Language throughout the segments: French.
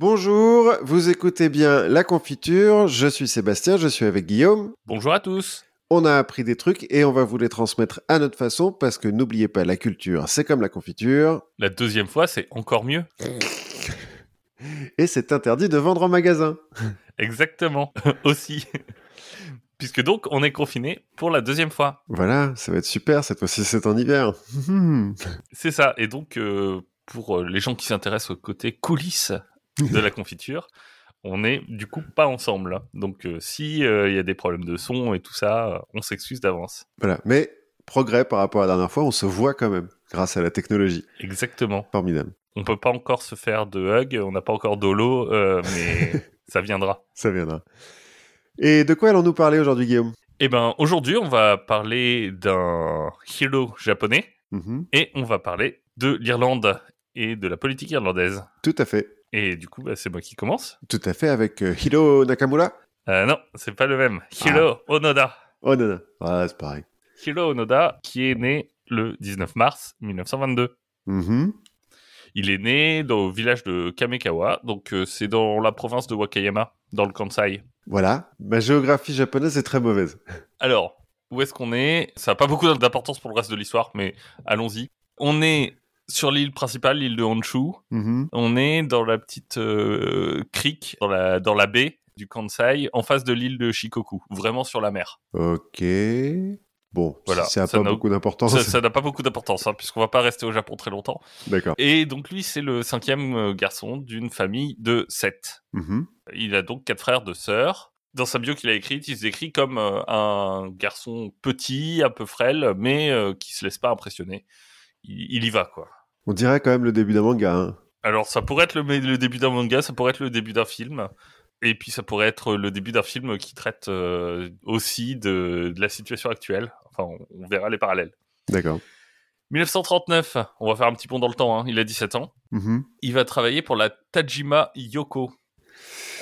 Bonjour, vous écoutez bien La Confiture, je suis Sébastien, je suis avec Guillaume. Bonjour à tous. On a appris des trucs et on va vous les transmettre à notre façon parce que n'oubliez pas, la culture, c'est comme la confiture. La deuxième fois, c'est encore mieux. Et c'est interdit de vendre en magasin. Exactement, aussi. Puisque donc, on est confiné pour la deuxième fois. Voilà, ça va être super, cette fois-ci c'est en hiver. c'est ça, et donc, euh, pour les gens qui s'intéressent au côté coulisses de la confiture, on est du coup pas ensemble. Donc euh, si il y a des problèmes de son et tout ça, on s'excuse d'avance. Voilà, mais progrès par rapport à la dernière fois, on se voit quand même grâce à la technologie. Exactement. Formidable. On peut pas encore se faire de hug, on n'a pas encore d'holo, euh, mais ça viendra. Ça viendra. Et de quoi allons-nous parler aujourd'hui, Guillaume? Eh ben, aujourd'hui, on va parler d'un hero japonais Mhm. et on va parler de l'Irlande et de la politique irlandaise. Tout à fait. Et du coup, bah, c'est moi qui commence. Tout à fait, avec euh, Hiro Nakamura. Euh, non, c'est pas le même. Hiro Onoda. Non, non. Ah, c'est pareil. Hiro Onoda, qui est né le 19 mars 1922. Mhm. Il est né dans, au village de Kamekawa, donc euh, c'est dans la province de Wakayama, dans le Kansai. Voilà, ma géographie japonaise est très mauvaise. Alors, où est-ce qu'on est? Ça n'a pas beaucoup d'importance pour le reste de l'histoire, mais allons-y. On est sur l'île principale, l'île de Honshu. Mhm. On est dans la petite euh, crique, dans la, dans la baie du Kansai, en face de l'île de Shikoku, vraiment sur la mer. Ok. Bon, Voilà, ça n'a pas beaucoup d'importance. Ça ça n'a pas beaucoup d'importance, hein, puisqu'on va pas rester au Japon très longtemps. D'accord. Et donc lui, c'est le cinquième euh, garçon d'une famille de sept. Mhm. Il a donc quatre frères, deux sœurs. Dans sa bio qu'il a écrite, il se décrit comme euh, un garçon petit, un peu frêle, mais euh, qui se laisse pas impressionner. Il, il y va, quoi. On dirait quand même le début d'un manga. hein. Alors, ça pourrait être le, le début d'un manga, ça pourrait être le début d'un film. Et puis, ça pourrait être le début d'un film qui traite euh, aussi de, de la situation actuelle. Enfin, on, on verra les parallèles. D'accord. 1939, on va faire un petit bond dans le temps, hein, il a 17 ans. Mhm. il va travailler pour la Tajima Yoko.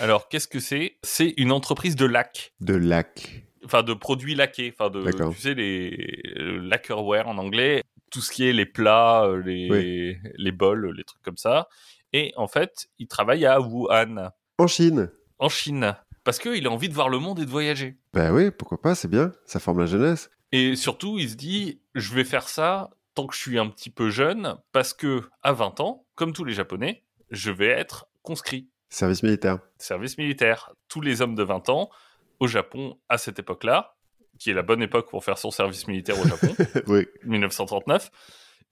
Alors, qu'est-ce que c'est? C'est une entreprise de lac, De lac. enfin de produits laqués, enfin de, D'accord. tu sais, les euh, lacquerware en anglais, tout ce qui est les plats, euh, les, les bols, les trucs comme ça. Et en fait, il travaille à Wuhan, En Chine. en Chine, parce qu'il a envie de voir le monde et de voyager. Bah oui, pourquoi pas, c'est bien. Ça forme la jeunesse. Et surtout, il se dit, je vais faire ça tant que je suis un petit peu jeune, parce que à 20 ans, comme tous les Japonais, je vais être conscrit. Service militaire. service militaire. Tous les hommes de 20 ans au Japon à cette époque-là, qui est la bonne époque pour faire son service militaire au Japon, oui. 1939,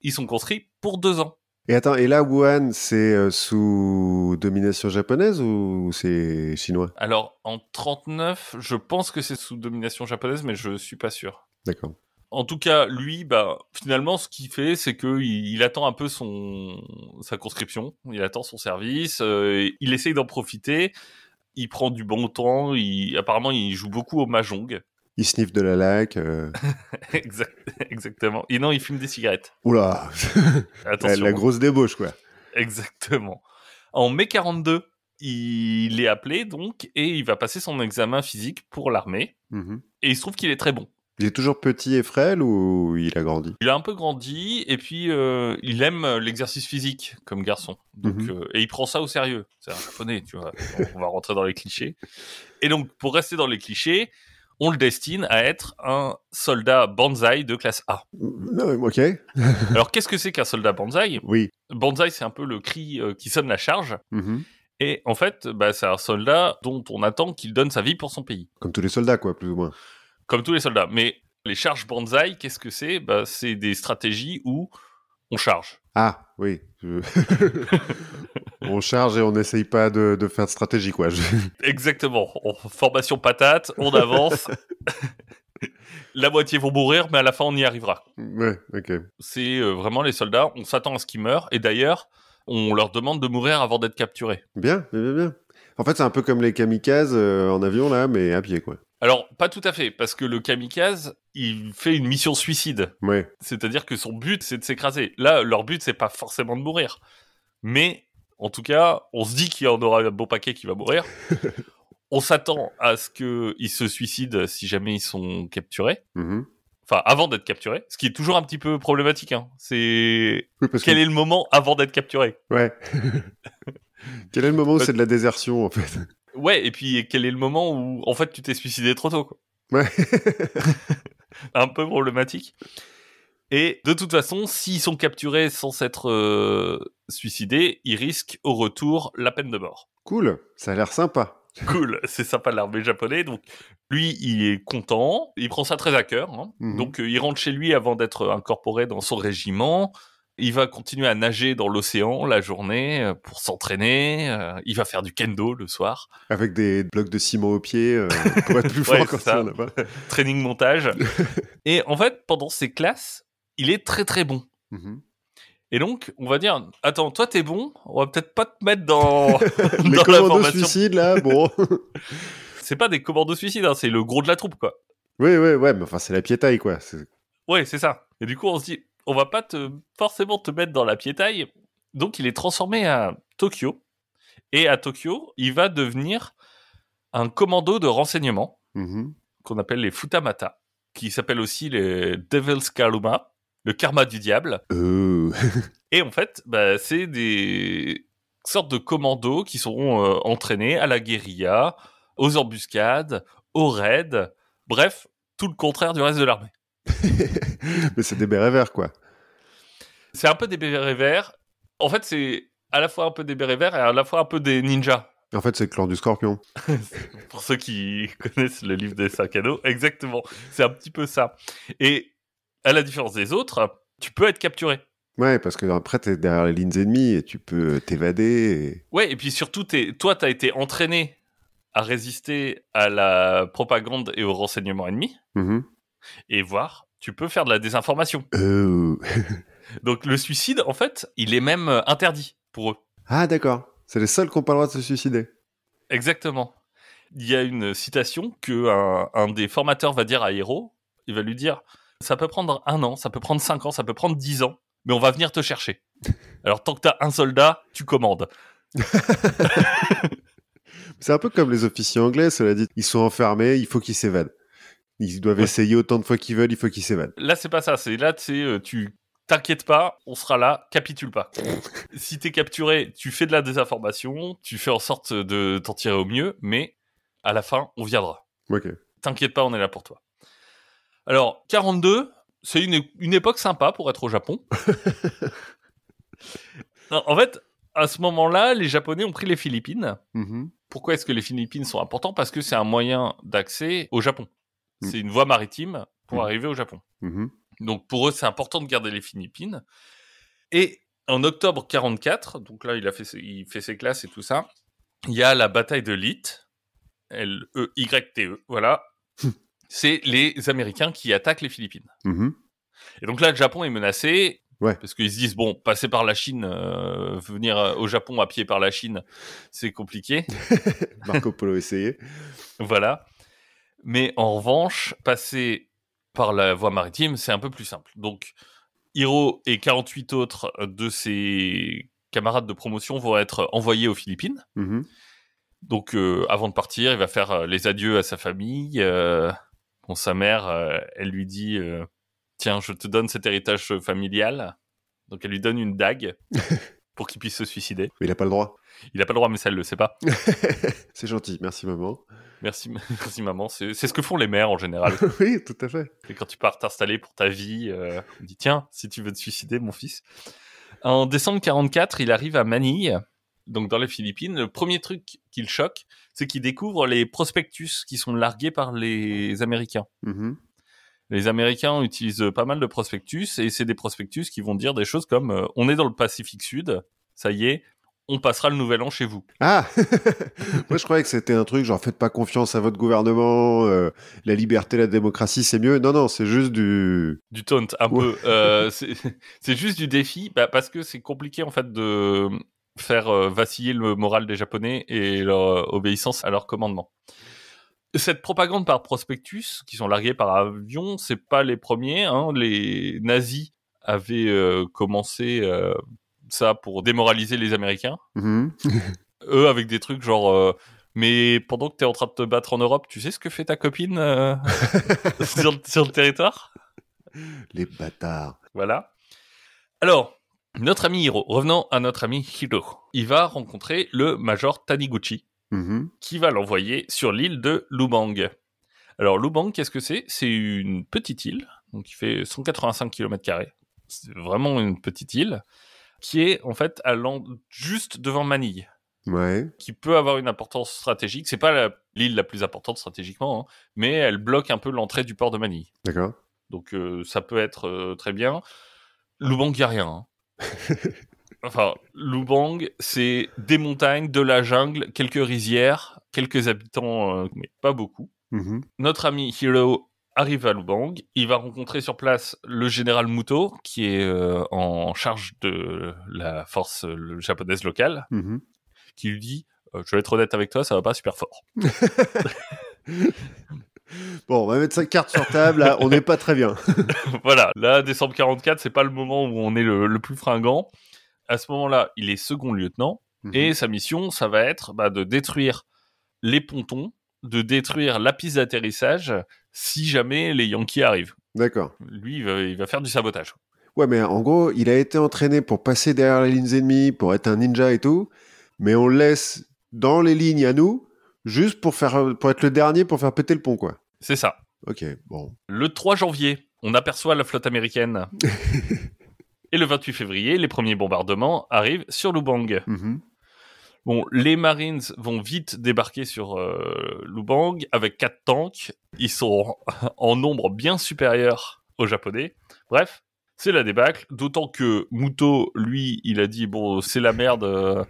ils sont conscrits pour deux ans. Et attends, et là, Wuhan, c'est euh, sous domination japonaise ou c'est chinois? Alors en 39, je pense que c'est sous domination japonaise, mais je suis pas sûr. D'accord. En tout cas, lui, bah, finalement, ce qu'il fait, c'est que il, il attend un peu son sa conscription, il attend son service, euh, il essaye d'en profiter, il prend du bon temps, il, apparemment, il joue beaucoup au mahjong, Il sniffe de la laque. euh. Exact- exactement. Et non, il fume des cigarettes. Oula la, Attention. la grosse débauche, quoi. Exactement. En mai 42, il est appelé donc et il va passer son examen physique pour l'armée. Mhm. Et il se trouve qu'il est très bon. Il est toujours petit et frêle ou il a grandi? Il a un peu grandi et puis euh, il aime l'exercice physique comme garçon. Donc, Mhm. euh, et il prend ça au sérieux. C'est un japonais, tu vois. On va rentrer dans les clichés. Et donc, pour rester dans les clichés, on le destine à être un soldat bonsaï de classe A. Non, mais Ok. Alors, qu'est-ce que c'est qu'un soldat bonsaï Oui. Bonsaï, c'est un peu le cri euh, qui sonne la charge. Mhm. Et en fait, bah, c'est un soldat dont on attend qu'il donne sa vie pour son pays. Comme tous les soldats, quoi, plus ou moins. Comme tous les soldats. Mais les charges bonsaï, qu'est-ce que c'est? Bah, C'est des stratégies où on charge. Ah, oui. on charge et on n'essaye pas de, de faire de stratégie, quoi. Exactement. En formation patate, on avance. la moitié vont mourir, mais à la fin, on y arrivera. Ouais, ok. C'est euh, vraiment les soldats, on s'attend à ce qu'ils meurent. Et d'ailleurs, on leur demande de mourir avant d'être capturés. Bien, bien, bien, bien. En fait, c'est un peu comme les kamikazes euh, en avion, là, mais à pied, quoi. Alors, pas tout à fait, parce que le kamikaze, il fait une mission suicide. Ouais. C'est-à-dire que son but, c'est de s'écraser. Là, leur but, c'est pas forcément de mourir. Mais, en tout cas, on se dit qu'il y en aura un beau paquet qui va mourir. on s'attend à ce qu'ils se suicident si jamais ils sont capturés. Mhm. Enfin, avant d'être capturés. Ce qui est toujours un petit peu problématique. Hein. C'est Oui, quel que... est le moment avant d'être capturé? Ouais. Quel est le moment où c'est de la désertion en fait? Ouais, et puis quel est le moment où en fait tu t'es suicidé trop tôt quoi. Ouais. Un peu problématique. Et de toute façon, s'ils sont capturés sans s'être euh, suicidés, ils risquent au retour la peine de mort. Cool, ça a l'air sympa. Cool, c'est sympa l'armée japonaise. Donc lui, il est content, il prend ça très à cœur. hein. Mhm. Donc euh, il rentre chez lui avant d'être incorporé dans son régiment. Il va continuer à nager dans l'océan la journée euh, pour s'entraîner. euh, il va faire du kendo le soir. Avec des blocs de ciment au pied euh, pour être plus Ouais, fort quand ça. Training montage. Et en fait, pendant ces classes, il est très très bon. Mhm. Et donc, on va dire, attends, toi t'es bon, on va peut-être pas te mettre dans, Les dans commandos suicides là, bon. C'est pas des commandos suicides, hein, c'est le gros de la troupe, quoi. oui, oui, ouais, mais enfin c'est la piétaille quoi. Ouais, c'est ça. Et du coup, on se dit, on va pas te forcément te mettre dans la piétaille. Donc, il est transformé à Tokyo. Et à Tokyo, il va devenir un commando de renseignement Mhm. qu'on appelle les Futamata, qui s'appelle aussi les Devil's Karma, le karma du diable. Euh, Et en fait, bah, c'est des sortes de commandos qui seront euh, entraînés à la guérilla, aux embuscades, aux raids, bref, tout le contraire du reste de l'armée. mais c'est des bérets verts quoi. C'est un peu des bérets verts. En fait, c'est à la fois un peu des bérets verts et à la fois un peu des ninjas. En fait, c'est le clan du scorpion. Pour ceux qui connaissent le livre des dos, exactement. C'est un petit peu ça. Et à la différence des autres, tu peux être capturé. Ouais, parce que après, t'es derrière les lignes ennemies et tu peux t'évader. Et... Ouais, et puis surtout, t'es- toi, tu as été entraîné à résister à la propagande et au renseignement ennemi, Mhm. Et voir, tu peux faire de la désinformation. Euh, Donc le suicide, en fait, il est même euh, interdit pour eux. Ah, d'accord. C'est les seuls qui n'ont pas le droit de se suicider. Exactement. Il y a une citation que un, un des formateurs va dire à Hiro. Il va lui dire ça peut prendre un an, ça peut prendre cinq ans, ça peut prendre dix ans, mais on va venir te chercher. Alors tant que t'as un soldat, tu commandes. C'est un peu comme les officiers anglais, cela dit. Ils sont enfermés, il faut qu'ils s'évadent. Ils doivent Ouais. essayer autant de fois qu'ils veulent, il faut qu'ils s'évadent. Là, c'est pas ça. C'est là, c'est euh, tu t'inquiètes pas, on sera là, capitule pas. si t'es capturé, tu fais de la désinformation, tu fais en sorte de t'en tirer au mieux, mais à la fin, on viendra. Ok. T'inquiète pas, on est là pour toi. Alors, 42, c'est une, une époque sympa pour être au Japon. Non, en fait, à ce moment-là, les Japonais ont pris les Philippines. Mhm. Pourquoi est-ce que les Philippines sont importants? Parce que c'est un moyen d'accès au Japon. Mm. C'est une voie maritime pour Mm. arriver au Japon. Mhm. Donc pour eux, c'est important de garder les Philippines. Et en octobre 44, donc là, il, a fait, ses- il fait ses classes et tout ça, il y a la bataille de Leyte, L-E-Y-T-E, voilà. c'est les Américains qui attaquent les Philippines. Mhm. Et donc là, le Japon est menacé. Ouais. Parce qu'ils se disent, bon, passer par la Chine, euh, venir euh, au Japon à pied par la Chine, c'est compliqué. Marco Polo essayé. Voilà. Mais en revanche, passer par la voie maritime, c'est un peu plus simple. Donc, Hiro et 48 autres de ses camarades de promotion vont être envoyés aux Philippines. Mhm. Donc, euh, avant de partir, il va faire euh, les adieux à sa famille. Euh, bon, sa mère, euh, elle lui dit Tiens, je te donne cet héritage familial. Donc, elle lui donne une dague pour qu'il puisse se suicider. Mais il n'a pas le droit. Il n'a pas le droit, mais ça, elle le sait pas. c'est gentil, merci maman. Merci, merci maman. C'est ce que font les mères en général. oui, tout à fait. Et quand tu pars t'installer pour ta vie, euh, on dit tiens, si tu veux te suicider, mon fils. En décembre 44, il arrive à Manille, donc dans les Philippines. Le premier truc qui le choque, c'est qu'il découvre les prospectus qui sont largués par les Américains. Mhm. Les Américains utilisent pas mal de prospectus et c'est des prospectus qui vont dire des choses comme euh, on est dans le Pacifique Sud, ça y est, on passera le nouvel an chez vous. Ah Moi, je croyais que c'était un truc genre faites pas confiance à votre gouvernement, euh, la liberté, la démocratie, c'est mieux. Non, non, c'est juste du. du taunt un Ouais. peu. Euh, c'est juste du défi, bah, parce que c'est compliqué en fait de faire euh, vaciller le moral des Japonais et leur obéissance à leur commandement. Cette propagande par prospectus, qui sont largués par avion, c'est pas les premiers. Hein. Les nazis avaient commencé ça pour démoraliser les Américains. Mhm. Eux avec des trucs genre. euh, mais pendant que t'es en train de te battre en Europe, tu sais ce que fait ta copine euh, sur, sur le territoire? Les bâtards. Voilà. Alors, Notre ami Hiro, revenons à notre ami Hiro, il va rencontrer le Major Taniguchi, Mhm. qui va l'envoyer sur l'île de Lubang. Alors Lubang, qu'est-ce que c'est? C'est une petite île, donc qui fait 185 km. C'est vraiment une petite île, qui est en fait à juste devant Manille, Ouais. qui peut avoir une importance stratégique. C'est pas l'île la plus importante stratégiquement, hein, mais elle bloque un peu l'entrée du port de Manille. D'accord. Donc euh, ça peut être euh, très bien. Lubang, il n'y a rien. hein. enfin, Lubang, c'est des montagnes, de la jungle, quelques rizières, quelques habitants, euh, mais pas beaucoup. Mhm. Notre ami Hiro arrive à Lubang. Il va rencontrer sur place le général Muto, qui est euh, en charge de la force euh, japonaise locale, Mhm. qui lui dit euh, Je vais être honnête avec toi, ça va pas super fort. Bon, on va mettre sa carte sur table. Là, on n'est pas très bien. voilà, là, décembre 44, c'est pas le moment où on est le, le plus fringant. À ce moment-là, il est second lieutenant. Mhm. Et sa mission, ça va être bah, de détruire les pontons, de détruire la piste d'atterrissage si jamais les Yankees arrivent. D'accord. Lui, il va, il va faire du sabotage. Ouais, mais en gros, il a été entraîné pour passer derrière les lignes ennemies, pour être un ninja et tout, mais on le laisse dans les lignes à nous, juste pour faire, pour être le dernier, pour faire péter le pont, quoi. C'est ça. Ok, bon. Le 3 janvier, on aperçoit la flotte américaine. Et le 28 février, les premiers bombardements arrivent sur Lubang. Mhm. Bon, les Marines vont vite débarquer sur euh, Lubang avec quatre tanks. Ils sont en nombre bien supérieur aux Japonais. Bref, c'est la débâcle. D'autant que Muto, lui, il a dit bon, c'est la merde. euh,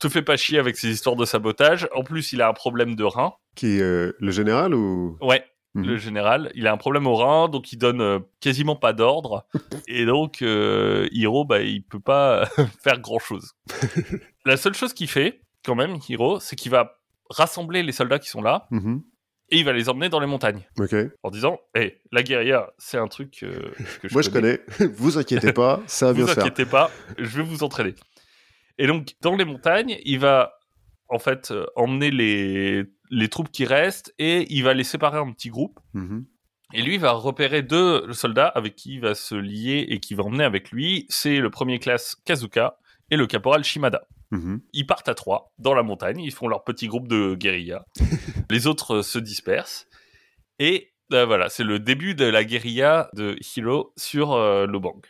te fais pas chier avec ces histoires de sabotage. En plus, il a un problème de rein. Qui, euh, le général ou? Ouais, Mhm. le général. Il a un problème au rein, donc il donne euh, quasiment pas d'ordre. et donc, euh, Hiro, bah, il peut pas faire grand chose. La seule chose qu'il fait, quand même, Hiro, c'est qu'il va rassembler les soldats qui sont là Mhm. et il va les emmener dans les montagnes en disant Hé, la guérilla, c'est un truc euh, que je Moi, je connais. vous inquiétez pas, ça va bien vous faire. inquiétez pas, je vais vous entraîner. Et donc, dans les montagnes, il va en fait emmener les, les troupes qui restent et il va les séparer en petits groupes. Mhm. Et lui va repérer deux soldats avec qui il va se lier et qui va emmener avec lui. C'est le premier classe Kazuka et le caporal Shimada. Mhm. Ils partent à trois dans la montagne, ils font leur petit groupe de guérilla. Les autres euh, se dispersent. Et euh, voilà, c'est le début de la guérilla de Hiro sur euh, Lobang.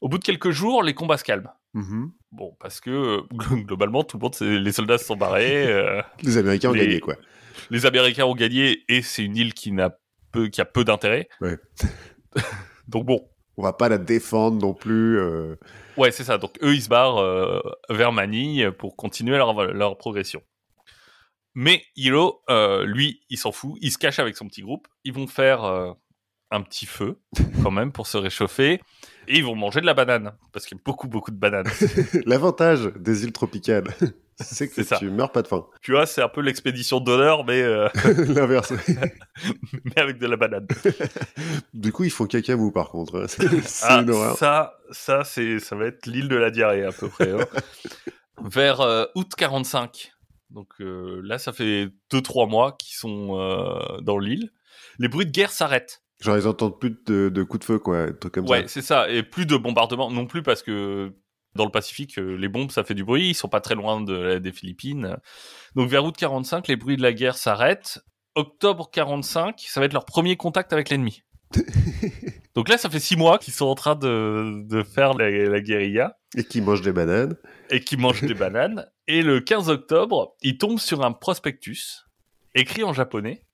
Au bout de quelques jours, les combats se calment. Mhm. Bon, parce que euh, globalement, tout le monde, les soldats se sont barrés. euh, Les Américains ont gagné, quoi. les Américains ont gagné et c'est une île qui n'a peu, qui a peu d'intérêt. Ouais. Donc bon, On va pas la défendre non plus. euh. Ouais, c'est ça. Donc eux, ils se barrent euh, vers Manille pour continuer leur, leur progression. Mais euh, lui, il s'en fout. Il se cache avec son petit groupe. Ils vont faire un petit feu, quand même, pour se réchauffer. Et ils vont manger de la banane. Parce qu'il y a beaucoup, beaucoup de bananes. L'avantage des îles tropicales, c'est que ça. tu meurs pas de faim. tu vois, c'est un peu l'expédition d'honneur, mais, euh, L'inverse. mais avec de la banane. du coup, ils font caca mou, par contre. C'est Ah, une horreur. ça, ça, ça va être l'île de la diarrhée, à peu près. hein. Vers euh, août 45. Donc euh, là, ça fait 2-3 mois qu'ils sont euh, dans l'île. Les bruits de guerre s'arrêtent. Genre, ils entendent plus de, de coups de feu, quoi. Un truc comme Ouais, ça. c'est ça. Et plus de bombardements non plus parce que dans le Pacifique, euh, les bombes, ça fait du bruit. Ils sont pas très loin de, des Philippines. Donc vers août 45, les bruits de la guerre s'arrêtent. Octobre 45, ça va être leur premier contact avec l'ennemi. Donc là, ça fait 6 mois qu'ils sont en train de, de faire la, la guérilla Et qui mangent des bananes. et qui mangent des bananes. Et le 15 octobre, ils tombent sur un prospectus écrit en japonais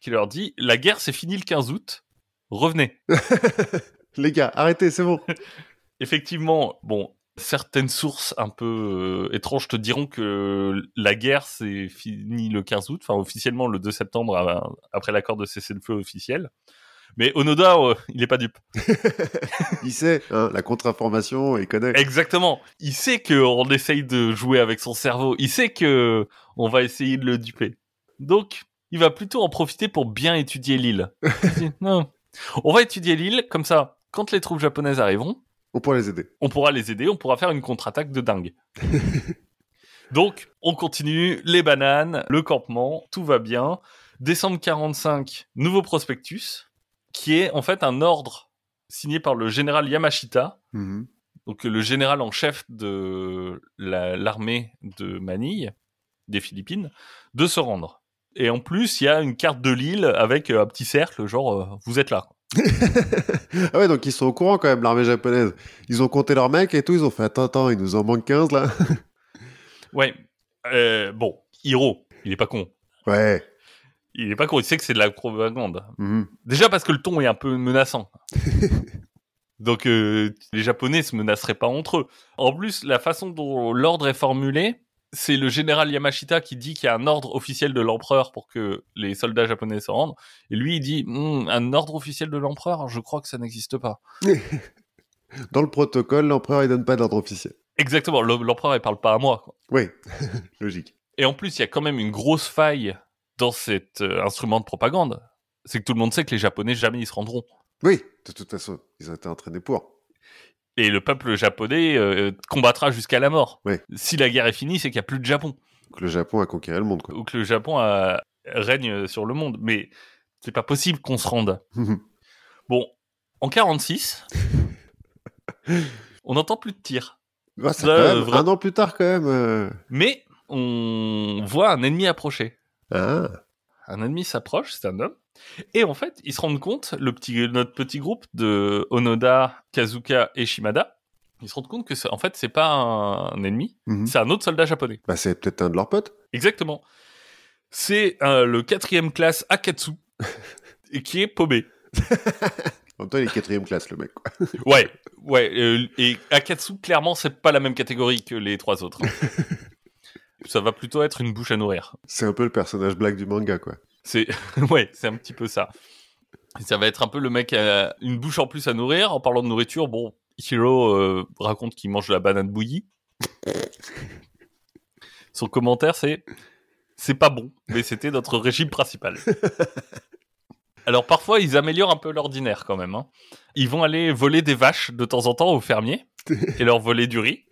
qui leur dit La guerre, c'est fini le 15 août. Revenez. Les gars, arrêtez, c'est bon. Effectivement, bon, certaines sources un peu euh, étranges te diront que la guerre c'est fini le 15 août, enfin officiellement le 2 septembre après l'accord de cessez-le-feu officiel. Mais Onoda, euh, il est pas dupe. Il sait, hein, la contre-information, il connaît. Exactement. Il sait qu'on essaye de jouer avec son cerveau. Il sait que on va essayer de le duper. Donc, il va plutôt en profiter pour bien étudier l'île. Non. On va étudier l'île, comme ça, quand les troupes japonaises arriveront, On pourra les aider. on pourra les aider, on pourra faire une contre-attaque de dingue. Donc, on continue, les bananes, le campement, tout va bien. Décembre 45, nouveau prospectus, qui est en fait un ordre signé par le général Yamashita. Mhm. donc le général en chef de la- l'armée de Manille, des Philippines, de se rendre. Et en plus, il y a une carte de l'île avec euh, un petit cercle, genre, euh, vous êtes là. Ah ouais, donc ils sont au courant quand même, l'armée japonaise. Ils ont compté leurs mecs et tout, ils ont fait attends, attends, il nous en manque 15 là. Ouais. Euh, bon, Hiro, il est pas con. Ouais. Il est pas con, il sait que c'est de la propagande. Mhm. Déjà parce que le ton est un peu menaçant. Donc euh, les Japonais se menaceraient pas entre eux. En plus, la façon dont l'ordre est formulé, c'est le général Yamashita qui dit qu'il y a un ordre officiel de l'empereur pour que les soldats japonais se rendent. Et lui, il dit Hmm, un ordre officiel de l'empereur, je crois que ça n'existe pas. Dans le protocole, l'empereur il donne pas d'ordre officiel. Exactement, l'em- l'empereur il parle pas à moi. quoi. Oui, logique. Et en plus, il y a quand même une grosse faille dans cet euh, instrument de propagande. C'est que tout le monde sait que les Japonais jamais ils se rendront. Oui, de toute façon, ils ont été entraînés pour. Et le peuple japonais euh, combattra jusqu'à la mort. Ouais. Si la guerre est finie, c'est qu'il n'y a plus de Japon. Donc, le Japon a conquéré le monde, quoi. Ou que le Japon a- règne sur le monde. Mais c'est pas possible qu'on se rende. Bon, en 46, on n'entend plus de tirs. Ah, c'est euh, un an plus tard, quand même. euh. Mais on voit un ennemi approcher. Ah, Un ennemi s'approche, c'est un homme. Et en fait, ils se rendent compte, le petit, notre petit groupe de Onoda, Kazuka et Shimada, ils se rendent compte que c'est- en fait, c'est pas un, ennemi, mhm. c'est un autre soldat japonais. bah, c'est peut-être un de leurs potes. Exactement. C'est euh, le quatrième classe Akatsu, et qui est paumé. En même temps, il est quatrième classe, le mec, quoi. Ouais, ouais. euh, et Akatsu, clairement, c'est pas la même catégorie que les trois autres. Ça va plutôt être une bouche à nourrir. C'est un peu le personnage black du manga, quoi. C'est ouais, c'est un petit peu ça. Ça va être un peu le mec à une bouche en plus à nourrir. En parlant de nourriture, bon, Hiro euh, raconte qu'il mange de la banane bouillie. Son commentaire, c'est c'est pas bon, mais c'était notre régime principal. Alors parfois, ils améliorent un peu l'ordinaire quand même. hein. Ils vont aller voler des vaches de temps en temps aux fermiers et leur voler du riz.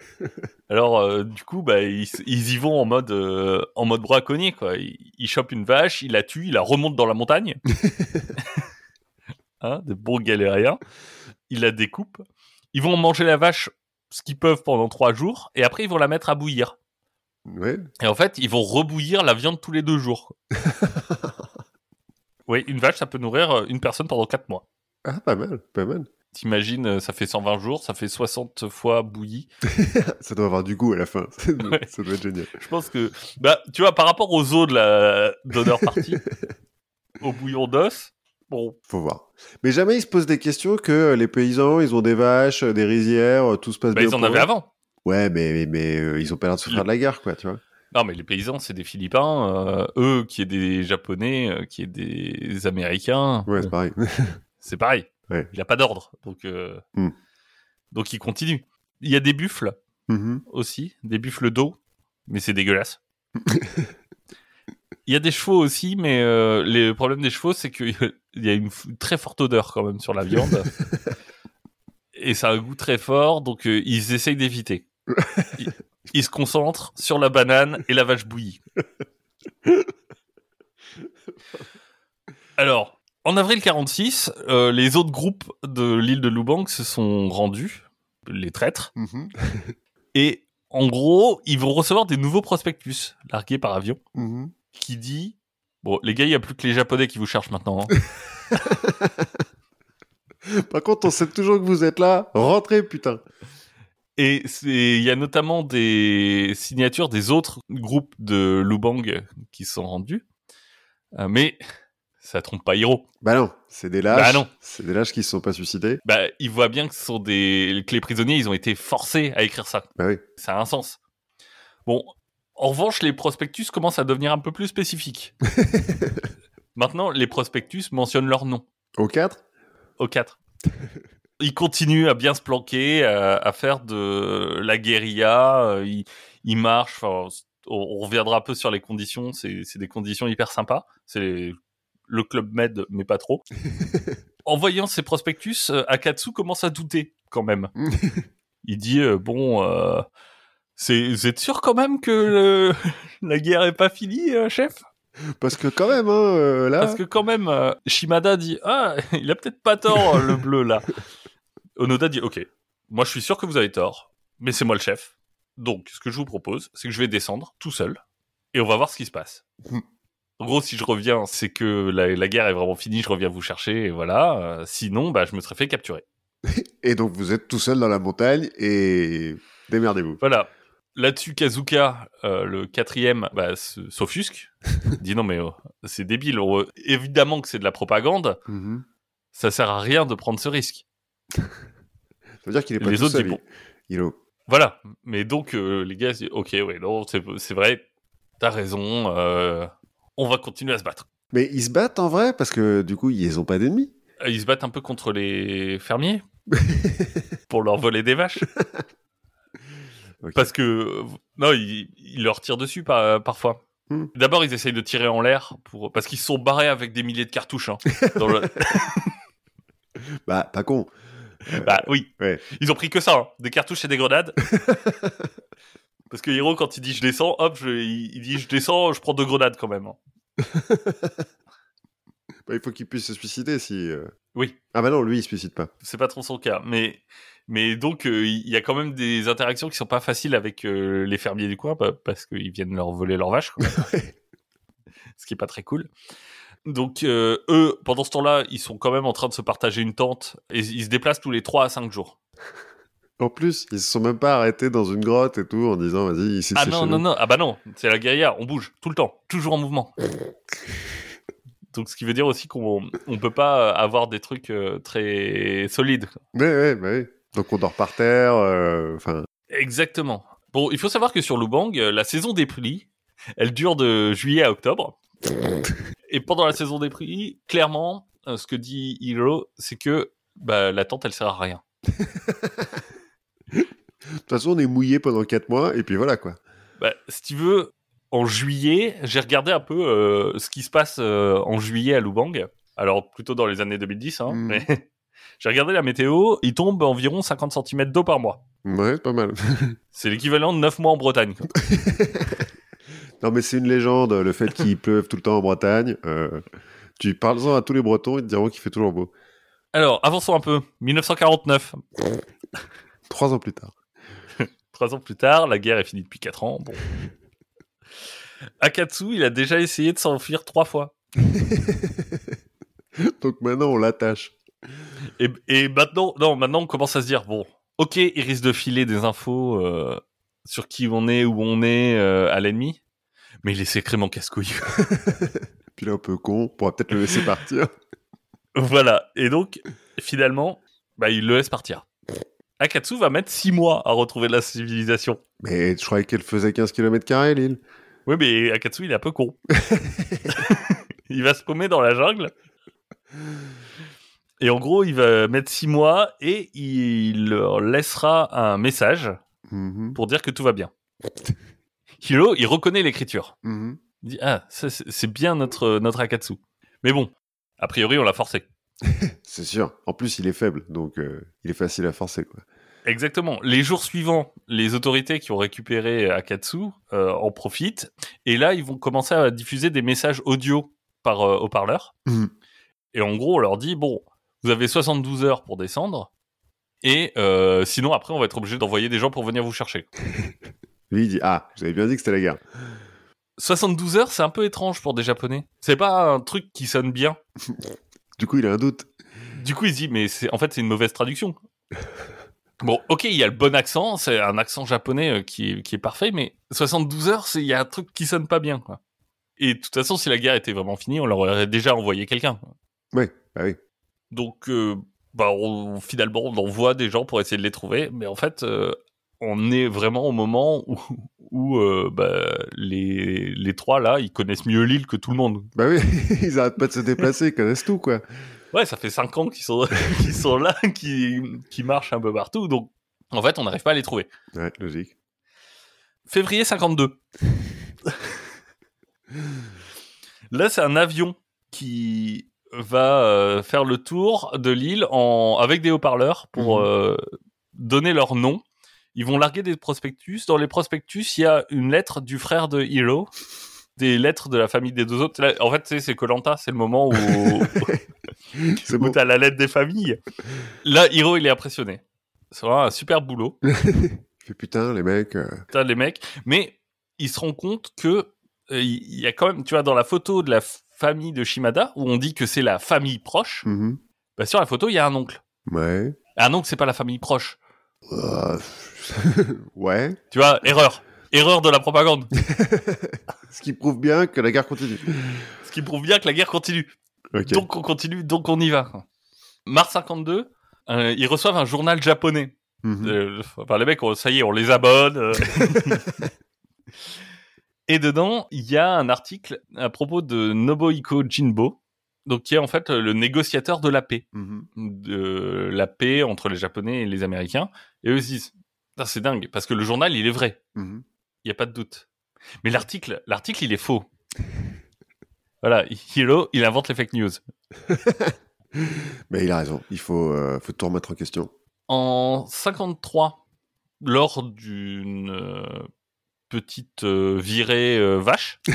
Alors euh, du coup, bah, ils, ils y vont en mode euh, en mode braconnier quoi. Ils, ils chopent une vache, ils la tuent, ils la remontent dans la montagne. hein, des bons galériens. Ils la découpent. Ils vont manger la vache ce qu'ils peuvent pendant trois jours et après ils vont la mettre à bouillir. Ouais. Et en fait, ils vont rebouillir la viande tous les deux jours. oui, une vache, ça peut nourrir euh, une personne pendant quatre mois. Ah, pas mal, pas mal. T'imagines, euh, ça fait 120 jours, ça fait 60 fois bouilli. Ça doit avoir du goût à la fin. Ça doit, Ouais. ça doit être génial. Je pense que, bah, tu vois, par rapport aux os de la d'honneur partie, au bouillon d'os, bon, Faut voir. Mais jamais ils se posent des questions que euh, les paysans, ils ont des vaches, des rizières, tout se passe bah, bien. ils en avaient avant. Ouais, mais, mais, mais, euh, ils ont pas l'air de se faire de la guerre, quoi, tu vois. Non, mais les paysans, c'est des Philippins, euh, eux, qui est des Japonais, euh, qui est des Américains. Ouais, c'est pareil. c'est pareil. Ouais. Il a pas d'ordre, donc, euh, Hmm. donc il continue. Il y a des buffles Mhm. aussi, des buffles d'eau, mais c'est dégueulasse. Il y a des chevaux aussi, mais euh, le problème des chevaux, c'est qu'il y a une très forte odeur quand même sur la viande. Et ça a un goût très fort, donc euh, ils essayent d'éviter. Ils, ils se concentrent sur la banane et la vache bouillie. Alors, en avril 46, euh, les autres groupes de l'île de Lubang se sont rendus, les traîtres, Mhm. et en gros, ils vont recevoir des nouveaux prospectus largués par avion Mhm. qui dit Bon, les gars, il n'y a plus que les Japonais qui vous cherchent maintenant. hein. Par contre, on sait toujours que vous êtes là. Rentrez, putain. Et il y a notamment des signatures des autres groupes de Lubang qui sont rendus. Euh, mais ça trompe pas Hiro. Bah non, c'est des lâches. Bah non. C'est des lâches qui se sont pas suicidés. Bah, il voit bien que ce sont des que les prisonniers, ils ont été forcés à écrire ça. Bah oui. Ça a un sens. Bon, en revanche, les prospectus commencent à devenir un peu plus spécifiques. Maintenant, les prospectus mentionnent leur nom. Au 4 Au 4. Ils continuent à bien se planquer, à, à faire de la guérilla. euh, marchent. enfin, on, on reviendra un peu sur les conditions. C'est des conditions hyper sympas. C'est le club med, mais pas trop. en voyant ces prospectus, euh, Akatsu commence à douter quand même. Il dit euh, bon, euh, c'est vous êtes sûr quand même que le- la guerre est pas finie, euh, chef? Parce que quand même, hein, euh, là... parce que quand même, euh, Shimada dit ah il a peut-être pas tort euh, le bleu là. Onoda dit ok moi je suis sûr que vous avez tort, mais c'est moi le chef. Donc, ce que je vous propose, c'est que je vais descendre tout seul et on va voir ce qui se passe. Hmm. En gros, si je reviens, c'est que la, la guerre est vraiment finie, je reviens vous chercher, et voilà. Euh, sinon, bah, je me serais fait capturer. Et donc vous êtes tout seul dans la montagne et démerdez-vous. Voilà. Là-dessus, Kazuka, euh, le quatrième, bah, s'offusque. dit non, mais oh, c'est débile. On- évidemment que c'est de la propagande. Mhm. Ça sert à rien de prendre ce risque. Ça veut dire qu'il est pas Les tout autres seul. disent bon. il-. Voilà. Mais donc, euh, les gars, disent, ok, ouais, non, c'est vrai. T'as raison. euh, on va continuer à se battre. Mais ils se battent en vrai parce que du coup ils ont pas d'ennemis. Ils se battent un peu contre les fermiers pour leur voler des vaches. Parce que euh, non, ils, ils leur tirent dessus par- parfois. Hmm. D'abord, ils essayent de tirer en l'air pour parce qu'ils sont barrés avec des milliers de cartouches. hein, dans le- Bah pas con. Bah oui, Ouais. ils ont pris que ça, hein, des cartouches et des grenades. Parce que Hiro, quand il dit je descends, hop, je- il, il dit je descends, je prends deux grenades quand même. hein. Bah, il faut qu'il puisse se suicider si. euh, Oui. Ah bah non, lui il se suicide pas. C'est pas trop son cas, mais mais donc euh, il y a quand même des interactions qui sont pas faciles avec euh, les fermiers du coin bah, parce qu'ils viennent leur voler leurs vaches. quoi. ce qui est pas très cool. Donc euh, eux, pendant ce temps-là, ils sont quand même en train de se partager une tente et ils se déplacent tous les 3 à 5 jours. En plus, ils se sont même pas arrêtés dans une grotte et tout en disant vas-y ici Ah non, chez non, nous. non, ah bah non, c'est la guérilla, on bouge tout le temps, toujours en mouvement. Donc ce qui veut dire aussi qu'on on peut pas avoir des trucs euh, très solides. Ouais, ouais, bah oui. Donc on dort par terre. euh, Enfin, Exactement. Bon, il faut savoir que sur Lubang, euh, la saison des pluies, elle dure de juillet à octobre. Et pendant la saison des pluies, clairement, euh, ce que dit Hiro, c'est que bah, la tente, elle sert à rien. de toute façon, on est mouillé pendant 4 mois et puis voilà quoi. Bah, si tu veux, en juillet, j'ai regardé un peu euh, ce qui se passe euh, en juillet à Lubang. Alors, plutôt dans les années 2010, hein, Mm. mais j'ai regardé la météo, il tombe environ 50 cm d'eau par mois. Ouais, c'est pas mal. C'est l'équivalent de 9 mois en Bretagne. quoi. non, mais c'est une légende, le fait qu'il pleuve tout le temps en Bretagne. euh, tu parles-en à tous les Bretons, ils te diront qu'il fait toujours beau. Alors, avançons un peu. 1949, Trois ans plus tard. Trois ans plus tard, la guerre est finie depuis quatre ans. Bon. Akatsu, il a déjà essayé de s'enfuir trois fois. Donc maintenant, on l'attache. Et, et maintenant, non, maintenant on commence à se dire bon, ok, il risque de filer des infos euh, sur qui on est, où on est euh, à l'ennemi, mais il est sacrément casse-couille. Puis là, un peu con, on pourra peut-être le laisser partir. voilà. Et donc, finalement, bah, il le laisse partir. Akatsu va mettre six mois à retrouver la civilisation. Mais je croyais qu'elle faisait 15 km, l'île. Oui, mais Akatsu, il est un peu con. il va se paumer dans la jungle. Et en gros, il va mettre six mois et il leur laissera un message Mhm, pour dire que tout va bien. Hiro, il reconnaît l'écriture. mhm. Il dit Ah, c'est bien notre, notre Akatsu. Mais bon, a priori, on l'a forcé. C'est sûr. En plus, il est faible, donc euh, il est facile à forcer. Quoi. Exactement. Les jours suivants, les autorités qui ont récupéré Akatsu euh, en profitent. Et là, ils vont commencer à diffuser des messages audio par euh, haut-parleur. Mhm. Et en gros, on leur dit, bon, vous avez 72 heures pour descendre. Et euh, sinon, après, on va être obligé d'envoyer des gens pour venir vous chercher. Lui, il dit Ah, avez bien dit que c'était la guerre. 72 heures, c'est un peu étrange pour des Japonais. C'est pas un truc qui sonne bien. Du coup, il a un doute. Du coup, il se dit, mais c'est en fait, c'est une mauvaise traduction. Bon, ok, il y a le bon accent, c'est un accent japonais euh, qui, est, qui est parfait, mais 72 heures, c'est il y a un truc qui sonne pas bien, quoi. Et de toute façon, si la guerre était vraiment finie, on leur aurait déjà envoyé quelqu'un. Ouais, bah oui. Donc, euh, bah, on- finalement, on envoie des gens pour essayer de les trouver, mais en fait, euh, on est vraiment au moment où, où euh, bah, les, les trois là, ils connaissent mieux l'île que tout le monde. Bah oui, ils arrêtent pas de se déplacer, ils connaissent tout, quoi. Ouais, ça fait cinq ans qu'ils sont, qu'ils sont là, qui, qui marchent un peu partout, donc en fait, on n'arrive pas à les trouver. Ouais, logique. Février 52. Là, c'est un avion qui va euh, faire le tour de l'île en... avec des haut-parleurs pour Mhm. euh, donner leur nom. Ils vont larguer des prospectus. Dans les prospectus, il y a une lettre du frère de Hiro, des lettres de la famille des deux autres. Là, en fait, c'est Colanta, c'est le moment où, C'est où t'as la lettre des familles. Là, Hiro, il est impressionné. C'est vraiment un super boulot. Putain, les mecs. euh, Putain, les mecs. Mais il se rend compte que euh, il y a quand même, tu vois, dans la photo de la f- famille de Shimada, où on dit que c'est la famille proche, mhm. bah, sur la photo, il y a un oncle. Ouais. Un oncle, c'est pas la famille proche. Euh, ouais. Tu vois, erreur. Erreur de la propagande. Ce qui prouve bien que la guerre continue. Ce qui prouve bien que la guerre continue. Donc on continue, donc on y va. Mars 52, euh, ils reçoivent un journal japonais. Mhm. Euh, enfin, les mecs, on- ça y est, on les abonne. Et dedans, il y a un article à propos de Nobuhiko Jinbo, donc qui est en fait le négociateur de la paix, Mhm. de la paix entre les Japonais et les Américains. Et eux disent, Putain, c'est dingue, parce que le journal, il est vrai, Mhm. il y a pas de doute. Mais l'article, l'article, il est faux. Voilà, Hiro, il invente les fake news. Mais il a raison. Il faut, euh, faut tout remettre en question. En 53, lors d'une euh, petite euh, virée euh, vache,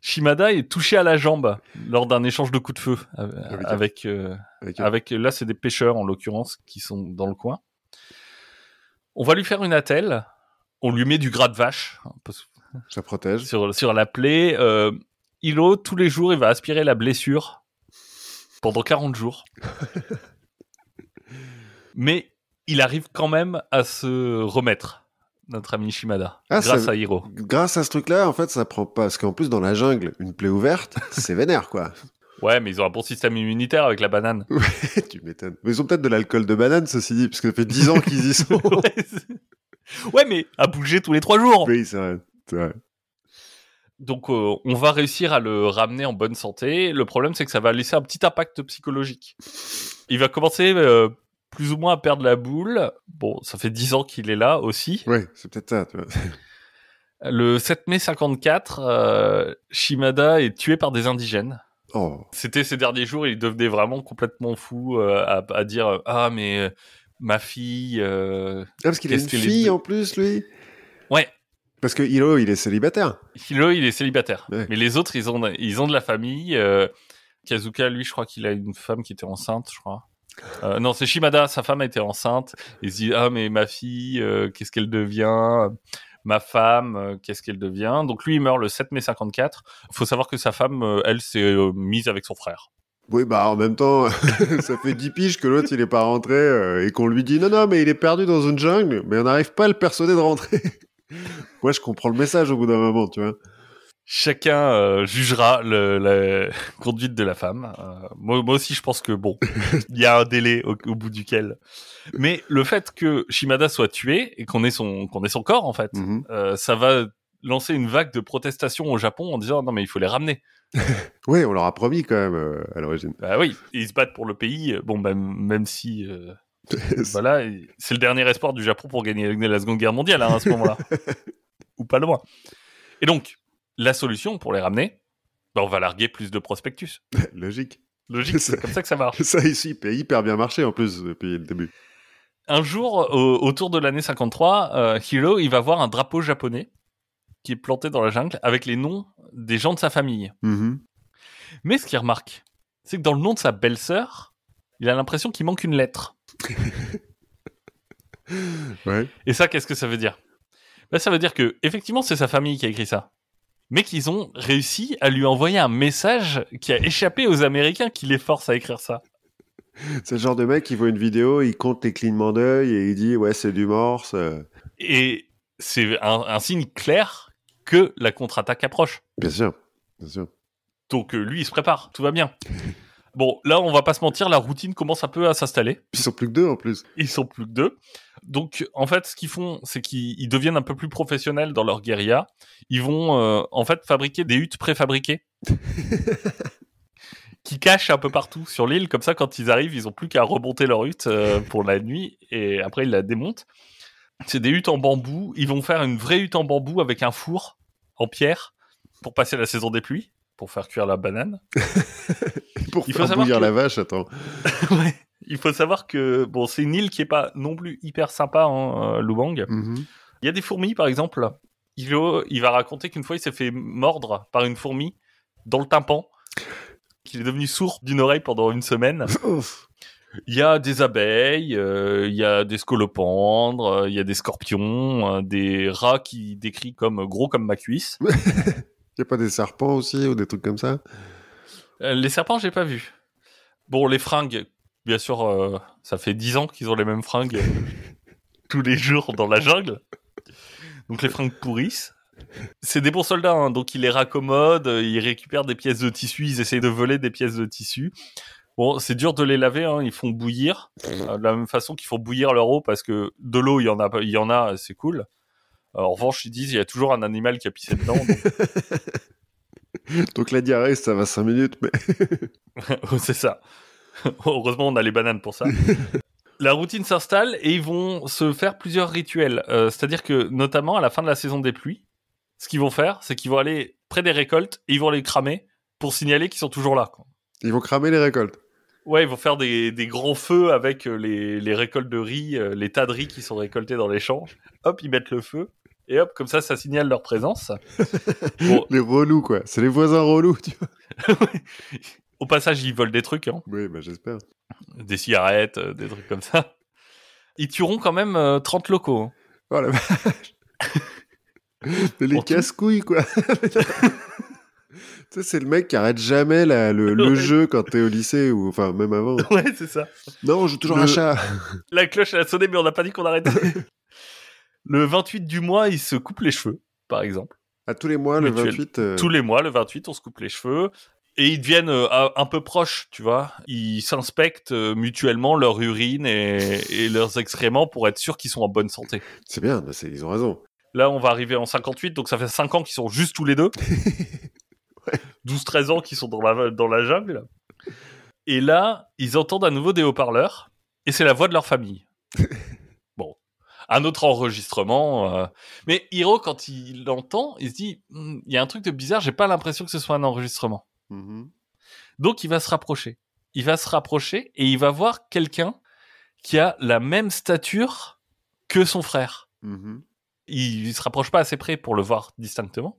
Shimada est touché à la jambe lors d'un échange de coups de feu euh, Avec- avec, euh, Avec- avec là c'est des pêcheurs en l'occurrence qui sont dans le coin. On va lui faire une attelle, on lui met du gras de vache peu Ça protège. sur sur la plaie. Euh, Hilo tous les jours il va aspirer la blessure pendant 40 jours. Mais il arrive quand même à se remettre, notre ami Shimada, Ah, grâce ça- à Hiro. Grâce à ce truc-là, en fait, ça prend pas. Parce qu'en plus, dans la jungle, une plaie ouverte, c'est vénère, quoi. Ouais, mais ils ont un bon système immunitaire avec la banane. tu m'étonnes. Mais ils ont peut-être de l'alcool de banane, ceci dit, parce que ça fait 10 ans qu'ils y sont. ouais, ouais, mais à bouger tous les trois jours. oui, c'est vrai. vrai. Donc, euh, on va réussir à le ramener en bonne santé. Le problème, c'est que ça va laisser un petit impact psychologique. Il va commencer euh, plus ou moins à perdre la boule. Bon, ça fait 10 ans qu'il est là aussi. Ouais, c'est peut-être ça, tu vois. Le 7 mai 54, euh, Shimada est tué par des indigènes. Oh. C'était ces derniers jours, il devenait vraiment complètement fou euh, à, à dire euh, ah mais euh, ma fille. euh, Ah, parce qu'il a une les fille en plus, lui Ouais, Parce que Hilo, il est célibataire. Hilo il est célibataire, Ouais. mais les autres ils ont ils ont de la famille. euh, Kazuka lui, je crois qu'il a une femme qui était enceinte, je crois. Euh, non, c'est Shimada, sa femme était enceinte. Il se dit ah mais ma fille, euh, qu'est-ce qu'elle devient? Ma femme, euh, qu'est-ce qu'elle devient? Donc lui, il meurt le 7 mai 54. Faut savoir que sa femme, elle, s'est mise avec son frère. Oui, bah en même temps, ça fait 10 piges que l'autre, il est pas rentré et qu'on lui dit non, non, mais il est perdu dans une jungle, mais on n'arrive pas à le persuader de rentrer. Moi, je comprends le message au bout d'un moment, tu vois. Chacun euh, jugera le, la conduite de la femme. Euh, moi, moi aussi, je pense que bon, il y a un délai au, au bout duquel. Mais le fait que Shimada soit tué et qu'on ait son qu'on ait son corps en fait, Mhm. euh, ça va lancer une vague de protestation au Japon en disant non mais il faut les ramener. Oui, on leur a promis quand même euh, à l'origine. Bah oui, ils se battent pour le pays. Bon, bah, même si euh, voilà, c'est le dernier espoir du Japon pour gagner la Seconde Guerre mondiale hein, à ce moment-là, ou pas loin. Et donc, la solution pour les ramener, bah, on va larguer plus de prospectus. Logique. Logique, c'est comme ça que ça marche. Ça ici, a hyper bien marché en plus depuis le début. Un jour, au- autour de l'année 53, euh, Hiro, il va voir un drapeau japonais qui est planté dans la jungle avec les noms des gens de sa famille. Mhm. Mais ce qu'il remarque, c'est que dans le nom de sa belle-sœur, il a l'impression qu'il manque une lettre. Ouais. Et ça, qu'est-ce que ça veut dire? Bah, Ça veut dire que effectivement, c'est sa famille qui a écrit ça. Mais qu'ils ont réussi à lui envoyer un message qui a échappé aux Américains qui les forcent à écrire ça. C'est le genre de mec qui voit une vidéo, il compte les clignements d'œil et il dit ouais c'est du morse. euh. Et c'est un, un signe clair que la contre-attaque approche. Bien sûr, bien sûr. Donc euh, lui, il se prépare, tout va bien. Bon, là, on va pas se mentir, la routine commence un peu à s'installer. Ils sont plus que deux en plus. Ils sont plus que deux. Donc, en fait, ce qu'ils font, c'est qu'ils ils deviennent un peu plus professionnels dans leur guérilla. Ils vont, euh, en fait, fabriquer des huttes préfabriquées. qui cachent un peu partout sur l'île. Comme ça, quand ils arrivent, ils ont plus qu'à remonter leur hutte euh, pour la nuit. Et après, ils la démontent. C'est des huttes en bambou. Ils vont faire une vraie hutte en bambou avec un four en pierre pour passer la saison des pluies, pour faire cuire la banane. Pour Il faut faire savoir bouillir que- la vache, attends. Ouais. Il faut savoir que bon, c'est une île qui est pas non plus hyper sympa, hein, euh, Lubang. Mhm. Il y a des fourmis, par exemple. Il, il va raconter qu'une fois, il s'est fait mordre par une fourmi dans le tympan, qu'il est devenu sourd d'une oreille pendant une semaine. Il y a des abeilles, euh, il y a des scolopendres, euh, il y a des scorpions, euh, des rats qui décrits comme gros comme ma cuisse. Il y a pas des serpents aussi ou des trucs comme ça? Les serpents, j'ai pas vu. Bon, les fringues, bien sûr, euh, ça fait dix ans qu'ils ont les mêmes fringues euh, tous les jours dans la jungle. Donc les fringues pourrissent. C'est des bons soldats, hein, donc ils les raccommodent, euh, ils récupèrent des pièces de tissu, ils essayent de voler des pièces de tissu. Bon, c'est dur de les laver, hein, ils font bouillir, euh, de la même façon qu'ils font bouillir leur eau, parce que de l'eau, il y en a, il y en a, c'est cool. En revanche, ils disent, il y a toujours un animal qui a pissé dedans, donc Donc la diarrhée, ça va 5 minutes, mais c'est ça. Heureusement, on a les bananes pour ça. La routine s'installe et ils vont se faire plusieurs rituels. Euh, C'est-à-dire que, notamment à la fin de la saison des pluies, ce qu'ils vont faire, c'est qu'ils vont aller près des récoltes et ils vont les cramer pour signaler qu'ils sont toujours là. quoi. ils vont cramer les récoltes. Ouais, ils vont faire des, des grands feux avec euh, les, les récoltes de riz, euh, les tas de riz qui sont récoltés dans les champs. Hop, ils mettent le feu. Et hop, comme ça, ça signale leur présence. Bon, Les relous, quoi. C'est les voisins relous, tu vois. Au passage, ils volent des trucs. Hein. Oui, bah j'espère. des cigarettes, euh, des trucs comme ça. Ils tueront quand même euh, 30 locaux. hein. Oh la vache Les Pour tout. casse-couilles, quoi Tu sais, c'est le mec qui arrête jamais la- le, le Ouais. jeu quand t'es au lycée, ou enfin même avant. Ouais, c'est ça. Non, on joue toujours Le- un chat. La cloche elle a sonné, mais on n'a pas dit qu'on arrêtait. le 28 du mois, ils se coupent les cheveux, par exemple. À tous les mois, le Mais tu es- 28. euh, Tous les mois, le 28, on se coupe les cheveux. Et ils deviennent euh, un peu proches, tu vois. Ils s'inspectent euh, mutuellement leur urine et, et leurs excréments pour être sûrs qu'ils sont en bonne santé. C'est bien, bah, ils ont raison. Là, on va arriver en 58, donc ça fait 5 ans qu'ils sont juste tous les deux. 12-13 ans qu'ils sont dans la, dans la jungle. Et là, ils entendent à nouveau des haut-parleurs, et c'est la voix de leur famille. bon, un autre enregistrement. euh, Mais Hiro, quand il l'entend, il se dit, Hmm, il y a un truc de bizarre, j'ai pas l'impression que ce soit un enregistrement. Mhm. Donc il va se rapprocher. Il va se rapprocher et il va voir quelqu'un qui a la même stature que son frère il, il se rapproche pas assez près pour le voir distinctement.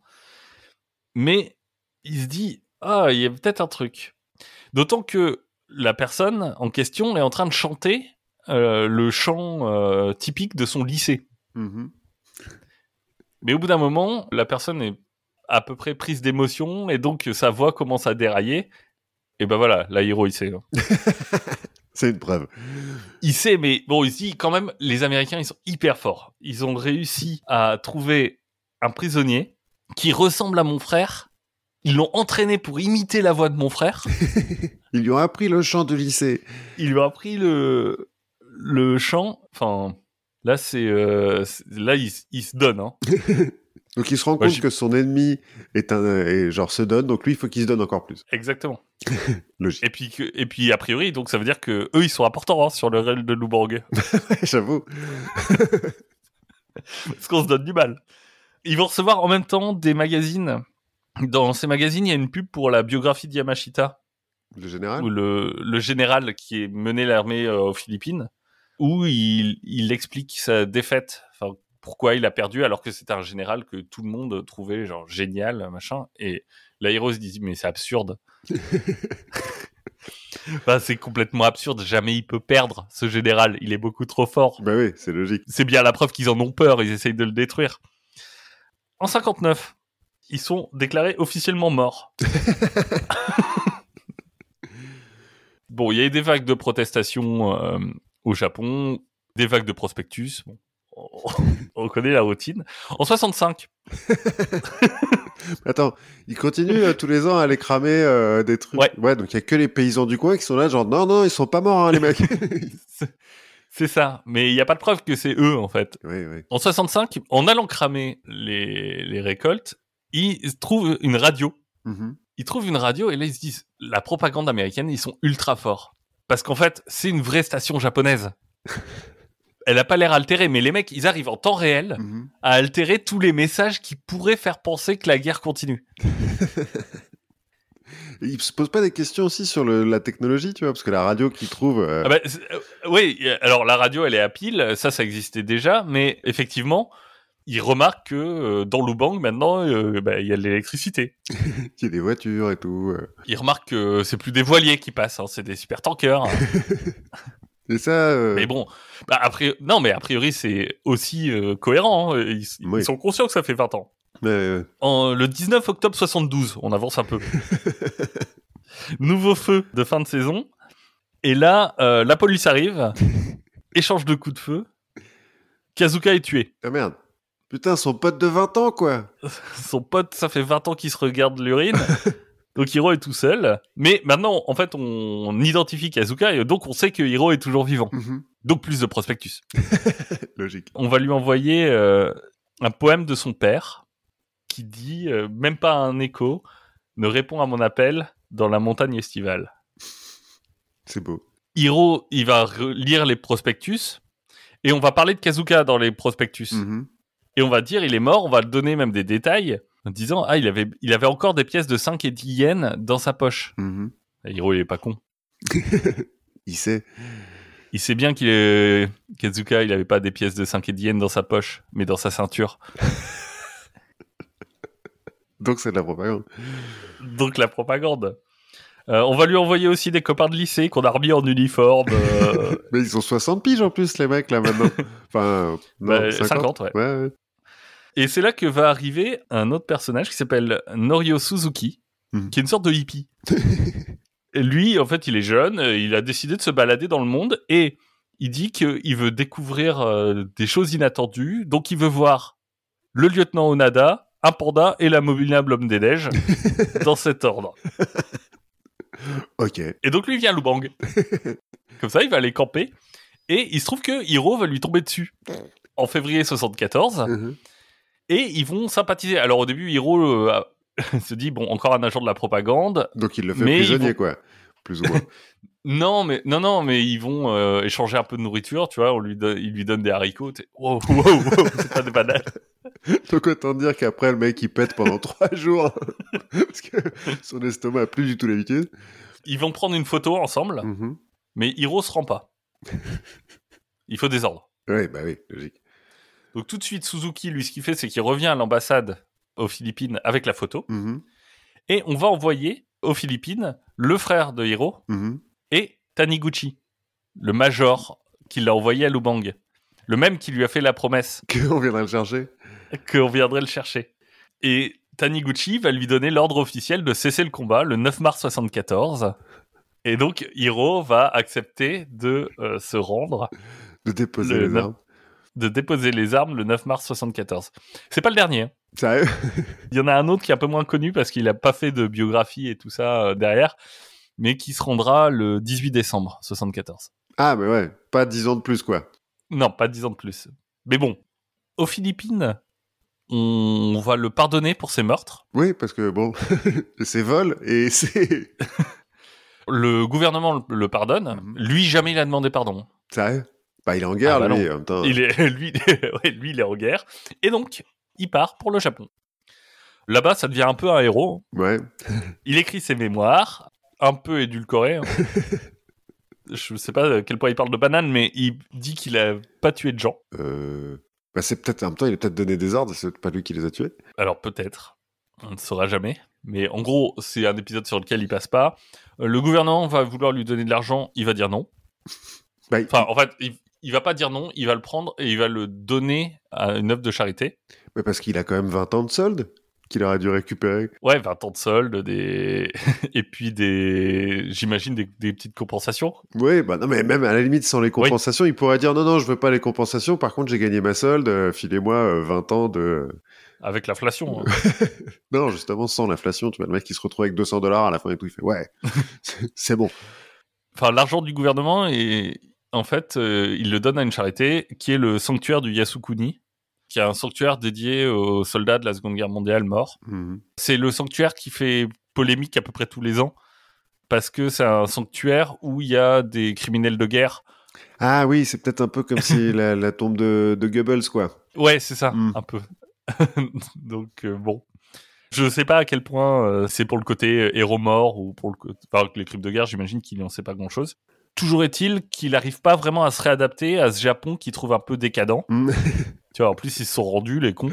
Mais il se dit ah il y a peut-être un truc. D'autant que la personne en question est en train de chanter euh, le chant euh, typique de son lycée. Mhm. Mais au bout d'un moment, la personne est à peu près prise d'émotion et donc sa voix commence à dérailler. Et ben voilà, la héros il sait. hein. C'est une preuve. Il sait, mais bon, il dit quand même, les Américains, ils sont hyper forts. Ils ont réussi à trouver un prisonnier qui ressemble à mon frère. Ils l'ont entraîné pour imiter la voix de mon frère. Ils lui ont appris le chant de lycée. Ils lui ont appris le, le chant. Enfin, là, c'est, euh, là, il, il se donne, hein. Donc il se rend Moi, compte que son ennemi est un et genre se donne, donc lui il faut qu'il se donne encore plus. Exactement. Logique. Et puis, et puis, a priori, donc, ça veut dire que eux, ils sont importants, hein, sur le rail de Louborg. J'avoue. Parce qu'on se donne du mal. Ils vont recevoir en même temps des magazines. Dans ces magazines, il y a une pub pour la biographie de Yamashita, Le général? où le, le général qui est mené l'armée euh, aux Philippines, où il, il explique sa défaite, enfin pourquoi il a perdu alors que c'était un général que tout le monde trouvait genre génial, machin. Et l'aéro se dit mais c'est absurde. Enfin, c'est complètement absurde. Jamais il peut perdre ce général. Il est beaucoup trop fort Bah oui, c'est logique. c'est bien la preuve qu'ils en ont peur, ils essayent de le détruire. En 59, ils sont déclarés officiellement morts. bon, il y a eu des vagues de protestations euh, au Japon, des vagues de prospectus. Bon, on- on connaît la routine. En 65, Attends, il continue euh, tous les ans à aller cramer euh, des trucs. Ouais. donc il y a que les paysans du coin qui sont là, genre non, non, ils sont pas morts, hein, les mecs. c'est- ça. Mais il n'y a pas de preuve que c'est eux, en fait. oui, oui. En 65, en allant cramer les, les récoltes, ils trouvent une radio Mhm. ils trouvent une radio et là ils se disent la propagande américaine ils sont ultra forts parce qu'en fait c'est une vraie station japonaise elle a pas l'air altérée mais les mecs ils arrivent en temps réel Mhm. à altérer tous les messages qui pourraient faire penser que la guerre continue Ils se posent pas des questions aussi sur le- la technologie, tu vois, parce que la radio qu'ils trouvent. euh, Ah bah, euh, oui alors la radio elle est à pile ça ça existait déjà mais effectivement il remarque que euh, dans Lubang maintenant bah, il y a de l'électricité. Il y a des voitures et tout. euh. Il remarque que c'est plus des voiliers qui passent, hein, c'est des super tankers. hein. Et ça, euh, mais bon, bah, après, non, mais a priori c'est aussi euh, cohérent. hein. Ils, sont conscients que ça fait 20 ans. mais, euh, En, le 19 octobre 72, on avance un peu. Nouveau feu de fin de saison. Et là, euh, la police arrive, échange de coups de feu. Kazuka est tué. ah merde. Putain, son pote de 20 ans, quoi. Son pote, ça fait 20 ans qu'il se regarde l'urine. Donc Hiro est tout seul. Mais maintenant, en fait, on, identifie Kazuka et donc on sait que Hiro est toujours vivant. Mhm. Donc plus de prospectus. Logique. On va lui envoyer euh, un poème de son père qui dit, euh, même pas un écho, ne répond à mon appel dans la montagne estivale. C'est beau. Hiro, il va re- lire les prospectus et on va parler de Kazuka dans les prospectus. Mhm. Et on va dire il est mort, on va donner même des détails en disant ah il avait il avait encore des pièces de 5 et 10 yens dans sa poche. Mhm. Et Hiro il est pas con. Il sait. Il sait bien qu'il est Kazuka, il avait pas des pièces de 5 et 10 yens dans sa poche, mais dans sa ceinture. Donc c'est de la propagande. Donc la propagande. Euh, on va lui envoyer aussi des copains de lycée qu'on a remis en uniforme. euh, Mais ils ont 60 piges en plus, les mecs, là, maintenant. enfin, non, bah, 50, ouais. Ouais, ouais. Et c'est là que va arriver un autre personnage qui s'appelle Norio Suzuki, Mhm. qui est une sorte de hippie. Et lui, en fait, il est jeune, euh, il a décidé de se balader dans le monde et il dit qu'il veut découvrir euh, des choses inattendues. Donc, il veut voir le lieutenant Onada, un panda et l'amominable homme des neiges dans cet ordre. Ok. Et donc, lui vient à Lubang. Comme ça, il va aller camper. Et il se trouve que Hiro va lui tomber dessus en février 74 Mhm. Et ils vont sympathiser. Alors au début, Hiro euh, se dit bon, encore un agent de la propagande. Donc il le fait prisonnier, vont- quoi. Plus ou moins. Non, mais non, non, mais ils vont euh, échanger un peu de nourriture, tu vois. On lui donne, il lui donne des haricots. Wow, wow, wow, c'est pas des bananes. Donc autant dire qu'après, le mec, il pète pendant trois jours. Parce que son estomac a plus du tout l'habitude. Ils vont prendre une photo ensemble, Mhm. mais Hiro se rend pas. Il faut des ordres. Ouais, bah oui, logique. Donc tout de suite, Suzuki, lui, ce qu'il fait, c'est qu'il revient à l'ambassade aux Philippines avec la photo, Mhm. et on va envoyer aux Philippines le frère de Hiro Mhm. et Taniguchi, le major qui l'a envoyé à Lubang. Le même qui lui a fait la promesse Qu'on viendra le chercher. qu'on viendrait le chercher. Et Taniguchi va lui donner l'ordre officiel de cesser le combat le 9 mars 74. Et donc Hiro va accepter de euh, se rendre, De déposer Le les armes. De déposer les armes le 9 mars 74. C'est pas le dernier. hein. Sérieux? Il y en a un autre qui est un peu moins connu parce qu'il a pas fait de biographie et tout ça euh, derrière, mais qui se rendra le 18 décembre 74. Ah, mais ouais, pas 10 ans de plus, quoi. Non, pas 10 ans de plus. Mais bon, aux Philippines, on va le pardonner pour ses meurtres. Oui, parce que bon, c'est vol et c'est. Le gouvernement le, le pardonne. Mhm. Lui, jamais il a demandé pardon. Sérieux? Bah, il est en guerre, Ah bah lui, non. en même temps. Il est, lui, ouais, lui, il est en guerre. Et donc, il part pour le Japon. Là-bas, ça devient un peu un héros. Ouais. Il écrit ses mémoires, un peu édulcorés. hein. Je sais pas à quel point il parle de banane, mais il dit qu'il a pas tué de gens. Euh... Bah, c'est peut-être. En même temps, il a peut-être donné des ordres, c'est pas lui qui les a tués. Alors peut-être, on ne saura jamais. Mais en gros, c'est un épisode sur lequel il passe pas. Le gouvernement va vouloir lui donner de l'argent, il va dire non. Bah, il- Enfin, en fait, il, il va pas dire non, il va le prendre et il va le donner à une œuvre de charité. mais parce qu'il a quand même 20 ans de solde qu'il aurait dû récupérer. Ouais, 20 ans de solde, des... et puis des, j'imagine des, des petites compensations. Oui, bah non, mais même à la limite, sans les compensations, il pourrait dire non, non, je veux pas les compensations. Par contre, j'ai gagné ma solde, euh, filez-moi euh, 20 ans de. Avec l'inflation. hein. Non, justement, sans l'inflation, tu vois, le mec qui se retrouve avec 200 dollars à la fin et tout, il fait ouais, c'est- bon. Enfin, l'argent du gouvernement, et en fait, euh, il le donne à une charité qui est le sanctuaire du Yasukuni, qui est un sanctuaire dédié aux soldats de la Seconde Guerre mondiale morts. Mhm. C'est le sanctuaire qui fait polémique à peu près tous les ans, parce que c'est un sanctuaire où il y a des criminels de guerre. Ah oui, c'est peut-être un peu comme si la, la tombe de, de Goebbels, quoi. Ouais, c'est ça, Mm. un peu. Donc, euh, bon. Je sais pas à quel point euh, c'est pour le côté héros mort ou pour le côté... Enfin, les crimes de guerre, j'imagine qu'il n'en sait pas grand-chose. Toujours est-il qu'il n'arrive pas vraiment à se réadapter à ce Japon qu'il trouve un peu décadent. Mm. Tu vois, en plus, ils se sont rendus, les cons.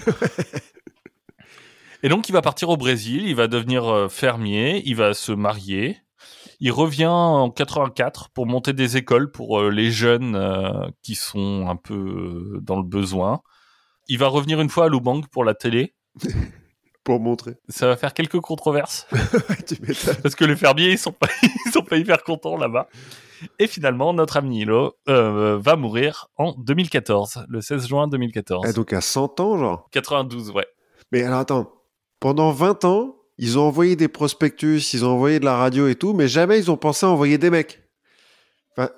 Et donc, il va partir au Brésil, il va devenir euh, fermier, il va se marier. Il revient en 84 pour monter des écoles pour euh, les jeunes euh, qui sont un peu dans le besoin. Il va revenir une fois à Lubang pour la télé. Pour montrer. Ça va faire quelques controverses tu parce que les fermiers ils sont pas ils sont pas hyper contents là-bas. Et finalement, notre ami Hilo euh, va mourir en 2014, le 16 juin 2014. Ah, donc à 100 ans, genre. 92, ouais. Mais alors attends, pendant 20 ans, ils ont envoyé des prospectus, ils ont envoyé de la radio et tout, mais jamais ils ont pensé à envoyer des mecs.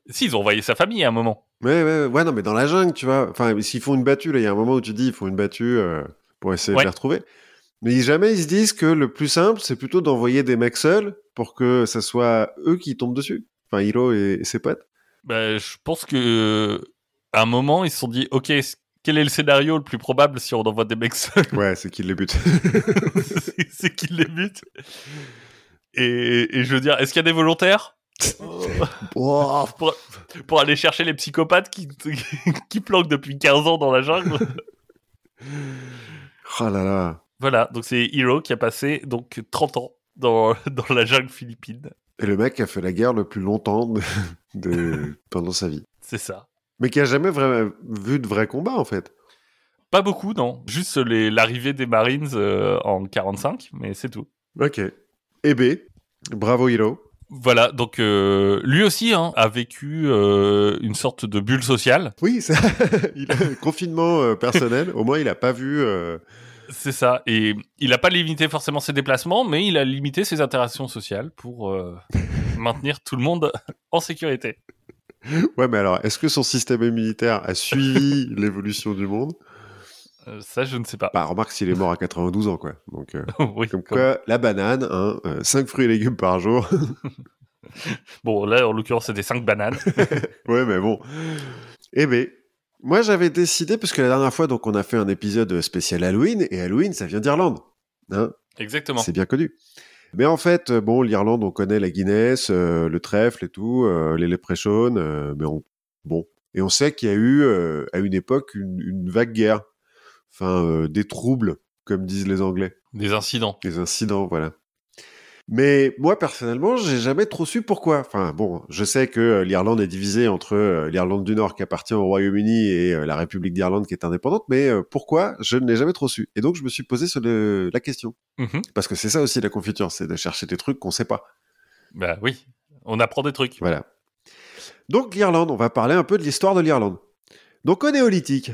Si, ils ont envoyé sa famille à un moment. Ouais, ouais, ouais, non, mais dans la jungle, tu vois. Enfin, s'ils font une battue, là, il y a un moment où tu dis, ils font une battue euh, pour essayer Ouais. de les retrouver. Mais jamais ils se disent que le plus simple, c'est plutôt d'envoyer des mecs seuls pour que ce soit eux qui tombent dessus. Enfin, Hilo et, et ses potes. Ben, je pense que à un moment, ils se sont dit, ok, quel est le scénario le plus probable si on envoie des mecs seuls? Ouais, c'est qu'ils les butent. C'est- C'est qu'ils les butent. Et, et je veux dire, est-ce qu'il y a des volontaires? Oh, pour, pour aller chercher les psychopathes qui, qui planquent depuis 15 ans dans la jungle oh là là. Voilà, donc c'est Hiro qui a passé donc 30 ans dans, dans la jungle philippine. Et le mec a fait la guerre le plus longtemps de, de- pendant sa vie. C'est ça. Mais qui a jamais vraiment vu de vrai combat, en fait. Pas beaucoup, non. Juste l'arrivée des Marines euh, en 45, mais c'est tout. Ok. Et B, bravo Hilo. Voilà, donc euh, lui aussi hein, a vécu euh, une sorte de bulle sociale. Oui, ça, il a confinement euh, personnel. Au moins, il a pas vu. C'est ça. Et il n'a pas limité forcément ses déplacements, mais il a limité ses interactions sociales pour euh, maintenir tout le monde en sécurité. Ouais, mais alors, est-ce que son système immunitaire a suivi l'évolution du monde? Euh, ça, je ne sais pas. Bah, remarque s'il est mort à 92 ans, quoi. Donc, euh, oui, comme quoi, la banane, hein, 5 fruits et légumes par jour. Bon, là, en l'occurrence, c'était 5 bananes. ouais, mais bon. Eh ben, moi, j'avais décidé, parce que la dernière fois, donc, on a fait un épisode spécial Halloween, et Halloween, ça vient d'Irlande. Hein Exactement. C'est bien connu. Mais en fait, euh, bon, l'Irlande, on connaît la Guinness, euh, le trèfle et tout, euh, les leprechauns, euh, mais on, bon. Et on sait qu'il y a eu, euh, à une époque, une, une vague guerre. Enfin, euh, des troubles, comme disent les Anglais. Des incidents. Des incidents, voilà. Mais moi, personnellement, j'ai jamais trop su pourquoi. Enfin, bon, je sais que euh, l'Irlande est divisée entre euh, l'Irlande du Nord qui appartient au Royaume-Uni et euh, la République d'Irlande qui est indépendante, mais pourquoi Je ne l'ai jamais trop su. Et donc, je me suis posé sur le- la question. Mhm. Parce que c'est ça aussi la confiture, c'est de chercher des trucs qu'on sait pas. Bah oui, on apprend des trucs. Voilà. Donc l'Irlande, on va parler un peu de l'histoire de l'Irlande. Donc au néolithique.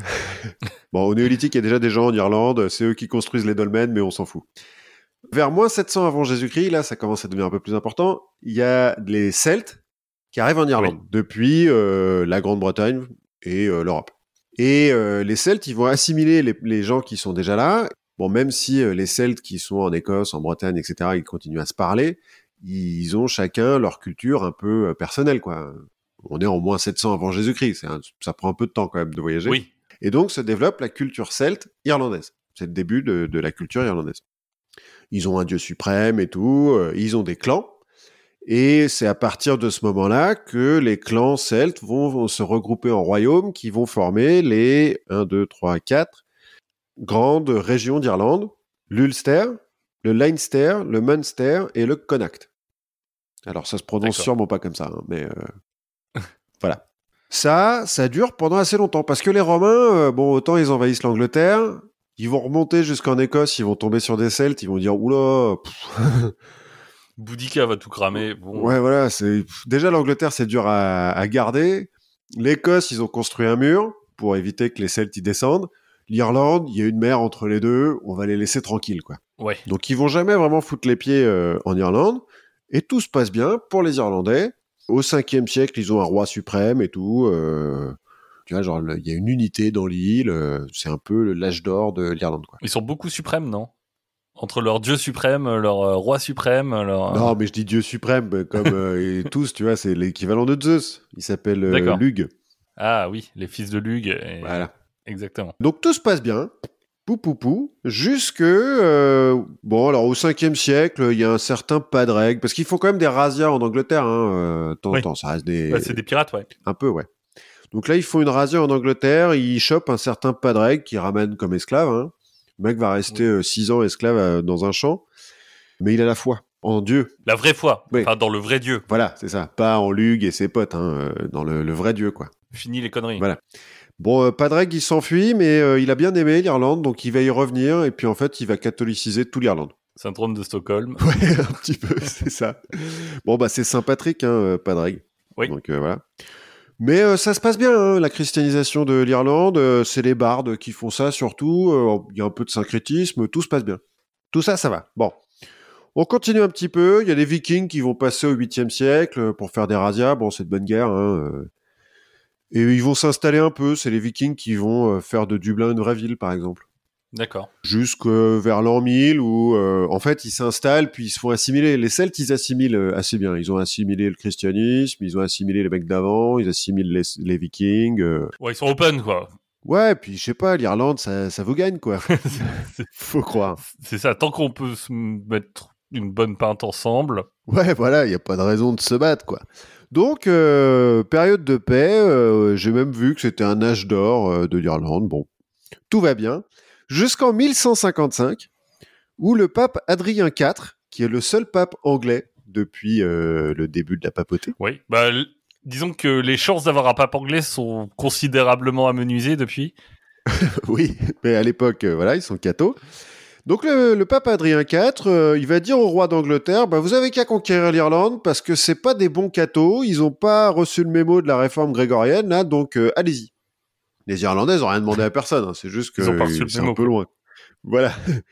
bon, au néolithique, il y a déjà des gens en Irlande, c'est eux qui construisent les dolmens, mais on s'en fout. Vers moins 700 avant Jésus-Christ, là, ça commence à devenir un peu plus important, il y a les Celtes qui arrivent en Irlande, depuis euh, la Grande-Bretagne et euh, l'Europe. Et euh, les Celtes, ils vont assimiler les, les gens qui sont déjà là. Bon, même si les Celtes qui sont en Écosse, en Bretagne, etc., ils continuent à se parler, ils ont chacun leur culture un peu personnelle, quoi. On est en moins 700 avant Jésus-Christ, ça prend un peu de temps quand même de voyager. Oui, Et donc se développe la culture celte irlandaise. C'est le début de, de la culture irlandaise. Ils ont un dieu suprême et tout, euh, ils ont des clans. Et c'est à partir de ce moment-là que les clans celtes vont, vont se regrouper en royaumes qui vont former les 1, 2, 3, 4 grandes régions d'Irlande, l'Ulster, le Leinster, le Munster et le Connacht. Alors ça se prononce sûrement pas comme ça, hein, mais euh, voilà. Ça, ça dure pendant assez longtemps parce que les Romains, euh, bon, autant ils envahissent l'Angleterre, ils vont remonter jusqu'en Écosse, ils vont tomber sur des Celtes, ils vont dire oula, Boudica va tout cramer. Bon, ouais voilà, c'est déjà l'Angleterre c'est dur à, à garder. L'Écosse, ils ont construit un mur pour éviter que les Celtes y descendent. L'Irlande, il y a une mer entre les deux, on va les laisser tranquilles quoi. ouais. Donc ils vont jamais vraiment foutre les pieds euh, en Irlande. Et tout se passe bien pour les Irlandais. Au 5e siècle, ils ont un roi suprême et tout. euh, tu vois, genre, il y a une unité dans l'île. euh, c'est un peu l'âge d'or de l'Irlande, quoi. Ils sont beaucoup suprêmes, non? Entre leur dieu suprême, leur euh, roi suprême, leur... Non, mais je dis Dieu suprême, euh, comme euh, et tous, tu vois, c'est l'équivalent de Zeus. Il s'appelle euh. Lug. Ah oui, les fils de Lug. et- Voilà. Exactement. Donc tout se passe bien. Pou pou pou, jusque euh, bon alors au 5e siècle il y a un certain pas de règle parce qu'ils font quand même des razzias en Angleterre hein, euh, temps en Oui. temps ça reste des Bah, c'est des pirates, ouais. Un peu, ouais. Donc là, ils font une razzia en Angleterre, ils chopent un certain Padraig qui ramène comme esclave. Hein. Le mec va rester euh, six ans esclave euh, dans un champ, mais il a la foi en Dieu. La vraie foi, Oui. enfin dans le vrai Dieu. Voilà, c'est ça. Pas en Lug et ses potes, hein, euh, dans le, le vrai Dieu, quoi. Fini les conneries. Voilà. Bon, euh, Padraig, il s'enfuit, mais euh, il a bien aimé l'Irlande, donc il va y revenir, et puis en fait, il va catholiciser tout l'Irlande. Syndrome de Stockholm. Ouais, un petit peu, c'est ça. Bon, bah, c'est Saint-Patrick, hein, euh, Padraig. Oui. Donc, euh, voilà. Mais euh, ça se passe bien, hein, la christianisation de l'Irlande. euh, c'est les bardes qui font ça surtout. euh, Il y a un peu de syncrétisme, tout se passe bien. Tout ça, ça va. Bon. On continue un petit peu. Il y a des vikings qui vont passer au 8e siècle pour faire des razzias. Bon, c'est de bonne guerre. Hein. Et ils vont s'installer un peu. C'est les vikings qui vont faire de Dublin une vraie ville, par exemple D'accord. jusque vers l'an 1000 où euh, en fait ils s'installent puis ils se font assimiler. Les Celtes ils assimilent euh, assez bien. Ils ont assimilé le christianisme, ils ont assimilé les mecs d'avant, ils assimilent les, les Vikings. euh. Ouais, ils sont open, quoi. Ouais, puis je sais pas, l'Irlande ça, ça vous gagne quoi. Faut croire. C'est ça, tant qu'on peut se mettre une bonne pinte ensemble. Ouais, voilà, il y a pas de raison de se battre quoi. Donc euh, période de paix, j'ai même vu que c'était un âge d'or de l'Irlande. Bon, tout va bien jusqu'en 1155 où le pape Adrien IV, qui est le seul pape anglais depuis euh, le début de la papauté. Oui. Bah, disons que les chances d'avoir un pape anglais sont considérablement amenuisées depuis. oui, mais à l'époque, euh, voilà, ils sont cathos. Donc le, le pape Adrien IV, euh, il va dire au roi d'Angleterre, bah, vous avez qu'à conquérir l'Irlande parce que c'est pas des bons cathos, ils ont pas reçu le mémo de la réforme grégorienne, là, donc allez-y. Les Irlandais ont rien demandé à personne, hein, c'est juste que c'est un peu loin. Voilà.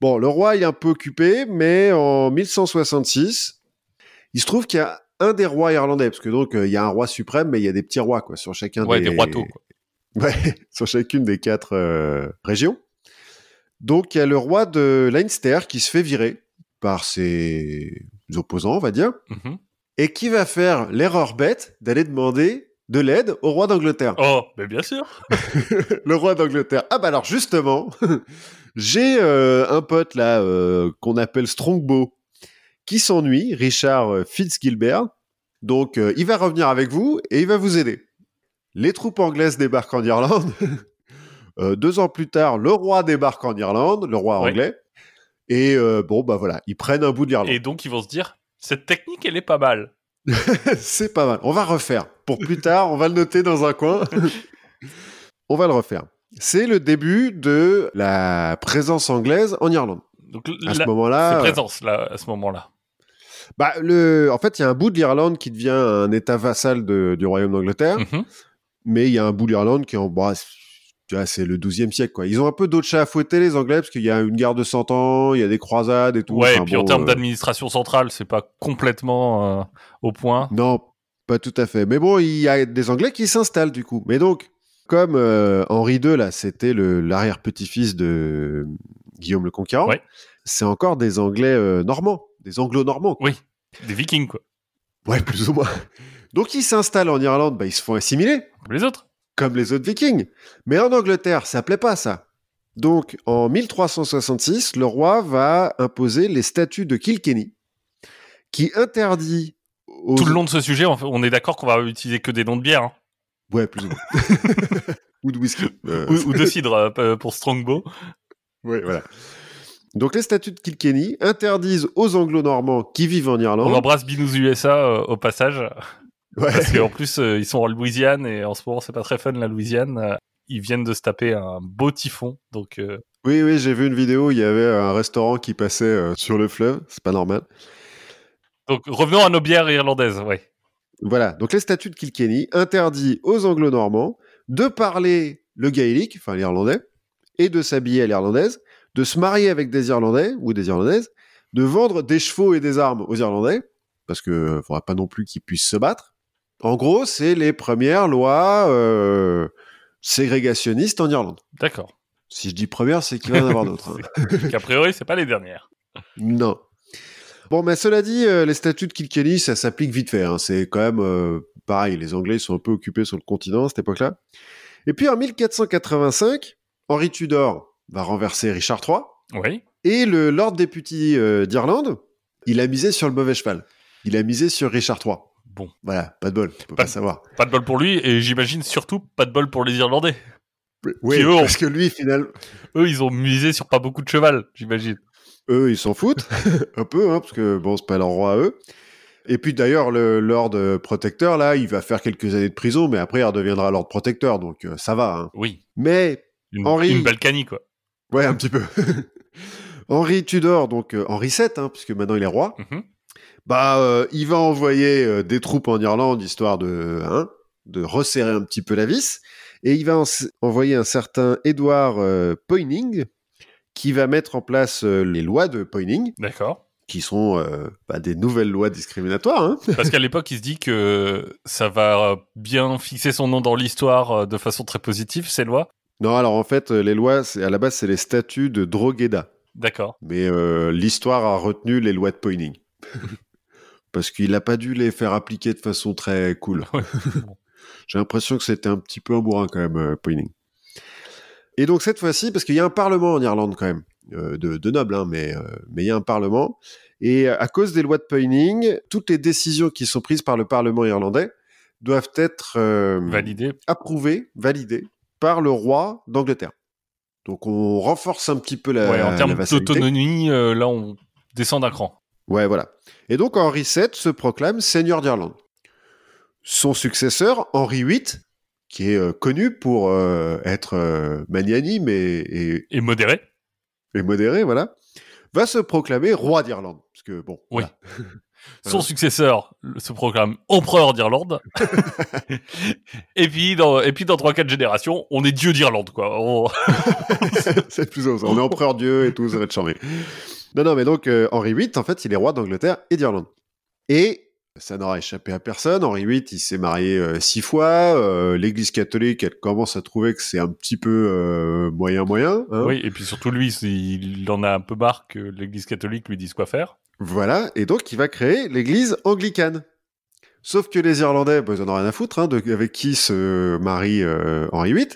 Bon, le roi il est un peu occupé, mais en 1166, il se trouve qu'il y a un des rois irlandais, parce que donc euh, il y a un roi suprême, mais il y a des petits rois quoi sur chacun Ouais, des, des roiteaux, quoi. Ouais, sur chacune des quatre euh, régions. Donc il y a le roi de Leinster qui se fait virer par ses opposants, on va dire, Mhm. et qui va faire l'erreur bête d'aller demander de l'aide au roi d'Angleterre. Oh, mais bien sûr. le roi d'Angleterre. Ah bah alors justement, j'ai euh, un pote là euh, qu'on appelle Strongbow qui s'ennuie, Richard euh, Fitzgilbert. Donc euh, il va revenir avec vous et il va vous aider. Les troupes anglaises débarquent en Irlande. Deux ans plus tard, le roi débarque en Irlande, le roi anglais. Et bon bah voilà, ils prennent un bout de l'Irlande. Et donc, ils vont se dire, cette technique, elle est pas mal. C'est pas mal. On va refaire. Pour plus tard, on va le noter dans un coin. on va le refaire. C'est le début de la présence anglaise en Irlande. Donc, À ce là, moment-là, c'est euh, présence, là, à ce moment-là. bah, le, en fait, il y a un bout de l'Irlande qui devient un État vassal de- du Royaume d'Angleterre, Mhm. mais il y a un bout de l'Irlande qui est en bah, c'est- le 12e siècle. Quoi. Ils ont un peu d'autres chats à fouetter, les Anglais, parce qu'il y a une guerre de 100 ans, il y a des croisades et tout. Ouais, Enfin, et puis en termes euh, d'administration centrale, c'est pas complètement euh, au point. Non, pas tout à fait. Mais bon, il y a des Anglais qui s'installent du coup. Mais donc, comme euh, Henri II, là, c'était l'arrière-petit-fils de Guillaume le Conquérant, Ouais. c'est encore des Anglais normands, des anglo-normands. Oui, des vikings, quoi. Ouais, plus ou moins. Donc, ils s'installent en Irlande, bah, ils se font assimiler, Comme les autres. Comme les autres vikings. Mais en Angleterre, ça plaît pas, ça. Donc, en 1366, le roi va imposer les statuts de Kilkenny, qui interdit aux... Tout le long de ce sujet, on est d'accord qu'on va utiliser que des noms de bière. hein. Ouais, plus ou moins. ou de whisky. Euh, Ou, ou de cidre euh, pour Strongbow. Ouais, voilà. Donc les statuts de Kilkenny interdisent aux anglo-normands qui vivent en Irlande. On embrasse Binous USA euh, au passage. Ouais. Parce qu'en plus, euh, ils sont en Louisiane et en ce moment, c'est pas très fun la Louisiane. Euh, Ils viennent de se taper un beau typhon. Donc, euh, Oui, oui, j'ai vu une vidéo, il y avait un restaurant qui passait euh, sur le fleuve, c'est pas normal. donc revenons à nos bières irlandaises. Ouais. Voilà, donc les statuts de Kilkenny interdisent aux anglo-normands de parler le gaélique, enfin l'irlandais, et de s'habiller à l'irlandaise, de se marier avec des Irlandais ou des Irlandaises, de vendre des chevaux et des armes aux Irlandais, parce que faudra pas non plus qu'ils puissent se battre. En gros, c'est les premières lois euh, ségrégationnistes en Irlande. D'accord. Si je dis première, c'est qu'il va y en avoir d'autres. hein. A priori, c'est pas les dernières. Non. Bon, mais cela dit, euh, les statuts de Kilkenny, ça s'applique vite fait. hein. C'est quand même euh, pareil. Les Anglais ils sont un peu occupés sur le continent à cette époque-là. Et puis en 1485, Henri Tudor va renverser Richard III. Oui. Et le Lord Deputy euh, d'Irlande, il a misé sur le mauvais cheval. Il a misé sur Richard III. Bon, Voilà, pas de bol, on peut Pas pas savoir. pas de bol pour lui, et j'imagine surtout pas de bol pour les Irlandais. Oui, eux parce que lui, finalement, Eux, ils ont misé sur pas beaucoup de cheval, j'imagine. eux, ils s'en foutent un peu, hein, parce que bon, c'est pas leur roi à eux. Et puis d'ailleurs, le Lord euh, Protecteur, là, il va faire quelques années de prison, mais après, il redeviendra Lord Protecteur, donc euh, ça va. hein. Oui, Mais, une, Henri- une Balkany, quoi. ouais, un petit peu. Henri Tudor, donc euh, Henri VII, hein, puisque maintenant il est roi, Mhm. Bah, euh, il va envoyer euh, des troupes en Irlande, histoire de, hein, de resserrer un petit peu la vis. Et il va en- envoyer un certain Édouard euh, Poynings, qui va mettre en place euh, les lois de Poynings, D'accord. qui sont bah, des nouvelles lois discriminatoires. Hein. Parce qu'à l'époque, il se dit que ça va bien fixer son nom dans l'histoire de façon très positive, ces lois. Non, alors en fait, les lois, à la base, c'est les statuts de Drogheda. D'accord. Mais l'histoire a retenu les lois de Poynings. Parce qu'il n'a pas dû les faire appliquer de façon très cool. Ouais. J'ai l'impression que c'était un petit peu un bourrin quand même, euh, Poynings. Et donc cette fois-ci, parce qu'il y a un parlement en Irlande quand même, euh, de, de nobles, hein, mais euh, mais il y a un parlement. Et à cause des lois de Poynings, toutes les décisions qui sont prises par le parlement irlandais doivent être euh, Validé. approuvées, validées par le roi d'Angleterre. Donc on renforce un petit peu la, ouais, en termes d'autonomie, là, on descend d'un cran. Ouais, voilà. Et donc Henri VII se proclame seigneur d'Irlande. Son successeur, Henri VIII, qui est euh, connu pour euh, être euh, magnanime et, et- Et modéré. et modéré, voilà, va se proclamer roi d'Irlande. Parce que, bon, Oui. voilà. Son successeur se proclame empereur d'Irlande. et puis, dans, et puis, dans 3-4 générations, on est dieu d'Irlande, quoi. On- c'est plus ça. On est empereur Dieu et tout, ça va être charmé. Non, non, mais donc euh, Henri VIII, en fait, il est roi d'Angleterre et d'Irlande. Et ça n'aura échappé à personne. Henri VIII, il s'est marié euh, six fois. Euh, L'Église catholique, elle commence à trouver que c'est un petit peu euh, moyen moyen. hein. Oui, et puis surtout, lui, il en a un peu marre que l'église catholique lui dise quoi faire. Voilà, et donc il va créer l'Église anglicane. Sauf que les Irlandais, bah, ils en ont rien à foutre, hein, de, avec qui se marie euh, Henri VIII.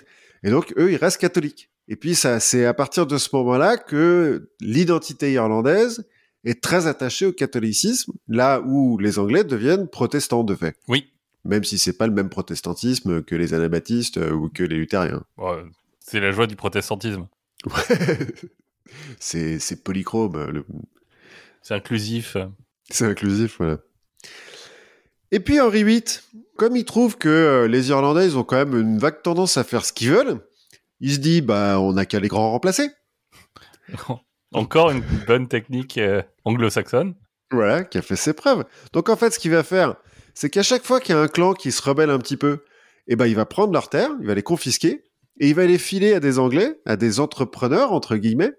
Et donc eux, ils restent catholiques. Et puis ça, c'est à partir de ce moment-là que l'identité irlandaise est très attachée au catholicisme, là où les Anglais deviennent protestants de fait. Oui. Même si c'est pas le même protestantisme que les anabaptistes euh, ou que les luthériens. C'est la joie du protestantisme. c'est c'est polychrome, le- C'est inclusif. c'est inclusif, voilà. Et puis Henri VIII, comme il trouve que euh, les Irlandais, ils ont quand même une vague tendance à faire ce qu'ils veulent, il se dit, bah, on n'a qu'à les grands remplacer. Encore une bonne technique euh, anglo-saxonne. Voilà, qui a fait ses preuves. Donc en fait, ce qu'il va faire, c'est qu'à chaque fois qu'il y a un clan qui se rebelle un petit peu, eh ben, il va prendre leurs terres, il va les confisquer, et il va les filer à des Anglais, à des entrepreneurs, entre guillemets,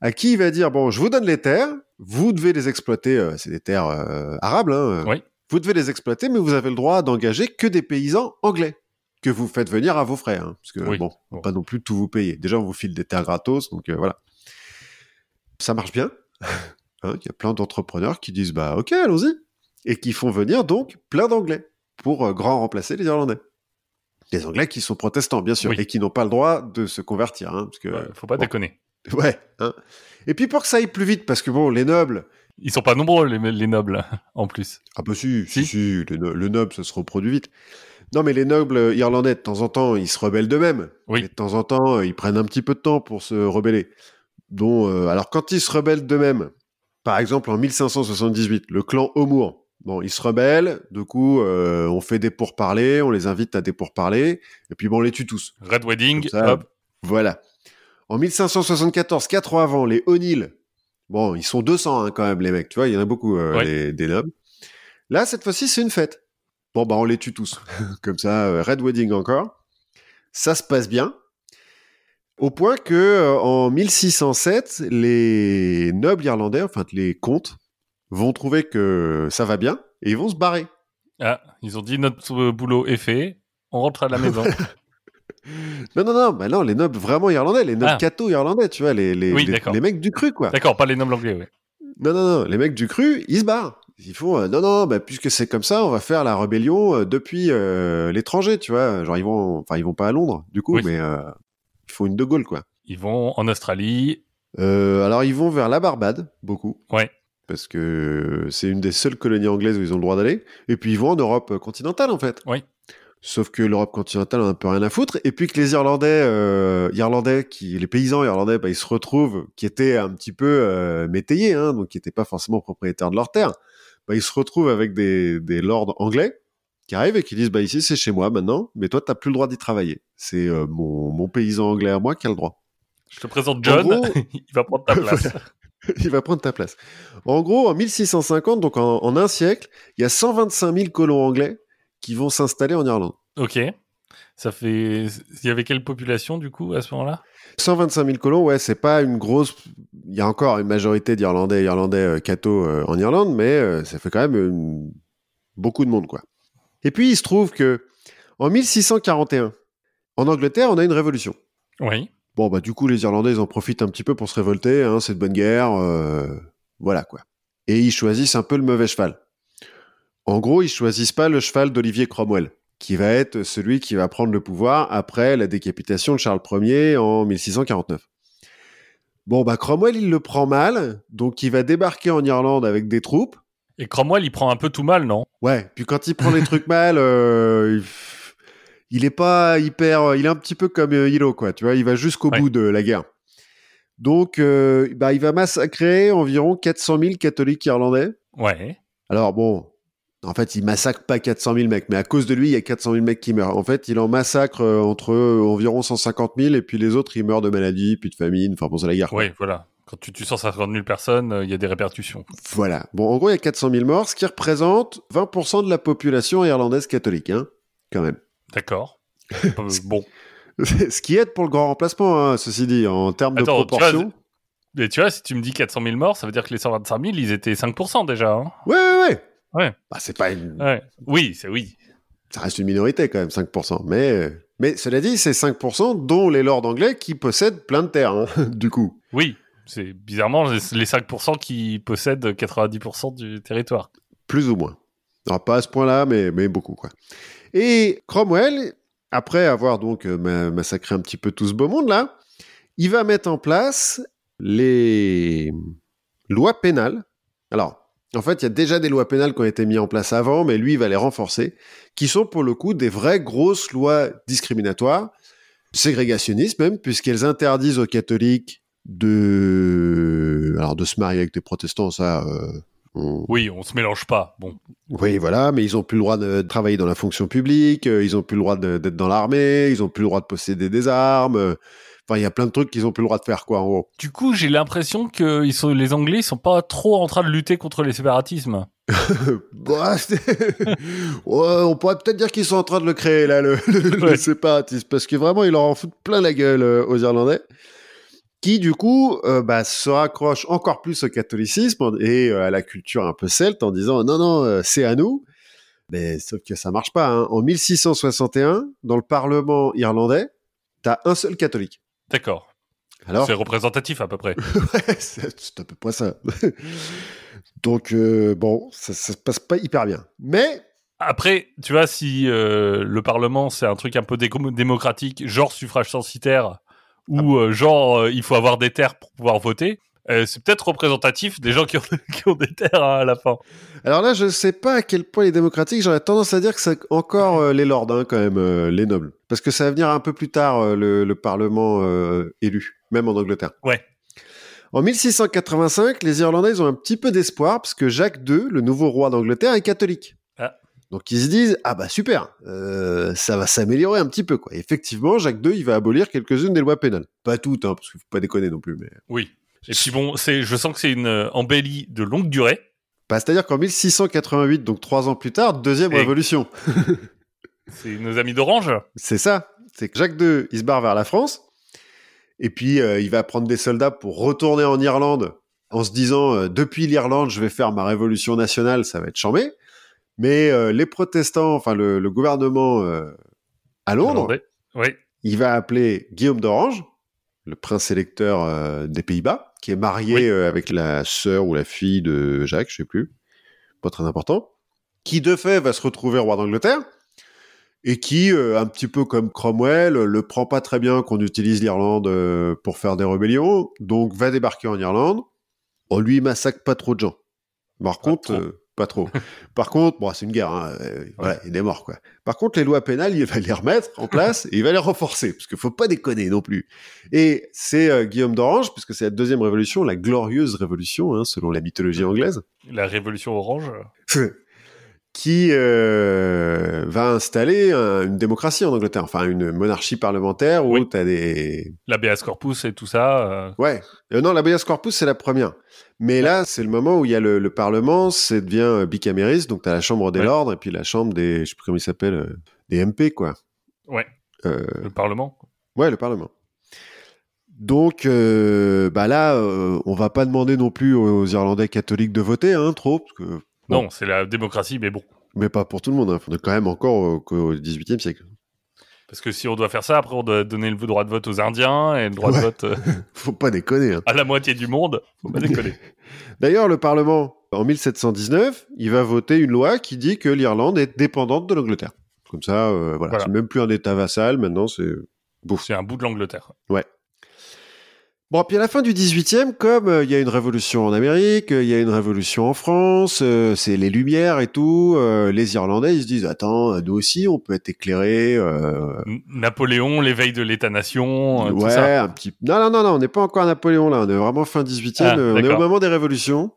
à qui il va dire, bon, je vous donne les terres, vous devez les exploiter, euh, c'est des terres euh, arables, hein, Oui. vous devez les exploiter, mais vous avez le droit d'engager que des paysans anglais, que vous faites venir à vos frères, hein, parce que Oui. bon, pas non plus tout vous payer. Déjà, on vous file des terres gratos, donc euh, voilà. Ça marche bien. Hein, Il y a plein d'entrepreneurs qui disent bah ok, allons-y, et qui font venir donc plein d'Anglais pour euh, grand remplacer les Irlandais. Des Anglais qui sont protestants, bien sûr, Oui. et qui n'ont pas le droit de se convertir, hein, parce que Ouais, faut pas bon. déconner. ouais. hein. Et puis pour que ça aille plus vite, parce que bon, les nobles, Ils sont pas nombreux, les, les nobles, en plus. Ah bah si, si, Si. si, le, le noble, ça se reproduit vite. Non, mais les nobles irlandais, de temps en temps, ils se rebellent d'eux-mêmes. Oui. Et de temps en temps, ils prennent un petit peu de temps pour se rebeller. Dont, euh, alors, quand ils se rebellent d'eux-mêmes, par exemple, en 1578, le clan O'Moore, bon, ils se rebellent, du coup, euh, on fait des pourparlers, on les invite à des pourparlers, et puis bon, on les tue tous. Red Wedding, ça, hop. Voilà. En 1574, quatre ans avant, les O'Neill, bon, ils sont 200 hein, quand même, les mecs, tu vois, il y en a beaucoup, euh, Ouais. les- des nobles. Là, cette fois-ci, c'est une fête. Bon, bah, on les tue tous. Comme ça, euh, Red Wedding encore. Ça se passe bien. Au point que, euh, en 1607, les nobles irlandais, enfin, les comtes, vont trouver que ça va bien et ils vont se barrer. Ah, ils ont dit notre euh, boulot est fait, on rentre à la maison. Non, non, non, bah non, les nobles vraiment irlandais, les nobles Ah. cathos irlandais, tu vois, les, les, Oui, les- les mecs du cru, quoi. D'accord, pas les nobles anglais, ouais. Non, non, non, les mecs du cru, ils se barrent. Ils font, euh, non, non, bah, puisque c'est comme ça, on va faire la rébellion euh, depuis euh, l'étranger, tu vois. Genre, ils vont, enfin, ils vont pas à Londres, du coup, Oui. mais euh, ils font une de Gaulle, quoi. Ils vont en Australie. Euh, alors, ils vont vers la Barbade, beaucoup. Ouais. parce que c'est une des seules colonies anglaises où ils ont le droit d'aller. Et puis ils vont en Europe continentale, en fait. Oui. Sauf que l'Europe continentale a un peu rien à foutre. Et puis que les Irlandais, euh, Irlandais qui, les paysans irlandais, bah, ils se retrouvent, qui étaient un petit peu euh, métayers, hein, donc qui n'étaient pas forcément propriétaires de leur terre, bah, ils se retrouvent avec des, des lords anglais qui arrivent et qui disent bah ici c'est chez moi maintenant, mais toi t'as plus le droit d'y travailler. C'est euh, mon, mon paysan anglais à moi qui a le droit. Je te présente John, gros- il va prendre ta place. Il va prendre ta place. En gros, en 1650, donc en, en un siècle, il y a 125 000 colons anglais qui vont s'installer en Irlande. ok. Ça fait. Il y avait quelle population du coup à ce moment-là? 125 000 colons, ouais, c'est pas une grosse. Il y a encore une majorité d'Irlandais, Irlandais euh, cathos euh, en Irlande, mais euh, ça fait quand même une- beaucoup de monde, quoi. Et puis il se trouve que en 1641, en Angleterre, on a une révolution. Oui. Bon, bah du coup, les Irlandais, ils en profitent un petit peu pour se révolter, hein, c'est de bonne guerre, euh, voilà quoi. Et ils choisissent un peu le mauvais cheval. En gros, ils choisissent pas le cheval d'Olivier Cromwell, qui va être celui qui va prendre le pouvoir après la décapitation de Charles Ier en 1649. Bon, bah Cromwell, il le prend mal, donc il va débarquer en Irlande avec des troupes. Et Cromwell, il prend un peu tout mal, non? Ouais, puis quand il prend les trucs mal, euh, il, est pas hyper, il est un petit peu comme euh, Hilo, quoi. Tu vois, il va jusqu'au Ouais. bout de la guerre. Donc, euh, bah, il va massacrer environ 400 000 catholiques irlandais. Ouais. Alors bon, en fait, il massacre pas 400 000 mecs, mais à cause de lui, il y a 400 000 mecs qui meurent. En fait, il en massacre euh, entre environ 150 000, et puis les autres, ils meurent de maladie, puis de famine. Enfin bon, c'est la guerre. Oui, voilà. Quand tu tues 150 000 personnes, euh, il y a des répercussions. Voilà. Bon, en gros, il y a 400 000 morts, ce qui représente 20% de la population irlandaise catholique, hein, quand même. D'accord. Euh, bon. Ce qui aide pour le grand remplacement, hein, ceci dit, en termes de Attends, tu proportion. Mais tu vois, si tu me dis 400 000 morts, ça veut dire que les 125 000, ils étaient 5% déjà. Hein Ouais, ouais, ouais. Ouais. Bah, c'est pas une... ouais. Oui, c'est oui. Ça reste une minorité quand même, 5%. Mais, euh, mais cela dit, c'est 5% dont les lords anglais qui possèdent plein de terres, hein, du coup. Oui. C'est bizarrement les les 5% qui possèdent 90% du territoire. Plus ou moins. Alors, pas à ce point-là, mais, mais beaucoup, quoi. Et Cromwell, après avoir donc euh, ma- massacré un petit peu tout ce beau monde-là, il va mettre en place les lois pénales. Alors, en fait, il y a déjà des lois pénales qui ont été mises en place avant, mais lui, il va les renforcer, qui sont pour le coup des vraies grosses lois discriminatoires, ségrégationnistes même, puisqu'elles interdisent aux catholiques de, alors de se marier avec des protestants, ça, euh, on- Oui, on se mélange pas. Bon. oui, voilà, mais ils ont plus le droit de travailler dans la fonction publique, euh, ils ont plus le droit d'être dans l'armée, ils ont plus le droit de posséder des armes. Enfin, il y a plein de trucs qu'ils ont plus le droit de faire, quoi, en gros. Du coup, j'ai l'impression que ils sont, les Anglais ils sont pas trop en train de lutter contre les séparatismes. Bah, on pourrait peut-être dire qu'ils sont en train de le créer, là, le, le- le Ouais. séparatisme, parce que vraiment, ils leur en foutent plein la gueule euh, aux Irlandais, qui, du coup, euh, bah, se raccrochent encore plus au catholicisme et euh, à la culture un peu celte en disant non, non, euh, c'est à nous. Mais sauf que ça marche pas. hein. En 1661, dans le Parlement irlandais, t'as un seul catholique. D'accord. Alors, C'est représentatif à peu près. Ouais, c'est à peu près ça. Donc, euh, bon, ça, ça se passe pas hyper bien. Mais Après, tu vois, si euh, le Parlement c'est un truc un peu démocratique, genre suffrage censitaire, ou euh, genre il faut avoir des terres pour pouvoir voter, c'est peut-être représentatif des gens qui ont, qui ont des terres hein, à la fin. Alors là, je sais pas à quel point les démocratiques, j'aurais tendance à dire que c'est encore euh, les lords, hein, quand même, euh, les nobles. Parce que ça va venir un peu plus tard, euh, le, le Parlement euh, élu, même en Angleterre. Ouais. En 1685, les Irlandais ils ont un petit peu d'espoir, parce que Jacques II, le nouveau roi d'Angleterre, est catholique. Ah. Donc ils se disent, ah bah super, euh, ça va s'améliorer un petit peu. quoi. Effectivement, Jacques II, il va abolir quelques-unes des lois pénales. Pas toutes, hein, parce qu'il faut pas déconner non plus. Mais... Oui. Et puis bon, c'est, je sens que c'est une euh, embellie de longue durée. Bah, C'est-à-dire qu'en 1688, donc trois ans plus tard, deuxième Et- révolution. C'est nos amis d'Orange. C'est ça. C'est que Jacques II, il se barre vers la France. Et puis, euh, il va prendre des soldats pour retourner en Irlande en se disant, euh, depuis l'Irlande, je vais faire ma révolution nationale, ça va être chambé. Mais euh, les protestants, enfin le, le gouvernement à Londres. Oui. il va appeler Guillaume d'Orange, le prince électeur des Pays-Bas, qui est marié Oui. euh, avec la sœur ou la fille de Jacques, je sais plus, pas très important, qui de fait va se retrouver roi d'Angleterre et qui, euh, un petit peu comme Cromwell, le prend pas très bien qu'on utilise l'Irlande euh, pour faire des rébellions, donc va débarquer en Irlande. On lui massacre pas trop de gens. Par contre, euh, pas trop. Par contre, bon, c'est une guerre, hein, euh, voilà, il est mort, quoi. Par contre, les lois pénales, il va les remettre en place et il va les renforcer, parce qu'il faut pas déconner non plus. Et c'est euh, Guillaume d'Orange, puisque c'est la deuxième révolution, la glorieuse révolution, hein, selon la mythologie anglaise, La révolution orange. qui euh, va installer un- une démocratie en Angleterre, enfin une monarchie parlementaire où Oui. tu as des... L'habeas corpus et tout ça. euh, Ouais, Euh, non, l'habeas corpus, c'est la première. Mais là, c'est le moment où il y a le, le Parlement, c'est devient euh, bicamériste, donc tu as la Chambre des Ouais. Lords et puis la Chambre des... Je sais plus comment il s'appelle, euh, des MP, quoi. Ouais. Le Parlement. Ouais, le Parlement. Donc, bah là, on va pas demander non plus aux Irlandais catholiques de voter, hein, trop, parce que, Bon. Non, c'est la démocratie, mais bon. mais pas pour tout le monde. Hein. On est quand même encore au, qu'au XVIIIe siècle. Parce que si on doit faire ça, après on doit donner le droit de vote aux Indiens et le droit Ouais. de vote euh, Faut pas déconner. Hein. à la moitié du monde. Faut pas déconner. D'ailleurs, le Parlement, en 1719, il va voter une loi qui dit que l'Irlande est dépendante de l'Angleterre. Comme ça, euh, voilà, Voilà. c'est même plus un État vassal. Maintenant, c'est C'est un bout de l'Angleterre. Bon, puis à la fin du 18e, comme euh, il y a une révolution en Amérique, euh, il y a une révolution en France, euh, c'est les Lumières et tout, euh, les Irlandais, ils se disent, attends, nous aussi, on peut être éclairés. euh, Napoléon, l'éveil de l'État-nation, euh, tout ouais, ça. un petit... Non, non, non, non, on n'est pas encore à Napoléon, là, on est vraiment fin 18e, Ah, on est au moment des révolutions.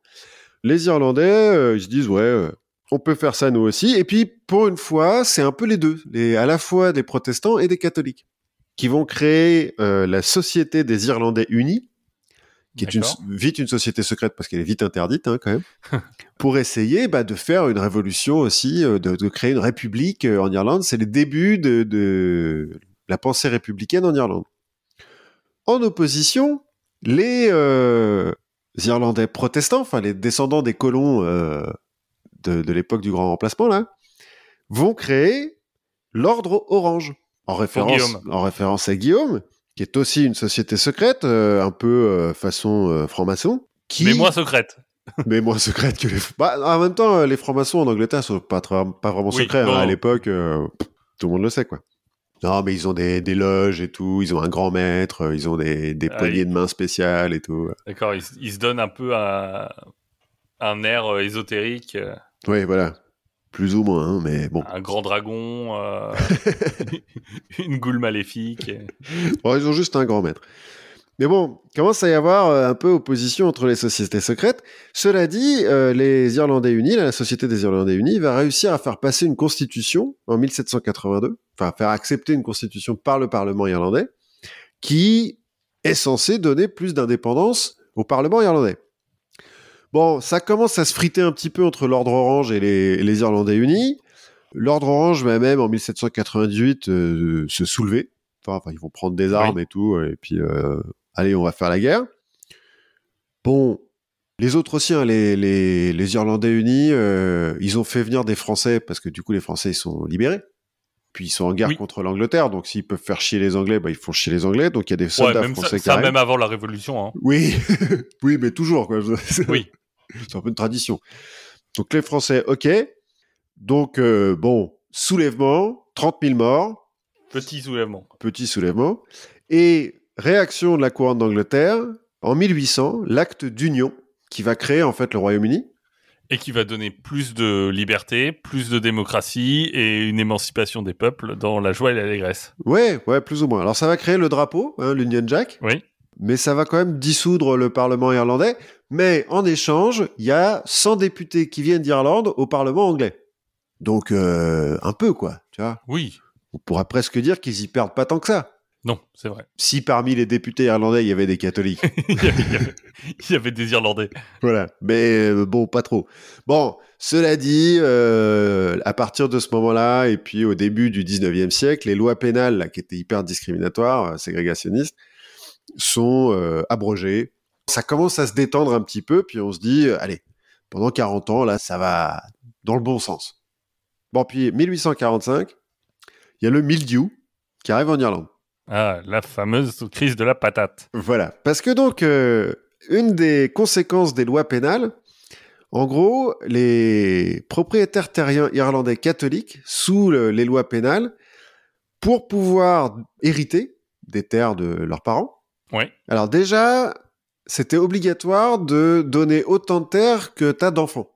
Les Irlandais, euh, ils se disent, ouais, euh, on peut faire ça nous aussi. Et puis, pour une fois, c'est un peu les deux, les, à la fois des protestants et des catholiques, qui vont créer euh, la Société des Irlandais Unis, qui est une, vite une société secrète parce qu'elle est vite interdite hein, quand même, pour essayer bah, de faire une révolution aussi, euh, de, de créer une république euh, en Irlande. C'est les débuts de, de la pensée républicaine en Irlande. En opposition, les euh, Irlandais protestants, enfin les descendants des colons euh, de, de l'époque du Grand Remplacement, là, vont créer l'ordre orange, en référence, en référence à Guillaume, qui est aussi une société secrète, euh, un peu euh, façon euh, franc-maçon. Qui... Mais moins secrète. mais moins secrète que les. Bah, en même temps, les francs-maçons en Angleterre sont pas, pas vraiment Oui, secrets. hein. À l'époque, tout le monde le sait, quoi. Non, mais ils ont des, des loges et tout, ils ont un grand maître, ils ont des, des Ah, poignées de main spéciales et tout. D'accord, il, s- il se donne un peu un, un air ésotérique, Oui, voilà. Plus ou moins, hein, mais bon. un grand dragon, euh, une goule maléfique. et- Bon, ils ont juste un grand maître. Mais bon, commence à y avoir euh, un peu opposition entre les sociétés secrètes. Cela dit, euh, les Irlandais Unis, la Société des Irlandais Unis, va réussir à faire passer une constitution en 1782, enfin faire accepter une constitution par le Parlement irlandais, qui est censée donner plus d'indépendance au Parlement irlandais. Bon, ça commence à se friter un petit peu entre l'ordre orange et les, Irlandais Unis. L'ordre orange va même en 1798 euh, se soulever. Enfin, ils vont prendre des armes et tout, et puis euh, allez, on va faire la guerre. Bon, les autres aussi, hein, les, les, les Irlandais unis, euh, ils ont fait venir des Français parce que du coup les Français ils sont libérés. Puis ils sont en guerre Oui. contre l'Angleterre, donc s'ils peuvent faire chier les Anglais, bah, ils font chier les Anglais. Donc il y a des Ouais, soldats même ça, français qui ça, même avant la Révolution. Hein. Oui, oui, mais toujours quoi. Oui. C'est un peu une tradition. Donc les Français, ok. Donc euh, bon, soulèvement, 30 000 morts, Petit soulèvement. petit soulèvement, et réaction de la couronne d'Angleterre en 1800, l'acte d'union qui va créer en fait le Royaume-Uni. Et qui va donner plus de liberté, plus de démocratie et une émancipation des peuples dans la joie et l'allégresse. Ouais, ouais, plus ou moins. Alors ça va créer le drapeau, hein, l'Union Jack, Oui. mais ça va quand même dissoudre le Parlement irlandais. Mais en échange, il y a 100 députés qui viennent d'Irlande au Parlement anglais. Donc euh, un peu quoi, tu vois. Oui. On pourrait presque dire qu'ils y perdent pas tant que ça. Non, c'est vrai. Si parmi les députés irlandais, il y avait des catholiques. il, y avait, il y avait- il y avait des Irlandais. voilà. Mais euh, bon, pas trop. Bon, cela dit, euh, à partir de ce moment-là, et puis au début du 19e siècle, les lois pénales, là, qui étaient hyper discriminatoires, euh, ségrégationnistes, sont euh, abrogées. Ça commence à se détendre un petit peu, puis on se dit, euh, allez, pendant 40 ans, là, ça va dans le bon sens. Bon, puis 1845, il y a le mildiou qui arrive en Irlande. Ah, la fameuse crise de la patate. Voilà. Parce que donc, euh, une des conséquences des lois pénales, en gros, les propriétaires terriens irlandais catholiques, sous le- les lois pénales, pour pouvoir hériter des terres de leurs parents, Oui. alors déjà, c'était obligatoire de donner autant de terre que t'as d'enfants.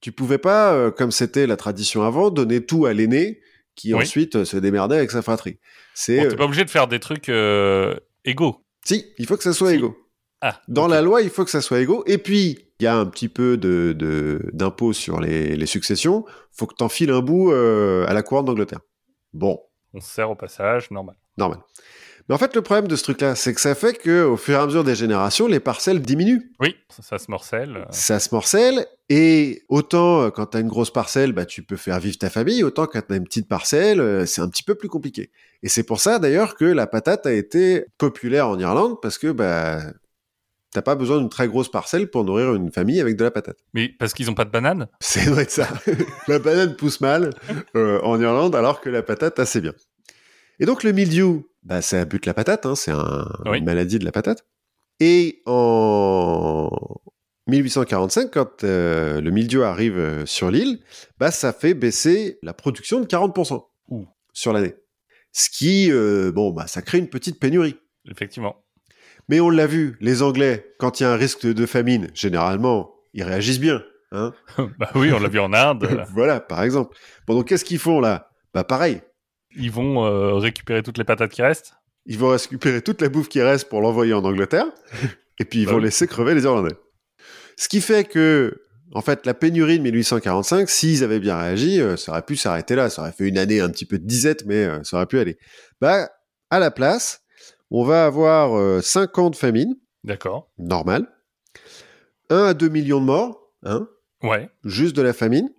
Tu pouvais pas, euh, comme c'était la tradition avant, donner tout à l'aîné qui Oui. ensuite euh, se démerdait avec sa fratrie. C'est Bon, euh, T'es pas obligé de faire des trucs euh, égaux. si, il faut que ça soit Si. égaux. Ah, Dans la loi, il faut que ça soit égaux. Et puis, il y a un petit peu de de- d'impôt sur les, les successions. faut que t'enfiles un bout euh, à la couronne d'Angleterre. Bon, On se sert au passage, normal. normal. Mais en fait, le problème de ce truc-là, c'est que ça fait que au fur et à mesure des générations, les parcelles diminuent. Oui, ça, ça se morcelle. euh. Ça se morcelle. Et autant euh, quand t'as une grosse parcelle, bah, tu peux faire vivre ta famille. Autant quand t'as une petite parcelle, euh, c'est un petit peu plus compliqué. Et c'est pour ça d'ailleurs que la patate a été populaire en Irlande parce que bah, t'as pas besoin d'une très grosse parcelle pour nourrir une famille avec de la patate. Mais parce qu'ils ont pas de banane? C'est vrai de ça. la banane pousse mal euh, en Irlande alors que la patate assez bien. Et donc le mildiou, bah, ça bute la patate, hein, c'est un- Oui. une maladie de la patate. Et en 1845, quand euh, le mildiou arrive euh, sur l'île, bah, ça fait baisser la production de 40% Ouh. sur l'année. Ce qui, euh, bon, bah, ça crée une petite pénurie. Effectivement. Mais on l'a vu, les Anglais, quand il y a un risque de famine, généralement, ils réagissent bien. Hein bah oui, on l'a vu en Inde. voilà, par exemple. Bon, donc qu'est-ce qu'ils font là? Bah pareil, Ils vont euh, récupérer toutes les patates qui restent. ils vont récupérer toute la bouffe qui reste pour l'envoyer en Angleterre, et puis ils Bah vont laisser crever les Irlandais. Ce qui fait que, en fait, la pénurie de 1845, s'ils avaient bien réagi, euh, ça aurait pu s'arrêter là. Ça aurait fait une année un petit peu de disette, mais euh, ça aurait pu aller. Bah, à la place, on va avoir euh, 5 ans de famine, D'accord. normal, 1 à 2 millions de morts, hein, Ouais. juste de la famine,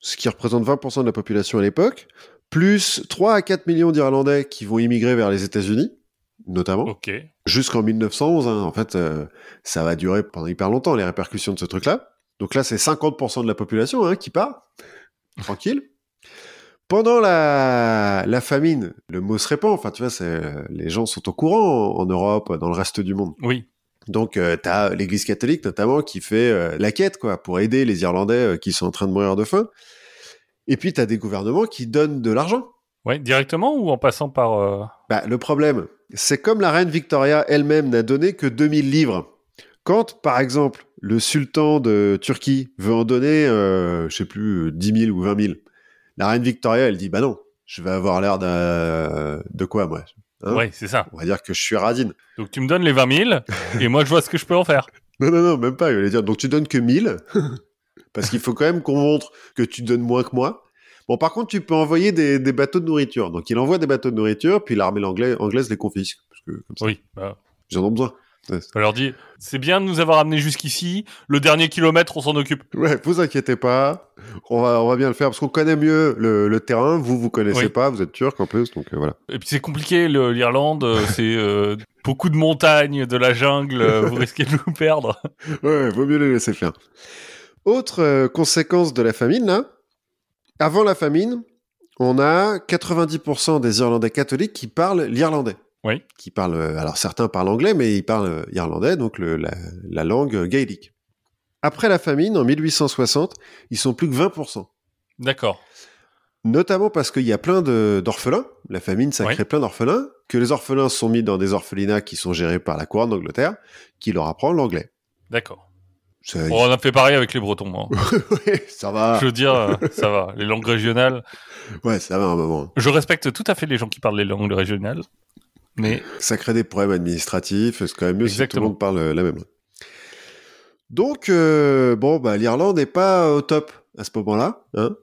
ce qui représente 20% de la population à l'époque, plus 3 à 4 millions d'Irlandais qui vont immigrer vers les États-Unis, notamment, jusqu'en 1911. hein. En fait, euh, ça va durer pendant hyper longtemps, les répercussions de ce truc-là. Donc là, c'est 50% de la population hein, qui part, tranquille. Pendant la, la famine, le mot se répand. Enfin, tu vois, les gens sont au courant en, en Europe, dans le reste du monde. Oui. Donc, euh, t'as l'Église catholique notamment qui fait euh, la quête, quoi, pour aider les Irlandais euh, qui sont en train de mourir de faim. Et puis, t'as des gouvernements qui donnent de l'argent. Ouais, directement ou en passant par. euh, Bah, le problème, c'est comme la reine Victoria elle-même n'a donné que 2000 livres. Quand, par exemple, le sultan de Turquie veut en donner, euh, je sais plus, euh, 10 000 ou 20 000, la reine Victoria, elle dit, bah non, je vais avoir l'air de quoi, moi Hein? Ouais, c'est ça. On va dire que je suis radine. Donc tu me donnes les 20 000 et moi je vois ce que je peux en faire. Non, non, non, même pas. Il allait dire, donc tu donnes que 1000, parce qu'il faut quand même qu'on montre que tu donnes moins que moi. Bon, par contre, tu peux envoyer des, des bateaux de nourriture. Donc, il envoie des bateaux de nourriture, puis l'armée anglaise, anglaise les confisque. Parce que, comme ça, Oui. Bah, ils en ont besoin. On leur dit c'est bien de nous avoir amenés jusqu'ici. Le dernier kilomètre, on s'en occupe. Ouais, vous inquiétez pas. On va, on va bien le faire, parce qu'on connaît mieux le, le terrain. Vous, vous connaissez Oui. pas. Vous êtes turc, en plus. Donc, euh, voilà. Et puis c'est compliqué l'Irlande. euh, c'est euh, beaucoup de montagnes, de la jungle. vous risquez de nous perdre. Ouais, vaut mieux les laisser faire. Autre euh, conséquence de la famine, là. Avant la famine, on a 90% des Irlandais catholiques qui parlent l'irlandais. Oui. Qui parlent, euh, alors certains parlent anglais, mais ils parlent euh, irlandais, donc le- la, la langue gaélique. Après la famine, en 1860, ils sont plus que 20%. D'accord. Notamment parce qu'il y a plein d'orphelins. La famine, ça Oui. crée plein d'orphelins. Que les orphelins sont mis dans des orphelinats qui sont gérés par la couronne d'Angleterre, qui leur apprend l'anglais. D'accord. Ça, Bon, on a fait pareil avec les Bretons. hein. ouais, ça va. Je veux dire, euh, ça va. Les langues régionales. Ouais, ça va un moment. Je respecte tout à fait les gens qui parlent les langues régionales. Mais Ça crée des problèmes administratifs. C'est quand même mieux si tout Exactement. le monde parle euh, la même langue. Donc, euh, bon, bah, l'Irlande n'est pas au top à ce moment-là. Hein.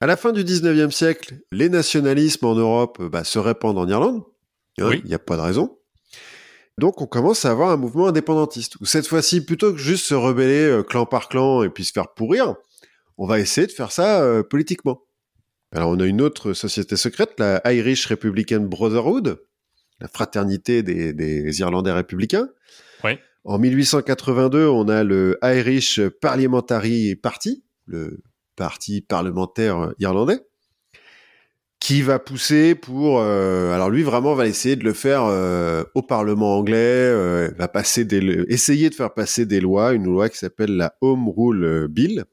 À la fin du 19e siècle, les nationalismes en Europe bah, se répandent en Irlande. Hein, Oui. Il n'y a pas de raison. Donc, on commence à avoir un mouvement indépendantiste, où cette fois-ci, plutôt que juste se rebeller euh, clan par clan et puis se faire pourrir, on va essayer de faire ça euh, politiquement. Alors, on a une autre société secrète, la Irish Republican Brotherhood, la fraternité des, des Irlandais républicains. Oui. En 1882, on a le Irish Parliamentary Party, le parti parlementaire irlandais, qui va pousser pour... euh, alors lui, vraiment, va essayer de le faire euh, au Parlement anglais, euh, va passer des, essayer de faire passer des lois, une loi qui s'appelle la Home Rule Bill,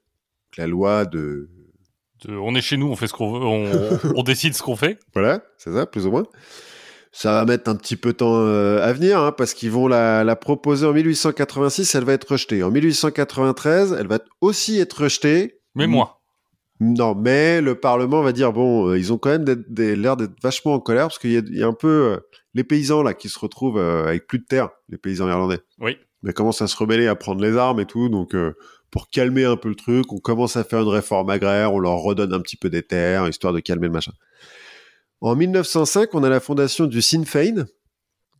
la loi de... de- on est chez nous, on fait ce qu'on veut, on, on décide ce qu'on fait. Voilà, c'est ça, plus ou moins. Ça va mettre un petit peu de temps euh, à venir, hein, parce qu'ils vont la, la, proposer en 1886, elle va être rejetée. En 1893, elle va aussi être rejetée. Mais moi. Non, mais le Parlement va dire, bon, ils ont quand même l'air d'être vachement en colère, parce qu'il y, y, a un peu les paysans là qui se retrouvent avec plus de terre, les paysans irlandais. Oui. Mais commencent à se rebeller, à prendre les armes et tout, donc pour calmer un peu le truc, on commence à faire une réforme agraire, on leur redonne un petit peu des terres, histoire de calmer le machin. En 1905, on a la fondation du Sinn Féin,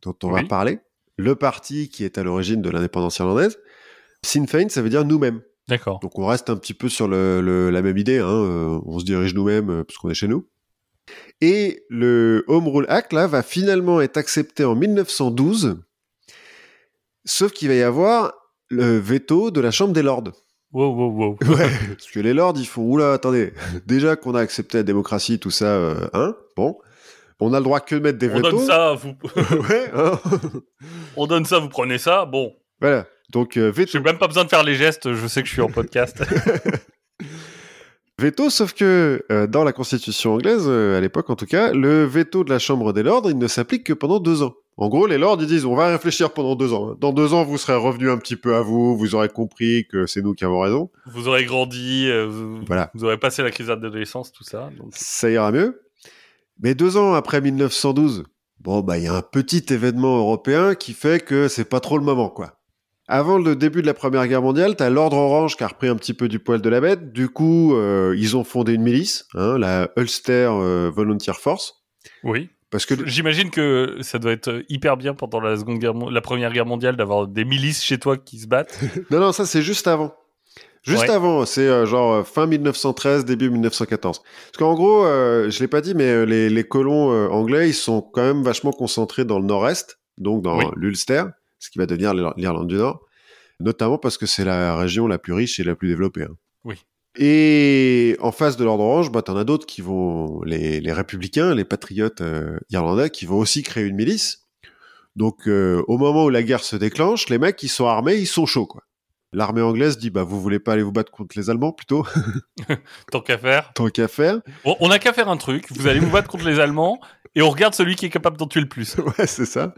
dont on va parler, le parti qui est à l'origine de l'indépendance irlandaise. Sinn Féin, ça veut dire nous-mêmes. D'accord. Donc on reste un petit peu sur le, la même idée, hein, euh, on se dirige nous-mêmes euh, puisqu'on est chez nous. Et le Home Rule Act, là, va finalement être accepté en 1912, sauf qu'il va y avoir le veto de la Chambre des Lords. Wow, wow, wow. Ouais, parce que les Lords, ils font, oula, attendez, déjà qu'on a accepté la démocratie, tout ça, euh, hein, bon, on a le droit que de mettre des veto. On donne ça, vous... ouais, hein On donne ça, vous prenez ça, bon. Voilà, donc euh, veto. J'ai même pas besoin de faire les gestes, je sais que je suis en podcast. veto, sauf que euh, dans la constitution anglaise, euh, à l'époque en tout cas, le veto de la Chambre des Lords, il ne s'applique que pendant deux ans. En gros, les lords, ils disent, on va réfléchir pendant deux ans. Dans deux ans, vous serez revenu un petit peu à vous, vous aurez compris que c'est nous qui avons raison. Vous aurez grandi, euh, vous, voilà. vous aurez passé la crise d'adolescence, tout ça. Donc... Ça ira mieux. Mais deux ans après 1912, bon, bah, il y a un petit événement européen qui fait que c'est pas trop le moment, quoi. Avant le début de la Première Guerre mondiale, t'as l'Ordre Orange qui a repris un petit peu du poil de la bête. Du coup, euh, ils ont fondé une milice, hein, la Ulster euh, Volunteer Force. Oui. Parce que j'imagine que ça doit être hyper bien pendant la seconde guerre, la première guerre mondiale d'avoir des milices chez toi qui se battent. non, non, ça c'est juste avant. Juste Ouais. avant, c'est euh, genre fin 1913, début 1914. Parce qu'en gros, euh, je l'ai pas dit, mais les, les colons euh, anglais, ils sont quand même vachement concentrés dans le nord-est, donc dans Oui. l'Ulster, ce qui va devenir l'Ir- l'Irlande du Nord, notamment parce que c'est la région la plus riche et la plus développée. hein. Oui. Et en face de l'ordre orange, bah, t'en as d'autres qui vont, les, les républicains, les patriotes euh, irlandais, qui vont aussi créer une milice. Donc, euh, au moment où la guerre se déclenche, les mecs qui sont armés, ils sont chauds, quoi. L'armée anglaise dit, bah, vous voulez pas aller vous battre contre les Allemands, plutôt, Tant qu'à faire. tant qu'à faire. On on a qu'à faire un truc. Vous allez vous battre contre les Allemands et on regarde celui qui est capable d'en tuer le plus. ouais, c'est ça,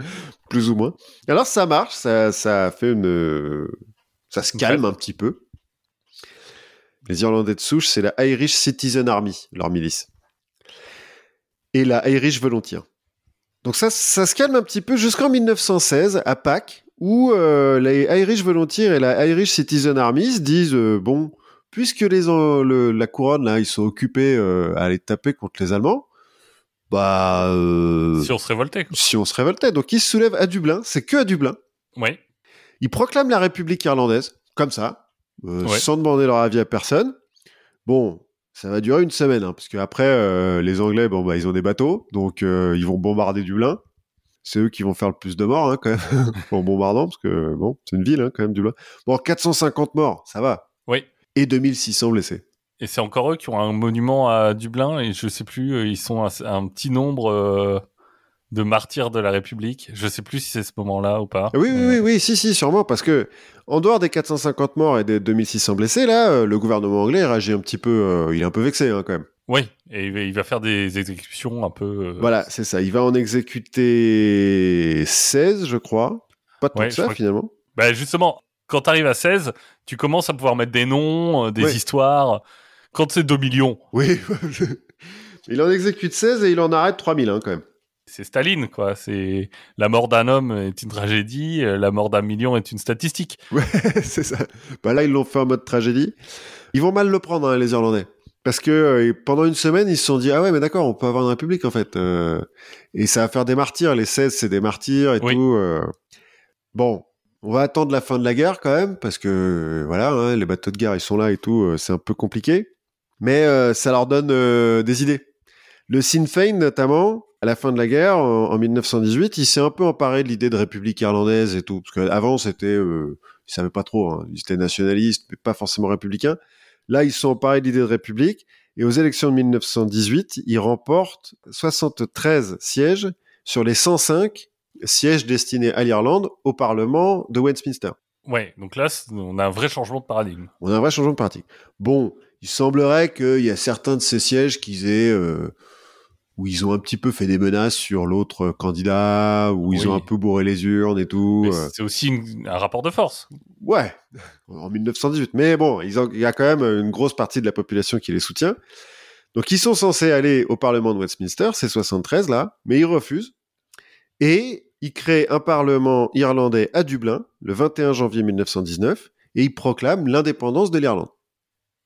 plus ou moins. Alors, ça marche, ça, ça fait une, ça se calme un petit peu. Les Irlandais de souche, c'est la Irish Citizen Army, leur milice. Et la Irish Volunteer. Donc ça, ça se calme un petit peu jusqu'en 1916, à Pâques, où euh, les Irish Volunteer et la Irish Citizen Army se disent, euh, bon, puisque les, le- la couronne, là, ils sont occupés euh, à aller taper contre les Allemands, bah... Si on se révoltait. quoi. si on se révoltait. Donc ils se soulèvent à Dublin, c'est que à Dublin. Oui. Ils proclament la République irlandaise, comme ça, Ouais. sans demander leur avis à personne. Bon, ça va durer une semaine, hein, parce qu'après, euh, les Anglais, bon, bah, ils ont des bateaux, donc euh, ils vont bombarder Dublin. C'est eux qui vont faire le plus de morts, hein, quand même, en bombardant, parce que, bon, c'est une ville, hein, quand même, Dublin. Bon, 450 morts, ça va. Oui. Et 2600 blessés. Et c'est encore eux qui ont un monument à Dublin et je sais plus, euh, ils sont à un petit nombre euh, de martyrs de la République. Je sais plus si c'est ce moment-là ou pas. Ah Oui, oui, Euh, oui, oui, si, si, sûrement, parce que en dehors des 450 morts et des 2600 blessés, là, euh, le gouvernement anglais réagit un petit peu, euh, il est un peu vexé, hein, quand même. Oui, et il va, faire des exécutions un peu. euh, Voilà, c'est ça. Il va en exécuter 16, je crois. Pas tant Ouais, que ça, crois que- finalement. Bah justement, quand t'arrives à 16, tu commences à pouvoir mettre des noms, euh, des Ouais. histoires. Quand c'est 2 millions, Oui. il en exécute 16 et il en arrête 3000, hein, quand même. C'est Staline, quoi. C'est la mort d'un homme est une tragédie, euh, la mort d'un million est une statistique. Ouais, c'est ça. Bah là, ils l'ont fait en mode tragédie. Ils vont mal le prendre, hein, les Irlandais. Parce que euh, pendant une semaine, ils se sont dit ah ouais mais d'accord, on peut avoir une république en fait. Euh, et ça va faire des martyrs. Les 16, c'est des martyrs et Oui. tout. euh. Bon, on va attendre la fin de la guerre quand même parce que voilà, hein, les bateaux de guerre ils sont là et tout. c'est un peu compliqué, mais ça leur donne des idées. Le Sinn Féin notamment, à la fin de la guerre en, en 1918, il s'est un peu emparé de l'idée de république irlandaise et tout. Parce qu'avant c'était, euh, ils savaient pas trop. Hein, ils étaient nationalistes, mais pas forcément républicains. Là, ils sont emparés de l'idée de république. Et aux élections de 1918, ils remportent 73 sièges sur les 105 sièges destinés à l'Irlande au Parlement de Westminster. Ouais, donc là, on a un vrai changement de paradigme. On a un vrai changement de pratique. Bon, il semblerait qu'il y a certains de ces sièges qui aient euh, où ils ont un petit peu fait des menaces sur l'autre candidat, où ils ont un peu bourré les urnes et tout. Euh. C'est aussi une- un rapport de force. Ouais, en 1918. Mais bon, ils ont- il y a quand même une grosse partie de la population qui les soutient. Donc ils sont censés aller au Parlement de Westminster, c'est 73 là, mais ils refusent. Et ils créent un Parlement irlandais à Dublin le 21 janvier 1919 et ils proclament l'indépendance de l'Irlande.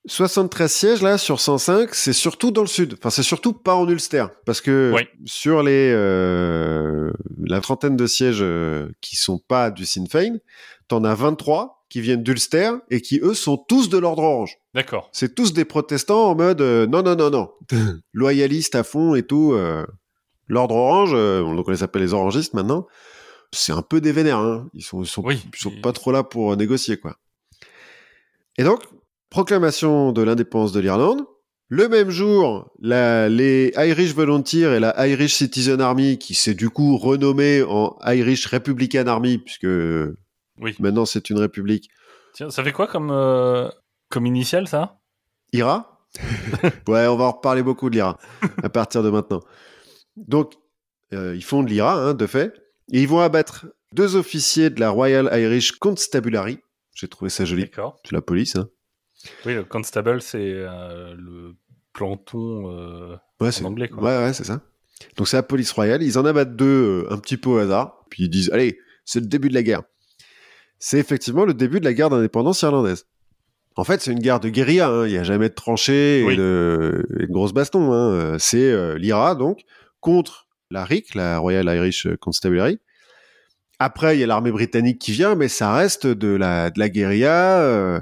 73 sièges là sur 105, c'est surtout dans le sud. Enfin, c'est surtout pas en Ulster parce que Oui. sur les euh, la trentaine de sièges euh, qui sont pas du Sinn Féin, t'en as 23 qui viennent d'Ulster et qui eux sont tous de l'ordre orange. D'accord. C'est tous des protestants en mode euh, non non non non, loyalistes à fond et tout. euh. L'ordre orange, donc on les appelle les orangistes maintenant. C'est un peu des vénères. Hein. Ils sont ils sont Oui. ils sont pas trop là pour négocier, quoi. Et donc, proclamation de l'indépendance de l'Irlande. Le même jour, la- les Irish Volunteers et la Irish Citizen Army, qui s'est du coup renommée en Irish Republican Army, puisque Oui. maintenant c'est une république, Tiens, ça fait quoi comme, euh, comme initial, ça? IRA? ouais, on va en reparler beaucoup de l'IRA à partir de maintenant. Donc, euh, ils font de l'IRA, hein, de fait, et ils vont abattre deux officiers de la Royal Irish Constabulary. J'ai trouvé ça joli. D'accord. C'est la police, hein. Oui, le constable, c'est euh, le planton. euh, Ouais, En c'est anglais, quoi. Ouais, ouais, c'est ça. Donc c'est la police royale. Ils en abattent deux euh, un petit peu au hasard. Puis ils disent, allez, c'est le début de la guerre. C'est effectivement le début de la guerre d'indépendance irlandaise. En fait, c'est une guerre de guérilla. hein. Il n'y a jamais de tranchées Oui. et, de, et de grosses bastons. hein. C'est euh, l'IRA, donc, contre la RIC, la Royal Irish Constabulary. Après, il y a l'armée britannique qui vient, mais ça reste de la, de la guérilla. euh,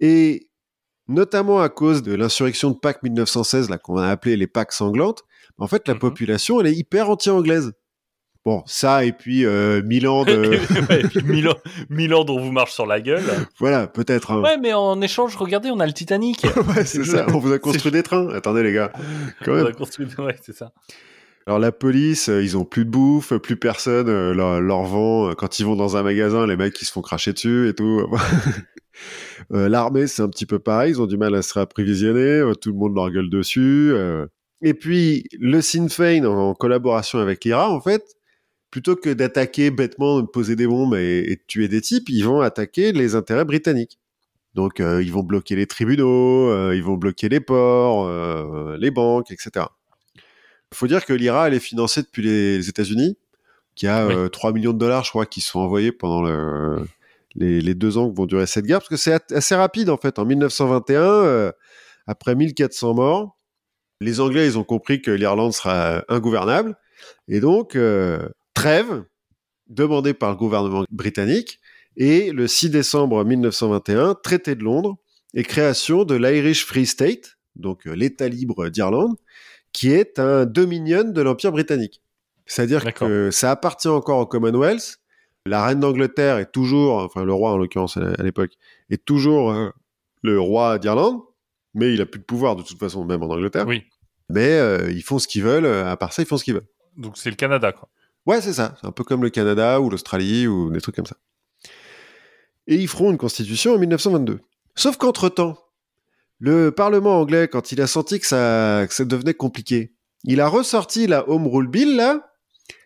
et notamment à cause de l'insurrection de Pâques 1916, là, qu'on a appelé les Pâques sanglantes, en fait, la Mhm. population, elle est hyper anti-anglaise. Bon, ça, et puis euh, mille ans de... Ouais, et puis mille ans, mille ans dont vous marche sur la gueule. voilà, peut-être. hein. Ouais, mais en échange, regardez, on a le Titanic. Ouais, c'est ça, on vous a construit des trains. Attendez, les gars. Quand on même. a construit. Ouais, c'est ça. Alors, la police, euh, ils ont plus de bouffe, plus personne euh, leur, leur vend. euh, Quand ils vont dans un magasin, les mecs, ils se font cracher dessus et tout. Euh, L'armée, c'est un petit peu pareil. Ils ont du mal à se réapprovisionner. euh, Tout le monde leur gueule dessus. euh. Et puis, le Sinn Féin, en, collaboration avec l'IRA, en fait, plutôt que d'attaquer bêtement, de poser des bombes et, de tuer des types, ils vont attaquer les intérêts britanniques. Donc, euh, ils vont bloquer les tribunaux, euh, ils vont bloquer les ports, euh, les banques, etc. Il faut dire que l'IRA, elle est financée depuis les, les États-Unis, qui a Oui. euh, 3 millions de dollars, je crois, qui sont envoyés pendant le, les, les deux ans que vont durer cette guerre, parce que c'est assez rapide, en fait. En 1921, euh, après 1400 morts, les Anglais, ils ont compris que l'Irlande sera ingouvernable, et donc, euh, trêve, demandée par le gouvernement britannique, et le 6 décembre 1921, traité de Londres et création de l'Irish Free State, donc euh, l'État libre d'Irlande, qui est un dominion de l'Empire britannique. C'est-à-dire que ça appartient encore au Commonwealth. La reine d'Angleterre est toujours, enfin le roi en l'occurrence à l'époque, est toujours euh, le roi d'Irlande, mais il a plus de pouvoir de toute façon, même en Angleterre. Oui. Mais euh, ils font ce qu'ils veulent, euh, à part ça, ils font ce qu'ils veulent. Donc c'est le Canada, quoi. Ouais, c'est ça. C'est un peu comme le Canada ou l'Australie ou des trucs comme ça. Et ils feront une constitution en 1922. Sauf qu'entre-temps, le Parlement anglais, quand il a senti que ça, que ça devenait compliqué, il a ressorti la Home Rule Bill, là,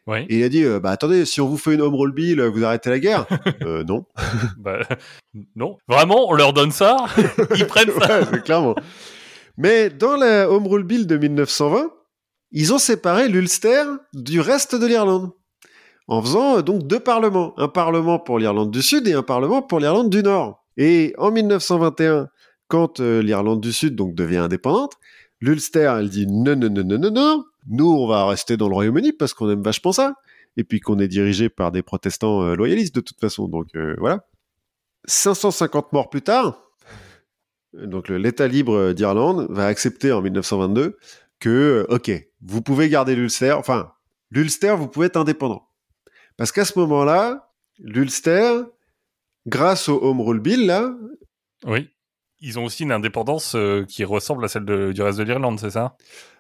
Oui. et il a dit euh, Bah attendez, si on vous fait une Home Rule Bill, vous arrêtez la guerre euh, Non. Bah, non. Vraiment, on leur donne ça? Ils prennent ça? Ouais, clairement. Mais dans la Home Rule Bill de 1920, ils ont séparé l'Ulster du reste de l'Irlande. En faisant euh, donc deux parlements. Un parlement pour l'Irlande du Sud et un parlement pour l'Irlande du Nord. Et en 1921, quand euh, l'Irlande du Sud donc devient indépendante, l'Ulster, elle dit non, non, non, non, non, non. Nous, on va rester dans le Royaume-Uni parce qu'on aime vachement ça. Et puis qu'on est dirigé par des protestants euh, loyalistes de toute façon. Donc euh, voilà. 550 morts plus tard, donc l'État libre d'Irlande va accepter en 1922 que, ok, vous pouvez garder l'Ulster, enfin, l'Ulster, vous pouvez être indépendant. Parce qu'à ce moment-là, l'Ulster, grâce au Home Rule Bill, là, Oui. Ils ont aussi une indépendance euh, qui ressemble à celle de- du reste de l'Irlande, c'est ça?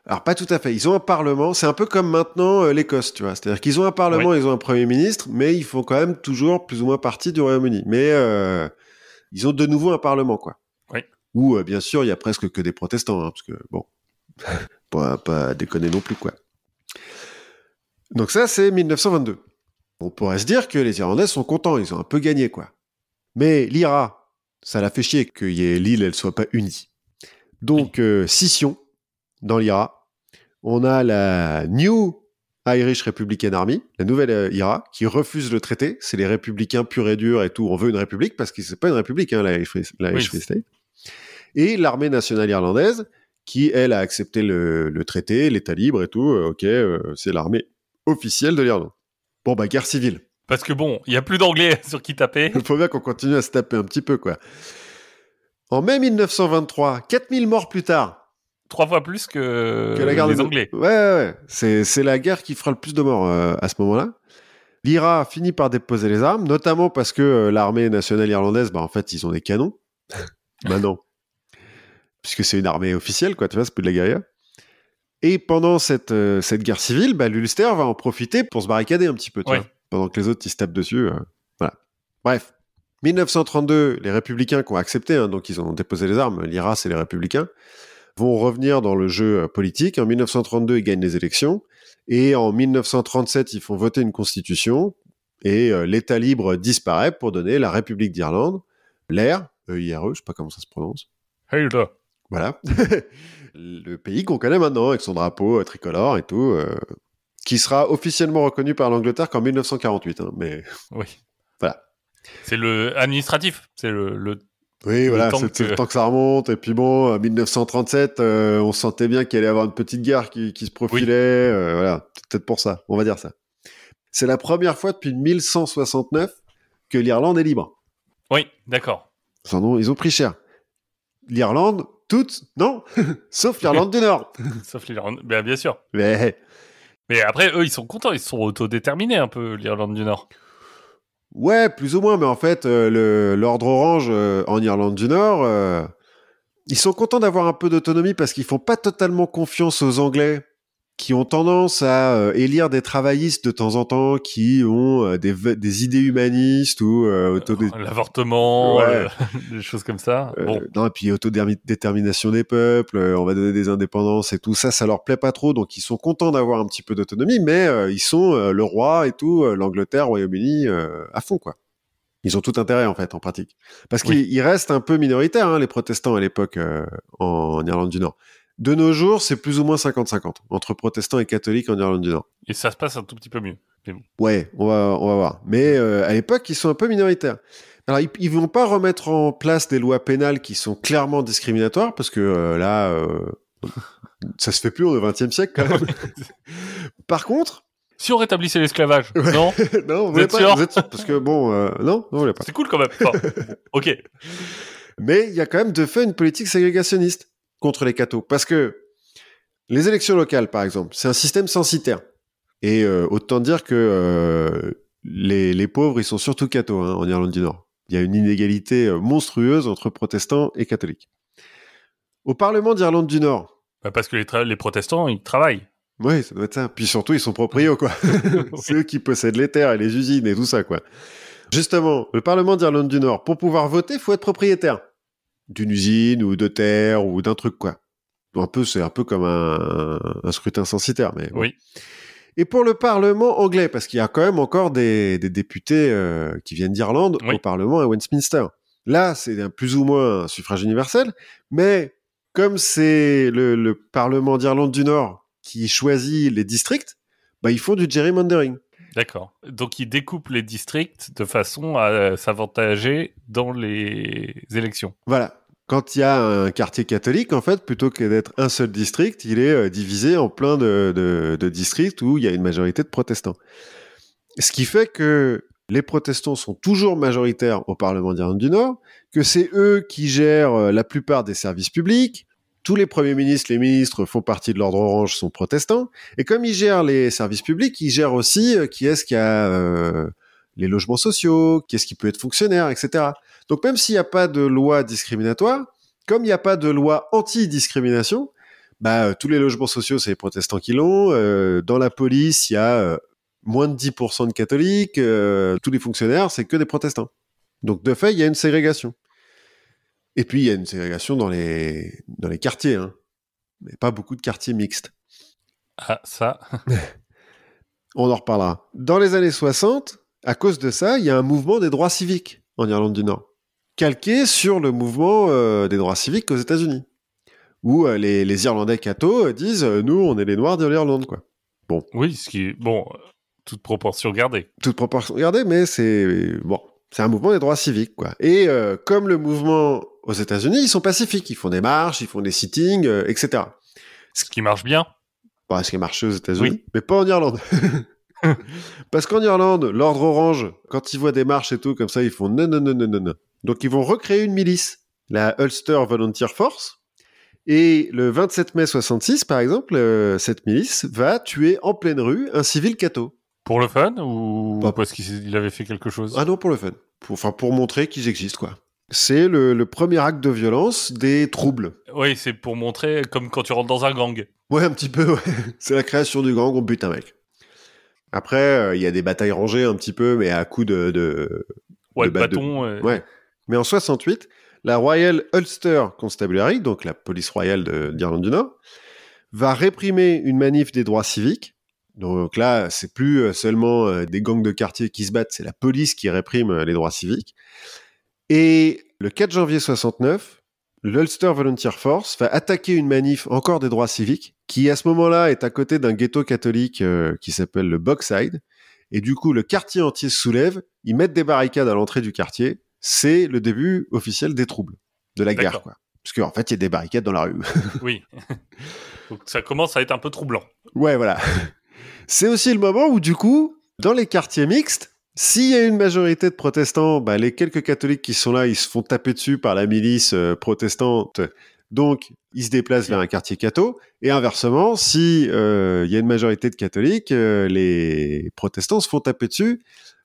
Alors pas tout à fait, ils ont un parlement, c'est un peu comme maintenant euh, l'Écosse, tu vois, c'est-à-dire qu'ils ont un parlement, ils ont un premier ministre, mais ils font quand même toujours plus ou moins partie du Royaume-Uni. Mais euh, ils ont de nouveau un parlement, quoi. Oui. Où, bien sûr, il y a presque que des protestants, hein, parce que, bon, pas, pas déconner non plus, quoi. Donc ça, c'est 1922. On pourrait se dire que les Irlandais sont contents, ils ont un peu gagné, quoi. Mais l'IRA, ça l'a fait chier que l'île, elle soit pas unie. Donc, euh, scission dans l'IRA. On a la New Irish Republican Army, la nouvelle euh, IRA, qui refuse le traité. C'est les républicains purs et durs et tout. On veut une république parce que c'est pas une république, hein, la Irish Free, State. Et l'armée nationale irlandaise, qui, elle, a accepté le, traité, l'État libre et tout. Euh, ok, c'est l'armée officielle de l'Irlande. Bon, bah, guerre civile. Parce que bon, il y a plus d'anglais sur qui taper. Il faut bien qu'on continue à se taper un petit peu, quoi. En mai 1923, 4000 morts plus tard. Trois fois plus que, la guerre des Anglais. Ouais, ouais, ouais. C'est la guerre qui fera le plus de morts euh, à ce moment-là. L'IRA finit par déposer les armes, notamment parce que euh, l'armée nationale irlandaise, bah, en fait, ils ont des canons. Maintenant. Puisque c'est une armée officielle, quoi, tu vois, c'est plus de la guerre. Et pendant cette, euh, cette guerre civile, bah, l'Ulster va en profiter pour se barricader un petit peu, tu vois, pendant que les autres ils se tapent dessus. Euh, voilà. Bref. 1932, les républicains qui ont accepté, hein, donc ils ont déposé les armes, l'IRA c'est les républicains, vont revenir dans le jeu euh, politique. En 1932, ils gagnent les élections. Et en 1937, ils font voter une constitution. Et l'État libre disparaît pour donner la République d'Irlande, l'EIRE, E-I-R-E, je sais pas comment ça se prononce. Hey, là. Voilà. le pays qu'on connaît maintenant, avec son drapeau euh, tricolore et tout, euh, qui sera officiellement reconnu par l'Angleterre qu'en 1948. Hein, mais oui. Voilà. C'est le administratif. C'est le, oui, voilà, c'est le temps que ça remonte. Et puis bon, en 1937, euh, on sentait bien qu'il allait y avoir une petite guerre qui, se profilait. voilà, peut-être pour ça, on va dire ça. C'est la première fois depuis 1169 que l'Irlande est libre. Oui, d'accord. Ils ont pris cher. L'Irlande, toutes, non Sauf l'Irlande du Nord. Sauf l'Irlande, bien, bien sûr. Mais... Mais après, eux, ils sont contents, ils sont autodéterminés un peu, l'Irlande du Nord. Ouais, plus ou moins, mais en fait, euh, l'ordre orange euh, en Irlande du Nord, euh, ils sont contents d'avoir un peu d'autonomie parce qu'ils font pas totalement confiance aux Anglais qui ont tendance à euh, élire des travaillistes de temps en temps qui ont euh, des, des, idées humanistes ou euh, l'avortement, des choses comme ça. bon. Non, et puis autodétermination des peuples, on va donner des indépendances et tout ça, ça leur plaît pas trop, donc ils sont contents d'avoir un petit peu d'autonomie, mais ils sont le roi et tout, l'Angleterre, Royaume-Uni à fond quoi. Ils ont tout intérêt en fait en pratique, parce qu'ils restent un peu minoritaires hein, les protestants à l'époque en Irlande du Nord. De nos jours, c'est plus ou moins 50-50 entre protestants et catholiques en Irlande du Nord. Et ça se passe un tout petit peu mieux. Ouais, on va, on va voir. Mais euh, à l'époque, ils sont un peu minoritaires. Alors, ils, ne vont pas remettre en place des lois pénales qui sont clairement discriminatoires, parce que euh, là, euh, ça se fait plus au XXe siècle quand même. Par contre, si on rétablissait l'esclavage, non? Non, vous, êtes pas, vous êtes parce que bon, non, non, pas. C'est cool quand même. ok. Mais il y a quand même de fait une politique ségrégationniste contre les cathos. Parce que les élections locales, par exemple, c'est un système censitaire. Et euh, autant dire que euh, les, pauvres, ils sont surtout cathos hein, en Irlande du Nord. Il y a une inégalité euh, monstrueuse entre protestants et catholiques. Au Parlement d'Irlande du Nord. Bah, parce que les, les, protestants, ils travaillent. Oui, ça doit être ça. Puis surtout, ils sont proprios, quoi. c'est eux qui possèdent les terres et les usines et tout ça, quoi. Justement, le Parlement d'Irlande du Nord, pour pouvoir voter, il faut être propriétaire d'une usine ou de terre ou d'un truc quoi. Un peu, c'est un peu comme un, scrutin censitaire, mais oui. Et pour le Parlement anglais, parce qu'il y a quand même encore des, députés euh, qui viennent d'Irlande au Parlement à Westminster. Là, c'est plus ou moins un suffrage universel, mais comme c'est le, Parlement d'Irlande du Nord qui choisit les districts, bah, ils font du gerrymandering. D'accord. Donc ils découpent les districts de façon à s'avantager dans les élections. Voilà quand il y a un quartier catholique, en fait, plutôt que d'être un seul district, il est euh, divisé en plein de, districts où il y a une majorité de protestants. Ce qui fait que les protestants sont toujours majoritaires au Parlement d'Irlande du Nord, que c'est eux qui gèrent euh, la plupart des services publics. Tous les premiers ministres, les ministres font partie de l'ordre orange, sont protestants. Et comme ils gèrent les services publics, ils gèrent aussi euh, qui est-ce qui a les logements sociaux, qui est-ce qui peut être fonctionnaire, etc. Donc même s'il n'y a pas de loi discriminatoire, comme il n'y a pas de loi anti-discrimination, bah, euh, tous les logements sociaux, c'est les protestants qui l'ont. Euh, dans la police, il y a euh, moins de 10% de catholiques. tous les fonctionnaires, c'est que des protestants. Donc de fait, il y a une ségrégation. Et puis, il y a une ségrégation dans les, dans les quartiers. Hein. Mais pas beaucoup de quartiers mixtes. Ah, ça On en reparlera. Dans les années 60, à cause de ça, il y a un mouvement des droits civiques en Irlande du Nord, calqué sur le mouvement euh, des droits civiques aux États-Unis, où euh, les, les, Irlandais cathos disent euh, nous, on est les Noirs de l'Irlande, quoi. Bon. Oui, ce qui est bon, toute proportion gardée. Toute proportion gardée, mais c'est bon, c'est un mouvement des droits civiques, quoi. Et comme le mouvement aux États-Unis, ils sont pacifiques, ils font des marches, ils font des sittings, etc. Ce qui marche bien. Bah, ce qui marche aux États-Unis, mais pas en Irlande. Parce qu'en Irlande, l'ordre orange, quand ils voient des marches et tout comme ça, ils font non, non, non, non, non, non. Donc ils vont recréer une milice, la Ulster Volunteer Force. Et le 27 mai 66, par exemple, euh, cette milice va tuer en pleine rue un civil catho. Pour le fun ou parce qu'il avait fait quelque chose? Ah non, pour le fun. Pour, enfin, pour montrer qu'ils existent, quoi. C'est le, le, premier acte de violence des troubles. Oui, c'est pour montrer comme quand tu rentres dans un gang. Ouais, un petit peu, ouais. C'est la création du gang, on bute un mec. Après, euh, il y a des batailles rangées un petit peu, mais à coup de, de, ouais, de, bâton. Ouais. Mais en 68, la Royal Ulster Constabulary, donc la police royale d'Irlande du Nord, va réprimer une manif des droits civiques. Donc là, c'est plus euh, seulement euh, des gangs de quartier qui se battent, c'est la police qui réprime les droits civiques. Et le 4 janvier 69, l'Ulster Volunteer Force va attaquer une manif encore des droits civiques, qui à ce moment-là est à côté d'un ghetto catholique euh, qui s'appelle le Boxside. Et du coup, le quartier entier se soulève, ils mettent des barricades à l'entrée du quartier. C'est le début officiel des troubles, de la guerre, quoi. Parce qu'en fait, il y a des barricades dans la rue. oui. Donc ça commence à être un peu troublant. Ouais, voilà. C'est aussi le moment où, du coup, dans les quartiers mixtes, s'il y a une majorité de protestants, bah, les quelques catholiques qui sont là, ils se font taper dessus par la milice euh, protestante. Donc, ils se déplacent vers un quartier catho. Et inversement, si euh, il y a une majorité de catholiques, euh, les protestants se font taper dessus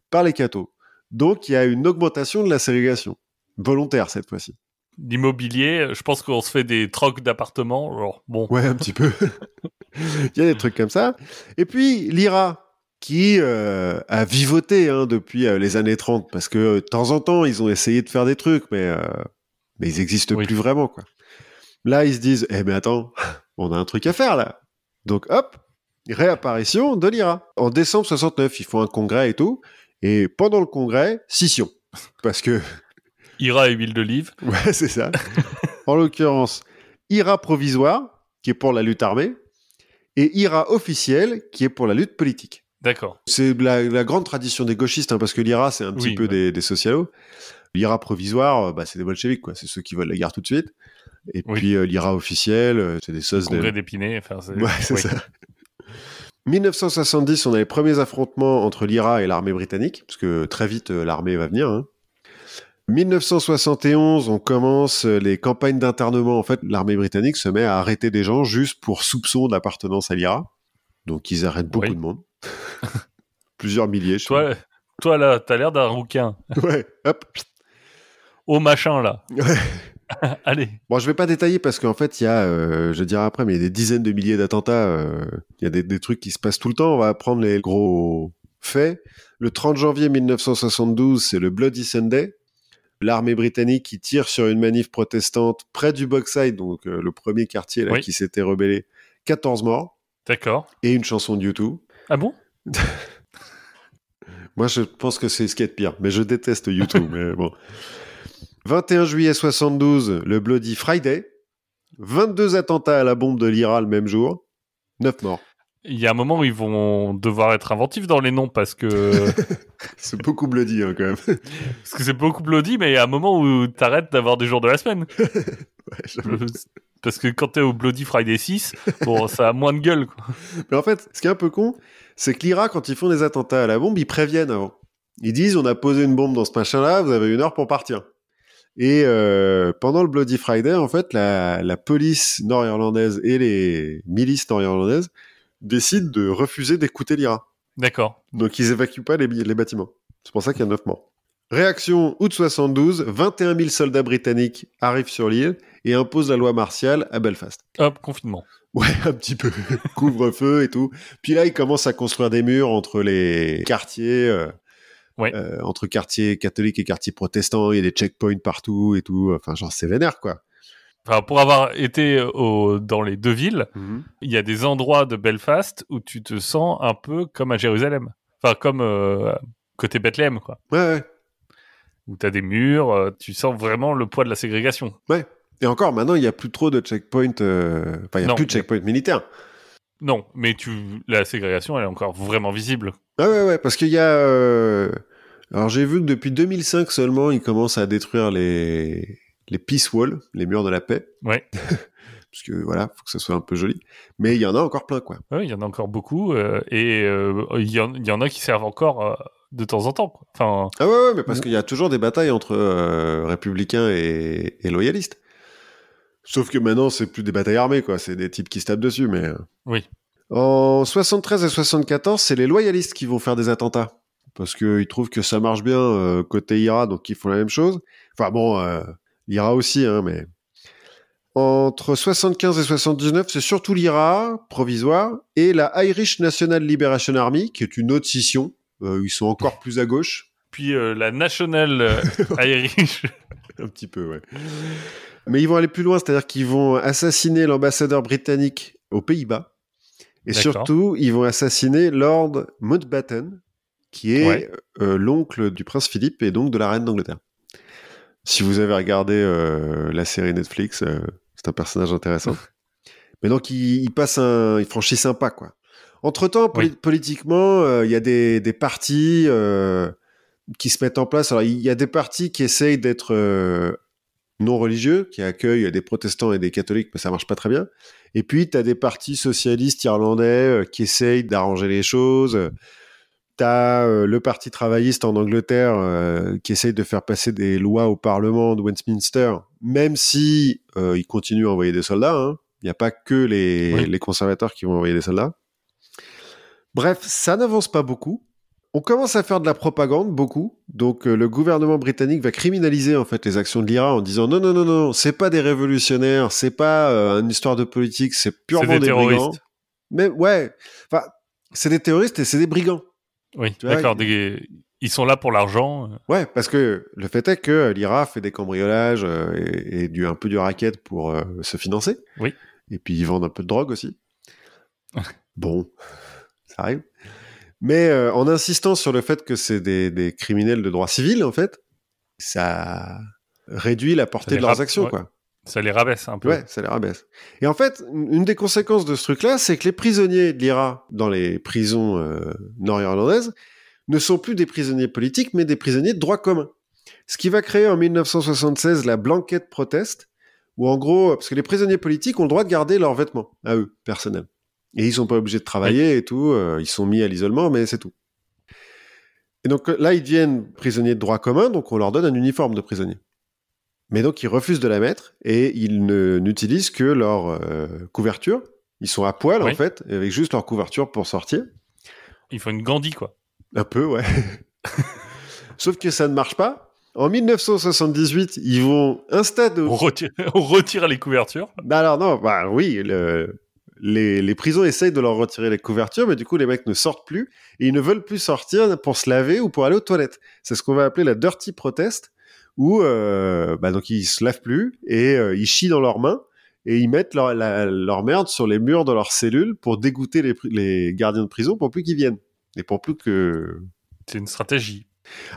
par les cathos. Donc, il y a une augmentation de la ségrégation volontaire cette fois-ci. L'immobilier, je pense qu'on se fait des trocs d'appartements. Bon. Ouais, un petit peu. il y a des trucs comme ça. Et puis, l'IRA, qui euh, a vivoté hein, depuis euh, les années 30, parce que euh, de temps en temps, ils ont essayé de faire des trucs, mais, mais ils n'existent plus vraiment. quoi. Là, ils se disent, eh mais attends, on a un truc à faire là. Donc hop, réapparition de l'IRA. En décembre 69, ils font un congrès et tout, et pendant le congrès, scission. Parce que... IRA et huile d'olive. Ouais, c'est ça. en l'occurrence, IRA provisoire, qui est pour la lutte armée, et IRA officiel, qui est pour la lutte politique. D'accord. C'est la, grande tradition des gauchistes, hein, parce que l'IRA, c'est un petit peu des, des, socialos. L'IRA provisoire, euh, bah, c'est des bolcheviks, quoi. C'est ceux qui veulent la guerre tout de suite. Et puis euh, l'IRA officiel, euh, c'est des sauces... Congrès d'épinay. Enfin, ouais, c'est ça. 1970, on a les premiers affrontements entre l'IRA et l'armée britannique, parce que très vite, l'armée va venir. Hein. 1971, on commence les campagnes d'internement. En fait, l'armée britannique se met à arrêter des gens juste pour soupçon d'appartenance à l'IRA. Donc, ils arrêtent beaucoup de monde. Plusieurs milliers. Je toi, toi, là, t'as l'air d'un rouquin. Ouais, hop. Au machin, là. Ouais. Allez. Bon, je vais pas détailler parce qu'en fait, il y a, euh, je dirai après, mais il y a des dizaines de milliers d'attentats. Euh, il y a des, des, trucs qui se passent tout le temps. On va prendre les gros faits. Le 30 janvier 1972, c'est le Bloody Sunday. L'armée britannique qui tire sur une manif protestante près du Boxside, donc euh, le premier quartier là, qui s'était rebellé. 14 morts. D'accord. Et une chanson de YouTube. Ah bon? Moi, je pense que c'est ce qui est pire, mais je déteste YouTube. mais bon. 21 juillet 72, le Bloody Friday. 22 attentats à la bombe de l'IRA le même jour. 9 morts. Il y a un moment où ils vont devoir être inventifs dans les noms parce que. c'est beaucoup bloody hein, quand même. parce que c'est beaucoup bloody, mais il y a un moment où t'arrêtes d'avoir des jours de la semaine. ouais, parce que quand t'es au Bloody Friday 6, bon, ça a moins de gueule. Quoi. Mais en fait, ce qui est un peu con, c'est que l'IRA, quand ils font des attentats à la bombe, ils préviennent avant. Ils disent, on a posé une bombe dans ce machin-là, vous avez une heure pour partir. Et euh, pendant le Bloody Friday, en fait, la, la police nord-irlandaise et les milices nord-irlandaises décident de refuser d'écouter l'IRA. D'accord. Donc ils évacuent pas les, les bâtiments. C'est pour ça qu'il y a 9 morts. Réaction août 72, 21 000 soldats britanniques arrivent sur l'île et imposent la loi martiale à Belfast. Hop, confinement. Ouais, un petit peu. Couvre-feu et tout. Puis là, ils commencent à construire des murs entre les quartiers, euh, ouais. euh, entre quartiers catholiques et quartiers protestants. Il y a des checkpoints partout et tout. Enfin, genre, c'est vénère, quoi. Enfin, pour avoir été au, dans les deux villes, Mhm. il y a des endroits de Belfast où tu te sens un peu comme à Jérusalem. Enfin, comme euh, côté Bethléem, quoi. Ouais, ouais. Où t'as des murs, tu sens vraiment le poids de la ségrégation. Et encore, maintenant, il n'y a plus trop de checkpoints. euh, Enfin, il n'y a Non, plus de checkpoints militaires. Non, mais tu, la ségrégation, elle est encore vraiment visible. Ah ouais, ouais, parce qu'il y a... euh, Alors j'ai vu que depuis 2005 seulement, ils commencent à détruire les, les peace walls, les murs de la paix. Ouais. Parce que voilà, faut que ça soit un peu joli. Mais il y en a encore plein, quoi. Ouais, il y en a encore beaucoup. euh, et euh, il y, en- il y en a qui servent encore euh, de temps en temps. quoi. Enfin, Ah ouais, ouais, mais parce qu'il y a toujours des batailles entre républicains et, et loyalistes. Sauf que maintenant, c'est plus des batailles armées, quoi. C'est des types qui se tapent dessus, mais... euh. Oui. En 73 et 74, c'est les loyalistes qui vont faire des attentats. Parce qu'ils trouvent que ça marche bien euh, côté IRA, donc ils font la même chose. Enfin bon, euh, l'IRA aussi, hein, mais... Entre 75 et 79, c'est surtout l'IRA, provisoire, et la Irish National Liberation Army, qui est une autre scission. Euh, ils sont encore plus à gauche. puis euh, la National Irish. Un petit peu, ouais. Mais ils vont aller plus loin, c'est-à-dire qu'ils vont assassiner l'ambassadeur britannique aux Pays-Bas. Et surtout, ils vont assassiner Lord Mountbatten, qui est Ouais. euh, l'oncle du prince Philippe et donc de la reine d'Angleterre. Si vous avez regardé euh, la série Netflix, euh, c'est un personnage intéressant. Mais donc, passent un, ils franchissent un pas, quoi. Entre-temps, poli- Oui. politiquement, il y a des, des partis qui se mettent en place. Alors, il y a des partis qui essayent d'être non religieux, qui accueillent des protestants et des catholiques, mais ça marche pas très bien. Et puis, tu as des partis socialistes irlandais euh, qui essayent d'arranger les choses. Tu as le Parti travailliste en Angleterre euh, qui essaye de faire passer des lois au Parlement de Westminster, même si euh, ils continuent à envoyer des soldats. hein. Il n'y a pas que les, Oui. les conservateurs qui vont envoyer des soldats. Bref, ça n'avance pas beaucoup. On commence à faire de la propagande beaucoup. Donc euh, le gouvernement britannique va criminaliser en fait les actions de l'IRA en disant non non non non, c'est pas des révolutionnaires, c'est pas euh, une histoire de politique, c'est purement des des, brigands. terroristes. Mais ouais, enfin c'est des terroristes et c'est des brigands. Oui, d'accord. des- Ils sont là pour l'argent. euh, Ouais, parce que le fait est que l'IRA fait des cambriolages euh, et, et du, un peu du racket pour se financer. Oui. Et puis ils vendent un peu de drogue aussi. bon, ça arrive. Mais euh, en insistant sur le fait que c'est des, des criminels de droit civil, en fait, ça réduit la portée de leurs actions, ouais. quoi. Ça les rabaisse un peu. Ouais, ça les rabaisse. Et en fait, une des conséquences de ce truc-là, c'est que les prisonniers de l'IRA dans les prisons euh, nord-irlandaises ne sont plus des prisonniers politiques, mais des prisonniers de droit commun. Ce qui va créer en 1976 la blanquette proteste, où en gros, parce que les prisonniers politiques ont le droit de garder leurs vêtements à eux, personnels. Et ils sont pas obligés de travailler et tout, euh, ils sont mis à l'isolement, mais c'est tout. Et donc euh, là, ils deviennent prisonniers de droit commun, donc on leur donne un uniforme de prisonnier. Mais donc ils refusent de la mettre et ils n'utilisent que leur euh, couverture. Ils sont à poil Oui. en fait, avec juste leur couverture pour sortir. Il faut une Gandhi, quoi. Un peu, ouais. Sauf que ça ne marche pas. En 1978, ils vont installer. On retire, on retire les couvertures. Non, alors non, bah oui, le- les, les prisons essayent de leur retirer les couvertures, mais du coup les mecs ne sortent plus et ils ne veulent plus sortir pour se laver ou pour aller aux toilettes. C'est ce qu'on va appeler la dirty protest, où euh, bah donc ils se lavent plus et euh, ils chient dans leurs mains et ils mettent leur, la- leur merde sur les murs de leurs cellules pour dégoûter les, les gardiens de prison pour plus qu'ils viennent et pour plus que. C'est une stratégie.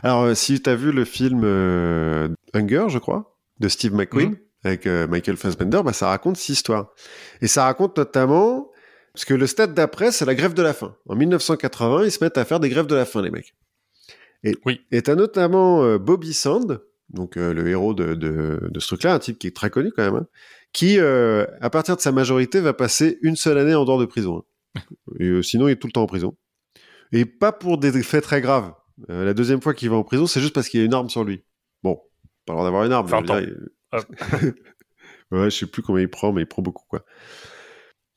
Alors euh, si tu as vu le film euh, Hunger, je crois, de Steve McQueen Mhm. Avec euh, Michael Fassbender, bah, ça raconte cette histoire. Et ça raconte notamment parce que le stade d'après, c'est la grève de la faim. En 1980, ils se mettent à faire des grèves de la faim, les mecs. Et Oui. t'as notamment euh, Bobby Sand, donc euh, le héros de, de, de ce truc-là, un type qui est très connu quand même, hein, qui, euh, à partir de sa majorité, va passer une seule année en dehors de prison. hein. Et, euh, sinon, il est tout le temps en prison. Et pas pour des faits très graves. La deuxième fois qu'il va en prison, c'est juste parce qu'il y a une arme sur lui. Bon, pas droit d'avoir une arme. Dire, ouais, je sais plus combien il prend, mais il prend beaucoup, quoi.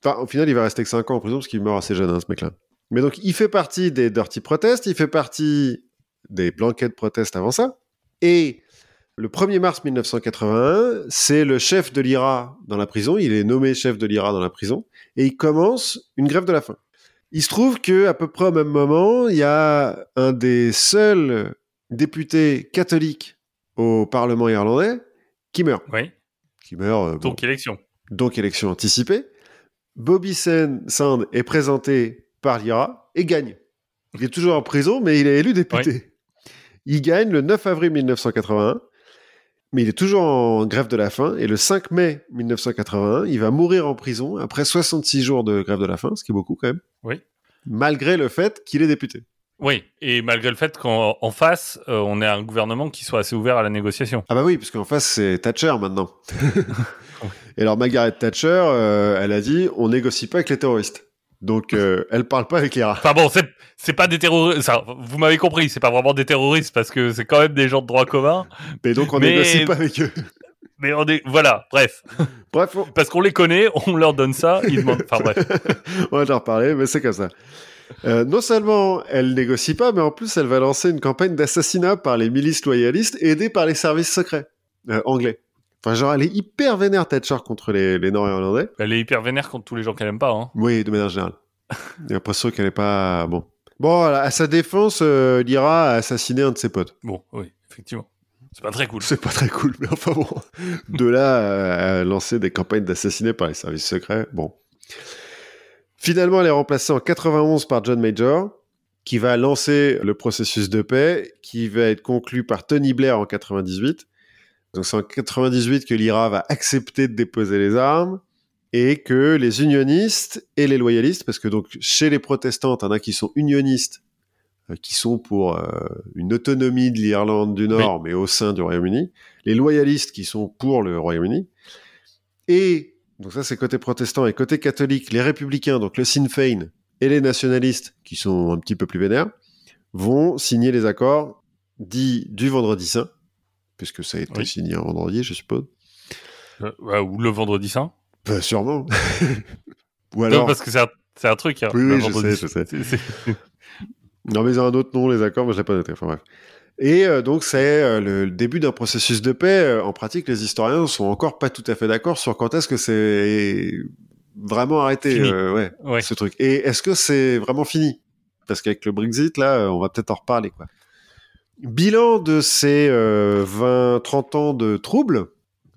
Enfin, au final, il va rester que 5 ans en prison parce qu'il meurt assez jeune, hein, ce mec-là. Mais donc, il fait partie des Dirty Protests, il fait partie des Blanquettes Protest avant ça. Et le 1er mars 1981, c'est le chef de l'IRA dans la prison. Il est nommé chef de l'IRA dans la prison. Et il commence une grève de la faim. Il se trouve que à peu près au même moment, il y a un des seuls députés catholiques au Parlement irlandais qui meurt. Oui. qui meurt. euh, bon, Donc élection. donc élection anticipée. Bobby Sand est présenté par l'IRA et gagne. Il est toujours en prison, mais il est élu député. Il gagne le 9 avril 1981, mais il est toujours en grève de la faim. Et le 5 mai 1981, il va mourir en prison après 66 jours de grève de la faim, ce qui est beaucoup quand même. Oui. Malgré le fait qu'il est député. Oui, et malgré le fait qu'en en face, euh, on ait un gouvernement qui soit assez ouvert à la négociation. Ah bah oui, parce qu'en face, c'est Thatcher maintenant. et alors, Margaret Thatcher, euh, elle a dit, on négocie pas avec les terroristes. Donc, euh, elle parle pas avec l'IRA. Enfin bon, c'est pas des terroristes. Vous m'avez compris, c'est pas vraiment des terroristes parce que c'est quand même des gens de droit commun. Mais donc, on Mais- négocie pas avec eux. Mais on est voilà, bref, Bref, on, parce qu'on les connaît, on leur donne ça, ils demandent. Enfin bref. on va en reparler, mais c'est comme ça. Euh, non seulement elle négocie pas, mais en plus elle va lancer une campagne d'assassinat par les milices loyalistes aidées par les services secrets euh, anglais. Enfin, genre, elle est hyper vénère Thatcher contre les, les Nord-Irlandais. Elle est hyper vénère contre tous les gens qu'elle aime pas. Hein. Oui, de manière générale. J'ai l'impression qu'elle est pas bon. Bon, à sa défense, euh, l'IRA a assassiné un de ses potes. Bon, oui, effectivement, c'est pas très cool. C'est pas très cool, mais enfin bon. De là euh, à lancer des campagnes d'assassinat par les services secrets, bon. Finalement, elle est remplacée en 91 par John Major, qui va lancer le processus de paix, qui va être conclu par Tony Blair en 98. Donc c'est en 98 que l'IRA va accepter de déposer les armes et que les unionistes et les loyalistes, parce que donc chez les protestants, il y en a qui sont unionistes, euh, qui sont pour euh, une autonomie de l'Irlande du Nord, mais au sein du Royaume-Uni, les loyalistes qui sont pour le Royaume-Uni, et donc ça c'est côté protestant, et côté catholique, les républicains, donc le Sinn Féin et les nationalistes, qui sont un petit peu plus vénères, vont signer les accords dits du vendredi saint, puisque ça a été Oui. signé un vendredi, je suppose. Euh, ou le vendredi saint. Bah, sûrement. Ou Non, alors... parce que c'est un, truc. hein, Oui, le oui, je vendredi sais, je saint. sais. C'est- c'est- Non, mais ils ont un autre nom, les accords, mais je l'ai pas noté. Enfin bref. Et euh, donc, c'est euh, le, début d'un processus de paix. Euh, En pratique, les historiens sont encore pas tout à fait d'accord sur quand est-ce que c'est vraiment arrêté, euh, ouais, Ouais. ce truc. Et est-ce que c'est vraiment fini? Parce qu'avec le Brexit, là, on va peut-être en reparler, quoi. Bilan de ces euh, 20-30 ans de troubles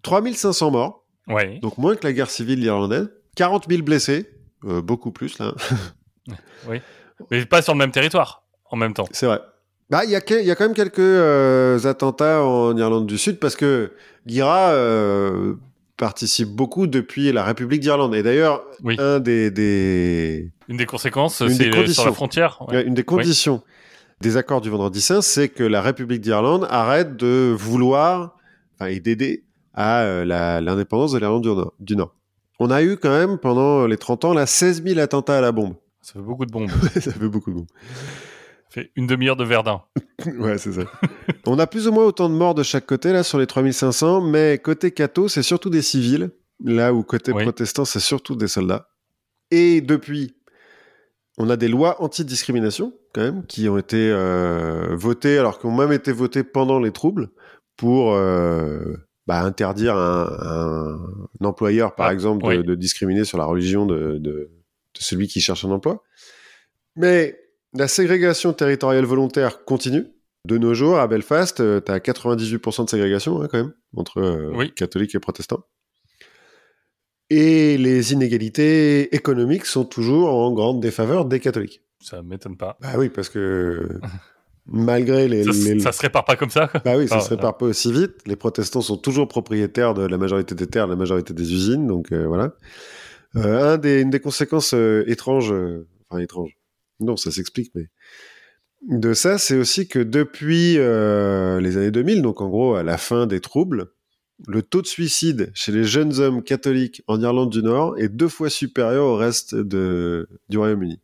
3500 morts, Ouais. donc moins que la guerre civile irlandaise, 40 000 blessés, euh, beaucoup plus, là. Mais pas sur le même territoire en même temps. C'est vrai. Bah, il y, a y quand même quelques euh, attentats en Irlande du Sud parce que l'IRA euh, participe beaucoup depuis la République d'Irlande. Et d'ailleurs, Oui. un des, des- Une des conséquences, Une des c'est sur conditions. la frontière. ouais. une des conditions des accords du Vendredi Saint, c'est que la République d'Irlande arrête de vouloir enfin, et d'aider à euh, l'indépendance de l'Irlande du Nord, du Nord. On a eu quand même pendant les 30 ans là 16 000 attentats à la bombe. Ça fait beaucoup de bombes. Ça fait beaucoup de bombes. Fait une demi-heure de Verdun. Ouais, c'est ça. On a plus ou moins autant de morts de chaque côté, là, sur les 3500, mais côté catho, c'est surtout des civils, là où côté Oui. protestant, c'est surtout des soldats. Et depuis, on a des lois anti-discrimination, quand même, qui ont été euh, votées, alors qui ont même été votées pendant les troubles, pour euh, bah, interdire un, un- un employeur, par Ah, exemple, de, oui. de discriminer sur la religion de, de- de celui qui cherche un emploi. Mais la ségrégation territoriale volontaire continue. De nos jours, à Belfast, tu as 98% de ségrégation, hein, quand même, entre euh, Oui. catholiques et protestants. Et les inégalités économiques sont toujours en grande défaveur des catholiques. Ça m'étonne pas. Bah oui, parce que malgré les... Ça, les- ça se répare pas comme ça. bah oui, ça Ah, se répare pas aussi vite. Les protestants sont toujours propriétaires de la majorité des terres, de la majorité des usines, donc euh, voilà. Euh, un des, une des conséquences étranges, enfin étranges, non, ça s'explique, mais de ça, c'est aussi que depuis euh, les années 2000, donc en gros à la fin des troubles, le taux de suicide chez les jeunes hommes catholiques en Irlande du Nord est deux fois supérieur au reste du Royaume-Uni.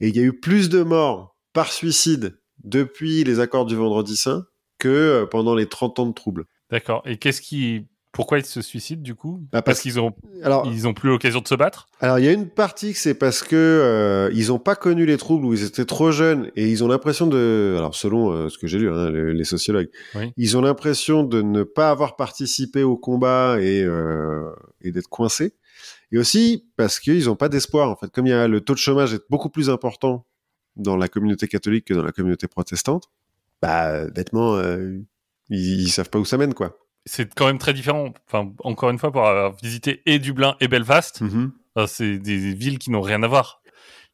Et il y a eu plus de morts par suicide depuis les accords du Vendredi Saint que euh, pendant les 30 ans de troubles. D'accord. Et qu'est-ce qui. Pourquoi ils se suicident du coup Ah, Parce parce- qu'ils ont Alors, ils ont plus l'occasion de se battre alors il y a une partie que c'est parce que euh, ils n'ont pas connu les troubles où ils étaient trop jeunes et ils ont l'impression de, alors selon euh, ce que j'ai lu, hein, le- les sociologues, Oui. ils ont l'impression de ne pas avoir participé au combat et, euh, et d'être coincés. Et aussi parce qu'ils n'ont pas d'espoir en fait. Comme il y a le taux de chômage est beaucoup plus important dans la communauté catholique que dans la communauté protestante, bah bêtement euh, ils, ils savent pas où ça mène quoi. C'est quand même très différent. Enfin, encore une fois, pour avoir visité et Dublin et Belfast, Mhm. enfin, c'est des villes qui n'ont rien à voir.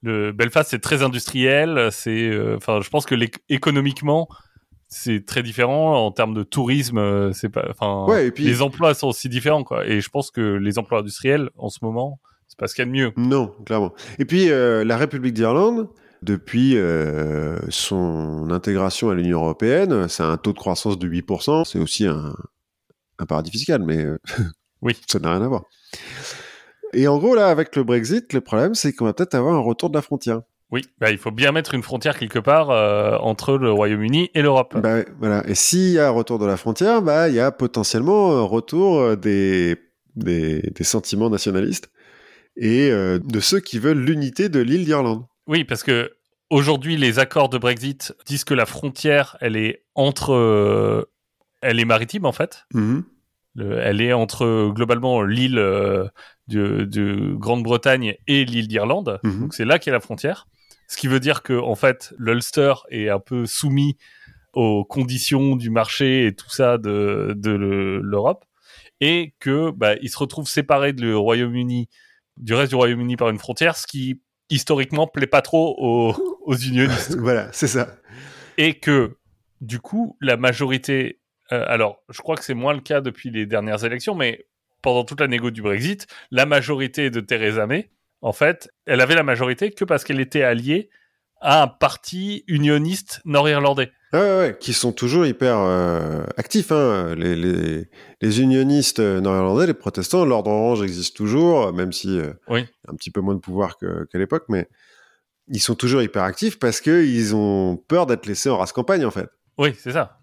Le Belfast, c'est très industriel. C'est, euh, enfin, je pense que économiquement, c'est très différent en termes de tourisme. euh, C'est pas, enfin, Ouais, et puis- les emplois sont aussi différents, quoi. Et je pense que les emplois industriels, en ce moment, c'est pas ce qu'il y a de mieux. Non, clairement. Et puis, euh, la République d'Irlande, depuis euh, son intégration à l'Union européenne, c'est un taux de croissance de 8%. C'est aussi un, un paradis fiscal, mais euh, Oui. ça n'a rien à voir. Et en gros, là, avec le Brexit, le problème, c'est qu'on va peut-être avoir un retour de la frontière. Oui, bah, il faut bien mettre une frontière quelque part euh, entre le Royaume-Uni et l'Europe. Bah, voilà. Et s'il y a un retour de la frontière, bah, il y a potentiellement un retour euh, des, des, des sentiments nationalistes et euh, de ceux qui veulent l'unité de l'île d'Irlande. Oui, parce que aujourd'hui, les accords de Brexit disent que la frontière, elle est entre, elle est maritime en fait. Mhm. Le- elle est entre globalement l'île euh, de, de Grande-Bretagne et l'île d'Irlande. Mhm. Donc c'est là qu'est la frontière. Ce qui veut dire que en fait, l'Ulster est un peu soumis aux conditions du marché et tout ça de, de le- l'Europe, et que bah, il se retrouve séparé du Royaume-Uni, du reste du Royaume-Uni par une frontière, ce qui historiquement plaît pas trop aux, aux unionistes voilà, c'est ça. et que du coup la majorité euh, alors je crois que c'est moins le cas depuis les dernières élections mais pendant toute la négo du Brexit la majorité de Theresa May en fait elle avait la majorité que parce qu'elle était alliée à un parti unioniste nord-irlandais Ouais, ouais, ouais, qui sont toujours hyper euh, actifs. Hein. Les, les, les unionistes euh, nord-irlandais, les protestants, l'ordre orange existe toujours, même si euh, Oui. un petit peu moins de pouvoir qu'à l'époque, mais ils sont toujours hyper actifs parce qu'ils ont peur d'être laissés en race campagne, en fait. oui c'est ça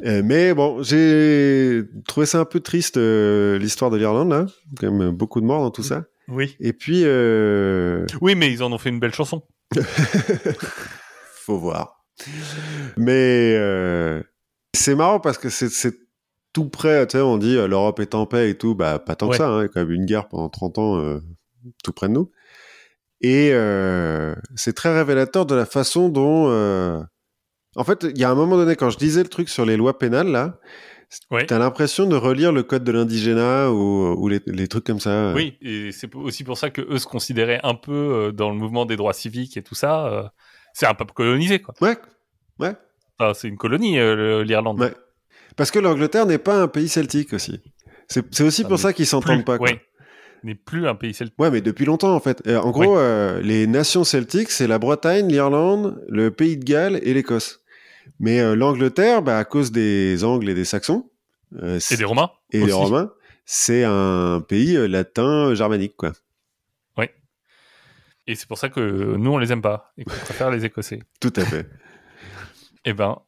mais bon, j'ai trouvé ça un peu triste, euh, l'histoire de l'Irlande, là. Quand même beaucoup de morts dans tout ça. oui Et puis, euh, oui mais ils en ont fait une belle chanson faut voir. Mais euh, c'est marrant parce que c'est- tout près, tu sais, on dit euh, l'Europe est en paix et tout, bah pas tant Ouais. que ça, hein, il y a quand même une guerre pendant 30 ans euh, tout près de nous. Et euh, c'est très révélateur de la façon dont... euh, En fait, il y a un moment donné, quand je disais le truc sur les lois pénales, là, Ouais. t'as l'impression de relire le code de l'indigénat ou, ou les, les trucs comme ça. oui et c'est aussi pour ça que eux se considéraient un peu euh, dans le mouvement des droits civiques et tout ça euh, c'est un peuple colonisé quoi Ouais, ouais. Enfin, c'est une colonie euh, l'Irlande Ouais. Parce que l'Angleterre n'est pas un pays celtique aussi. C'est aussi Ah, pour ça qu'ils s'entendent pas. Quoi. ouais. n'est plus un pays celtique. Ouais, mais depuis longtemps en fait. Euh, en gros, euh, les nations celtiques, c'est la Bretagne, l'Irlande, le Pays de Galles et l'Écosse. Mais euh, l'Angleterre, bah, à cause des Angles et des Saxons euh, Et des Romains et des. Romains, c'est un pays euh, latin germanique, quoi. Et c'est pour ça que nous, on les aime pas et qu'on préfère les Écossais. Tout à fait. Eh ben,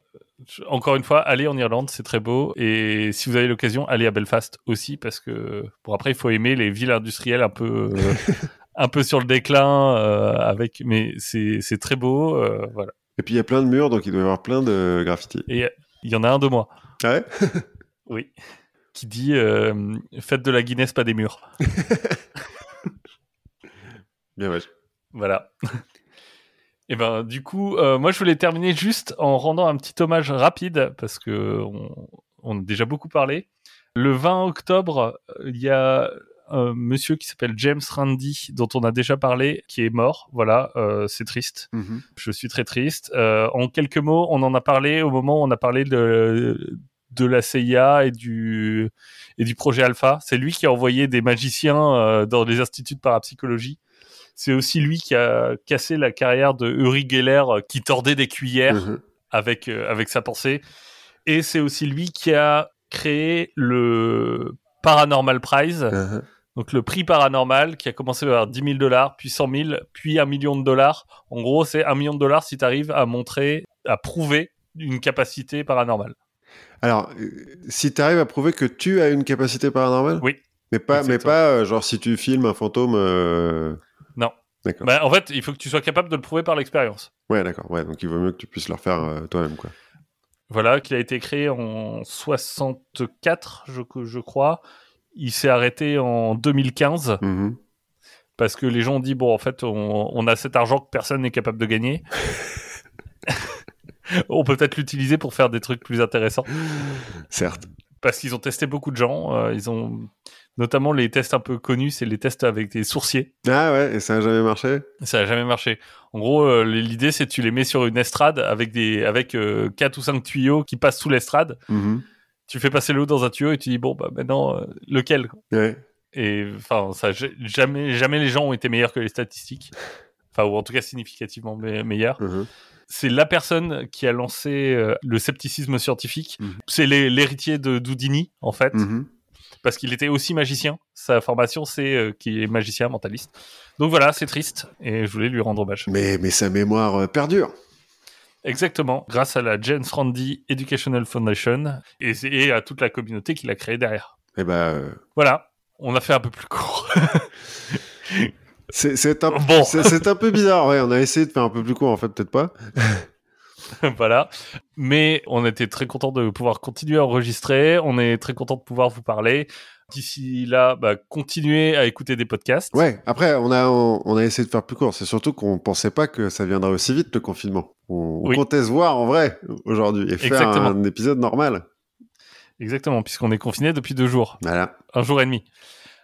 encore une fois, allez en Irlande, c'est très beau. Et si vous avez l'occasion, allez à Belfast aussi, parce que bon après, il faut aimer les villes industrielles un peu, euh, un peu sur le déclin, euh, avec, mais c'est c'est très beau, euh, voilà. Et puis il y a plein de murs, donc il doit y avoir plein de graffitis. Et il y en a un de moi, Ah ouais? Oui, qui dit euh, faites de la Guinness, pas des murs. Bien ouais. Voilà. Et ben du coup, euh, moi je voulais terminer juste en rendant un petit hommage rapide parce que on, on a déjà beaucoup parlé. Le 20 octobre, il y a un monsieur qui s'appelle James Randi dont on a déjà parlé qui est mort. Voilà, euh, c'est triste. Mhm. Je suis très triste. Euh, en quelques mots, on en a parlé au moment où on a parlé de de la CIA et du et du projet Alpha. C'est lui qui a envoyé des magiciens euh, dans les instituts de parapsychologie. C'est aussi lui qui a cassé la carrière de Uri Geller euh, qui tordait des cuillères Mhm. avec euh, avec sa pensée. Et c'est aussi lui qui a créé le Paranormal Prize, Mhm. Donc le prix paranormal qui a commencé par 10 000 dollars, puis 100 000, puis un million de dollars. En gros, c'est un million de dollars si tu arrives à montrer, à prouver une capacité paranormale. Alors, euh, si tu arrives à prouver que tu as une capacité paranormale? Oui. Mais pas, mais pas euh, genre si tu filmes un fantôme. euh, Non. D'accord. Bah, en fait, il faut que tu sois capable de le prouver par l'expérience. Ouais, d'accord. Ouais, donc il vaut mieux que tu puisses le refaire euh, toi-même, quoi. Voilà, qu'il a été créé en 64, je, je crois. Il s'est arrêté en 2015 Mhm. parce que les gens ont dit bon, en fait, on, on a cet argent que personne n'est capable de gagner. on peut peut-être l'utiliser pour faire des trucs plus intéressants. Certes. parce qu'ils ont testé beaucoup de gens. Euh, ils ont notamment les tests un peu connus, c'est les tests avec des sourciers. Ah ouais, et ça n'a jamais marché? Ça n'a jamais marché. En gros, euh, l'idée c'est tu les mets sur une estrade avec des avec euh, quatre ou cinq tuyaux qui passent sous l'estrade. Mhm. Tu fais passer l'eau dans un tuyau et tu dis bon bah maintenant euh, lequel Ouais. Et enfin ça jamais jamais les gens ont été meilleurs que les statistiques. Enfin ou en tout cas significativement me- meilleurs. Mhm. C'est la personne qui a lancé euh, le scepticisme scientifique. Mhm. C'est l'hé- l'héritier de Houdini en fait. Mhm. parce qu'il était aussi magicien. Sa formation, c'est euh, qu'il est magicien, mentaliste. Donc voilà, c'est triste, et je voulais lui rendre hommage. Mais, mais sa mémoire euh, perdure. Exactement, grâce à la James Randi Educational Foundation, et, et à toute la communauté qu'il a créée derrière. Eh ben, euh, Voilà, on a fait un peu plus court. c'est un, Bon. un peu bizarre. Ouais, on a essayé de faire un peu plus court, en fait, peut-être pas. voilà. Mais on était très content de pouvoir continuer à enregistrer, on est très content de pouvoir vous parler. D'ici là, bah, continuez à écouter des podcasts. Ouais, après, on a, on, on a essayé de faire plus court. C'est surtout qu'on pensait pas que ça viendrait aussi vite, le confinement. On, on Oui. comptait se voir en vrai aujourd'hui et faire Exactement. un épisode normal. Exactement, puisqu'on est confiné depuis deux jours. Voilà. un jour et demi.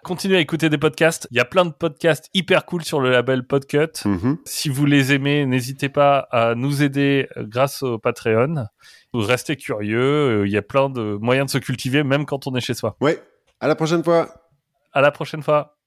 Continuez à écouter des podcasts. Il y a plein de podcasts hyper cool sur le label Podcut. Mhm. Si vous les aimez, n'hésitez pas à nous aider euh, grâce au Patreon. Restez curieux. euh, Il y a plein de moyens de se cultiver, même quand on est chez soi. Ouais. À la prochaine fois. À la prochaine fois.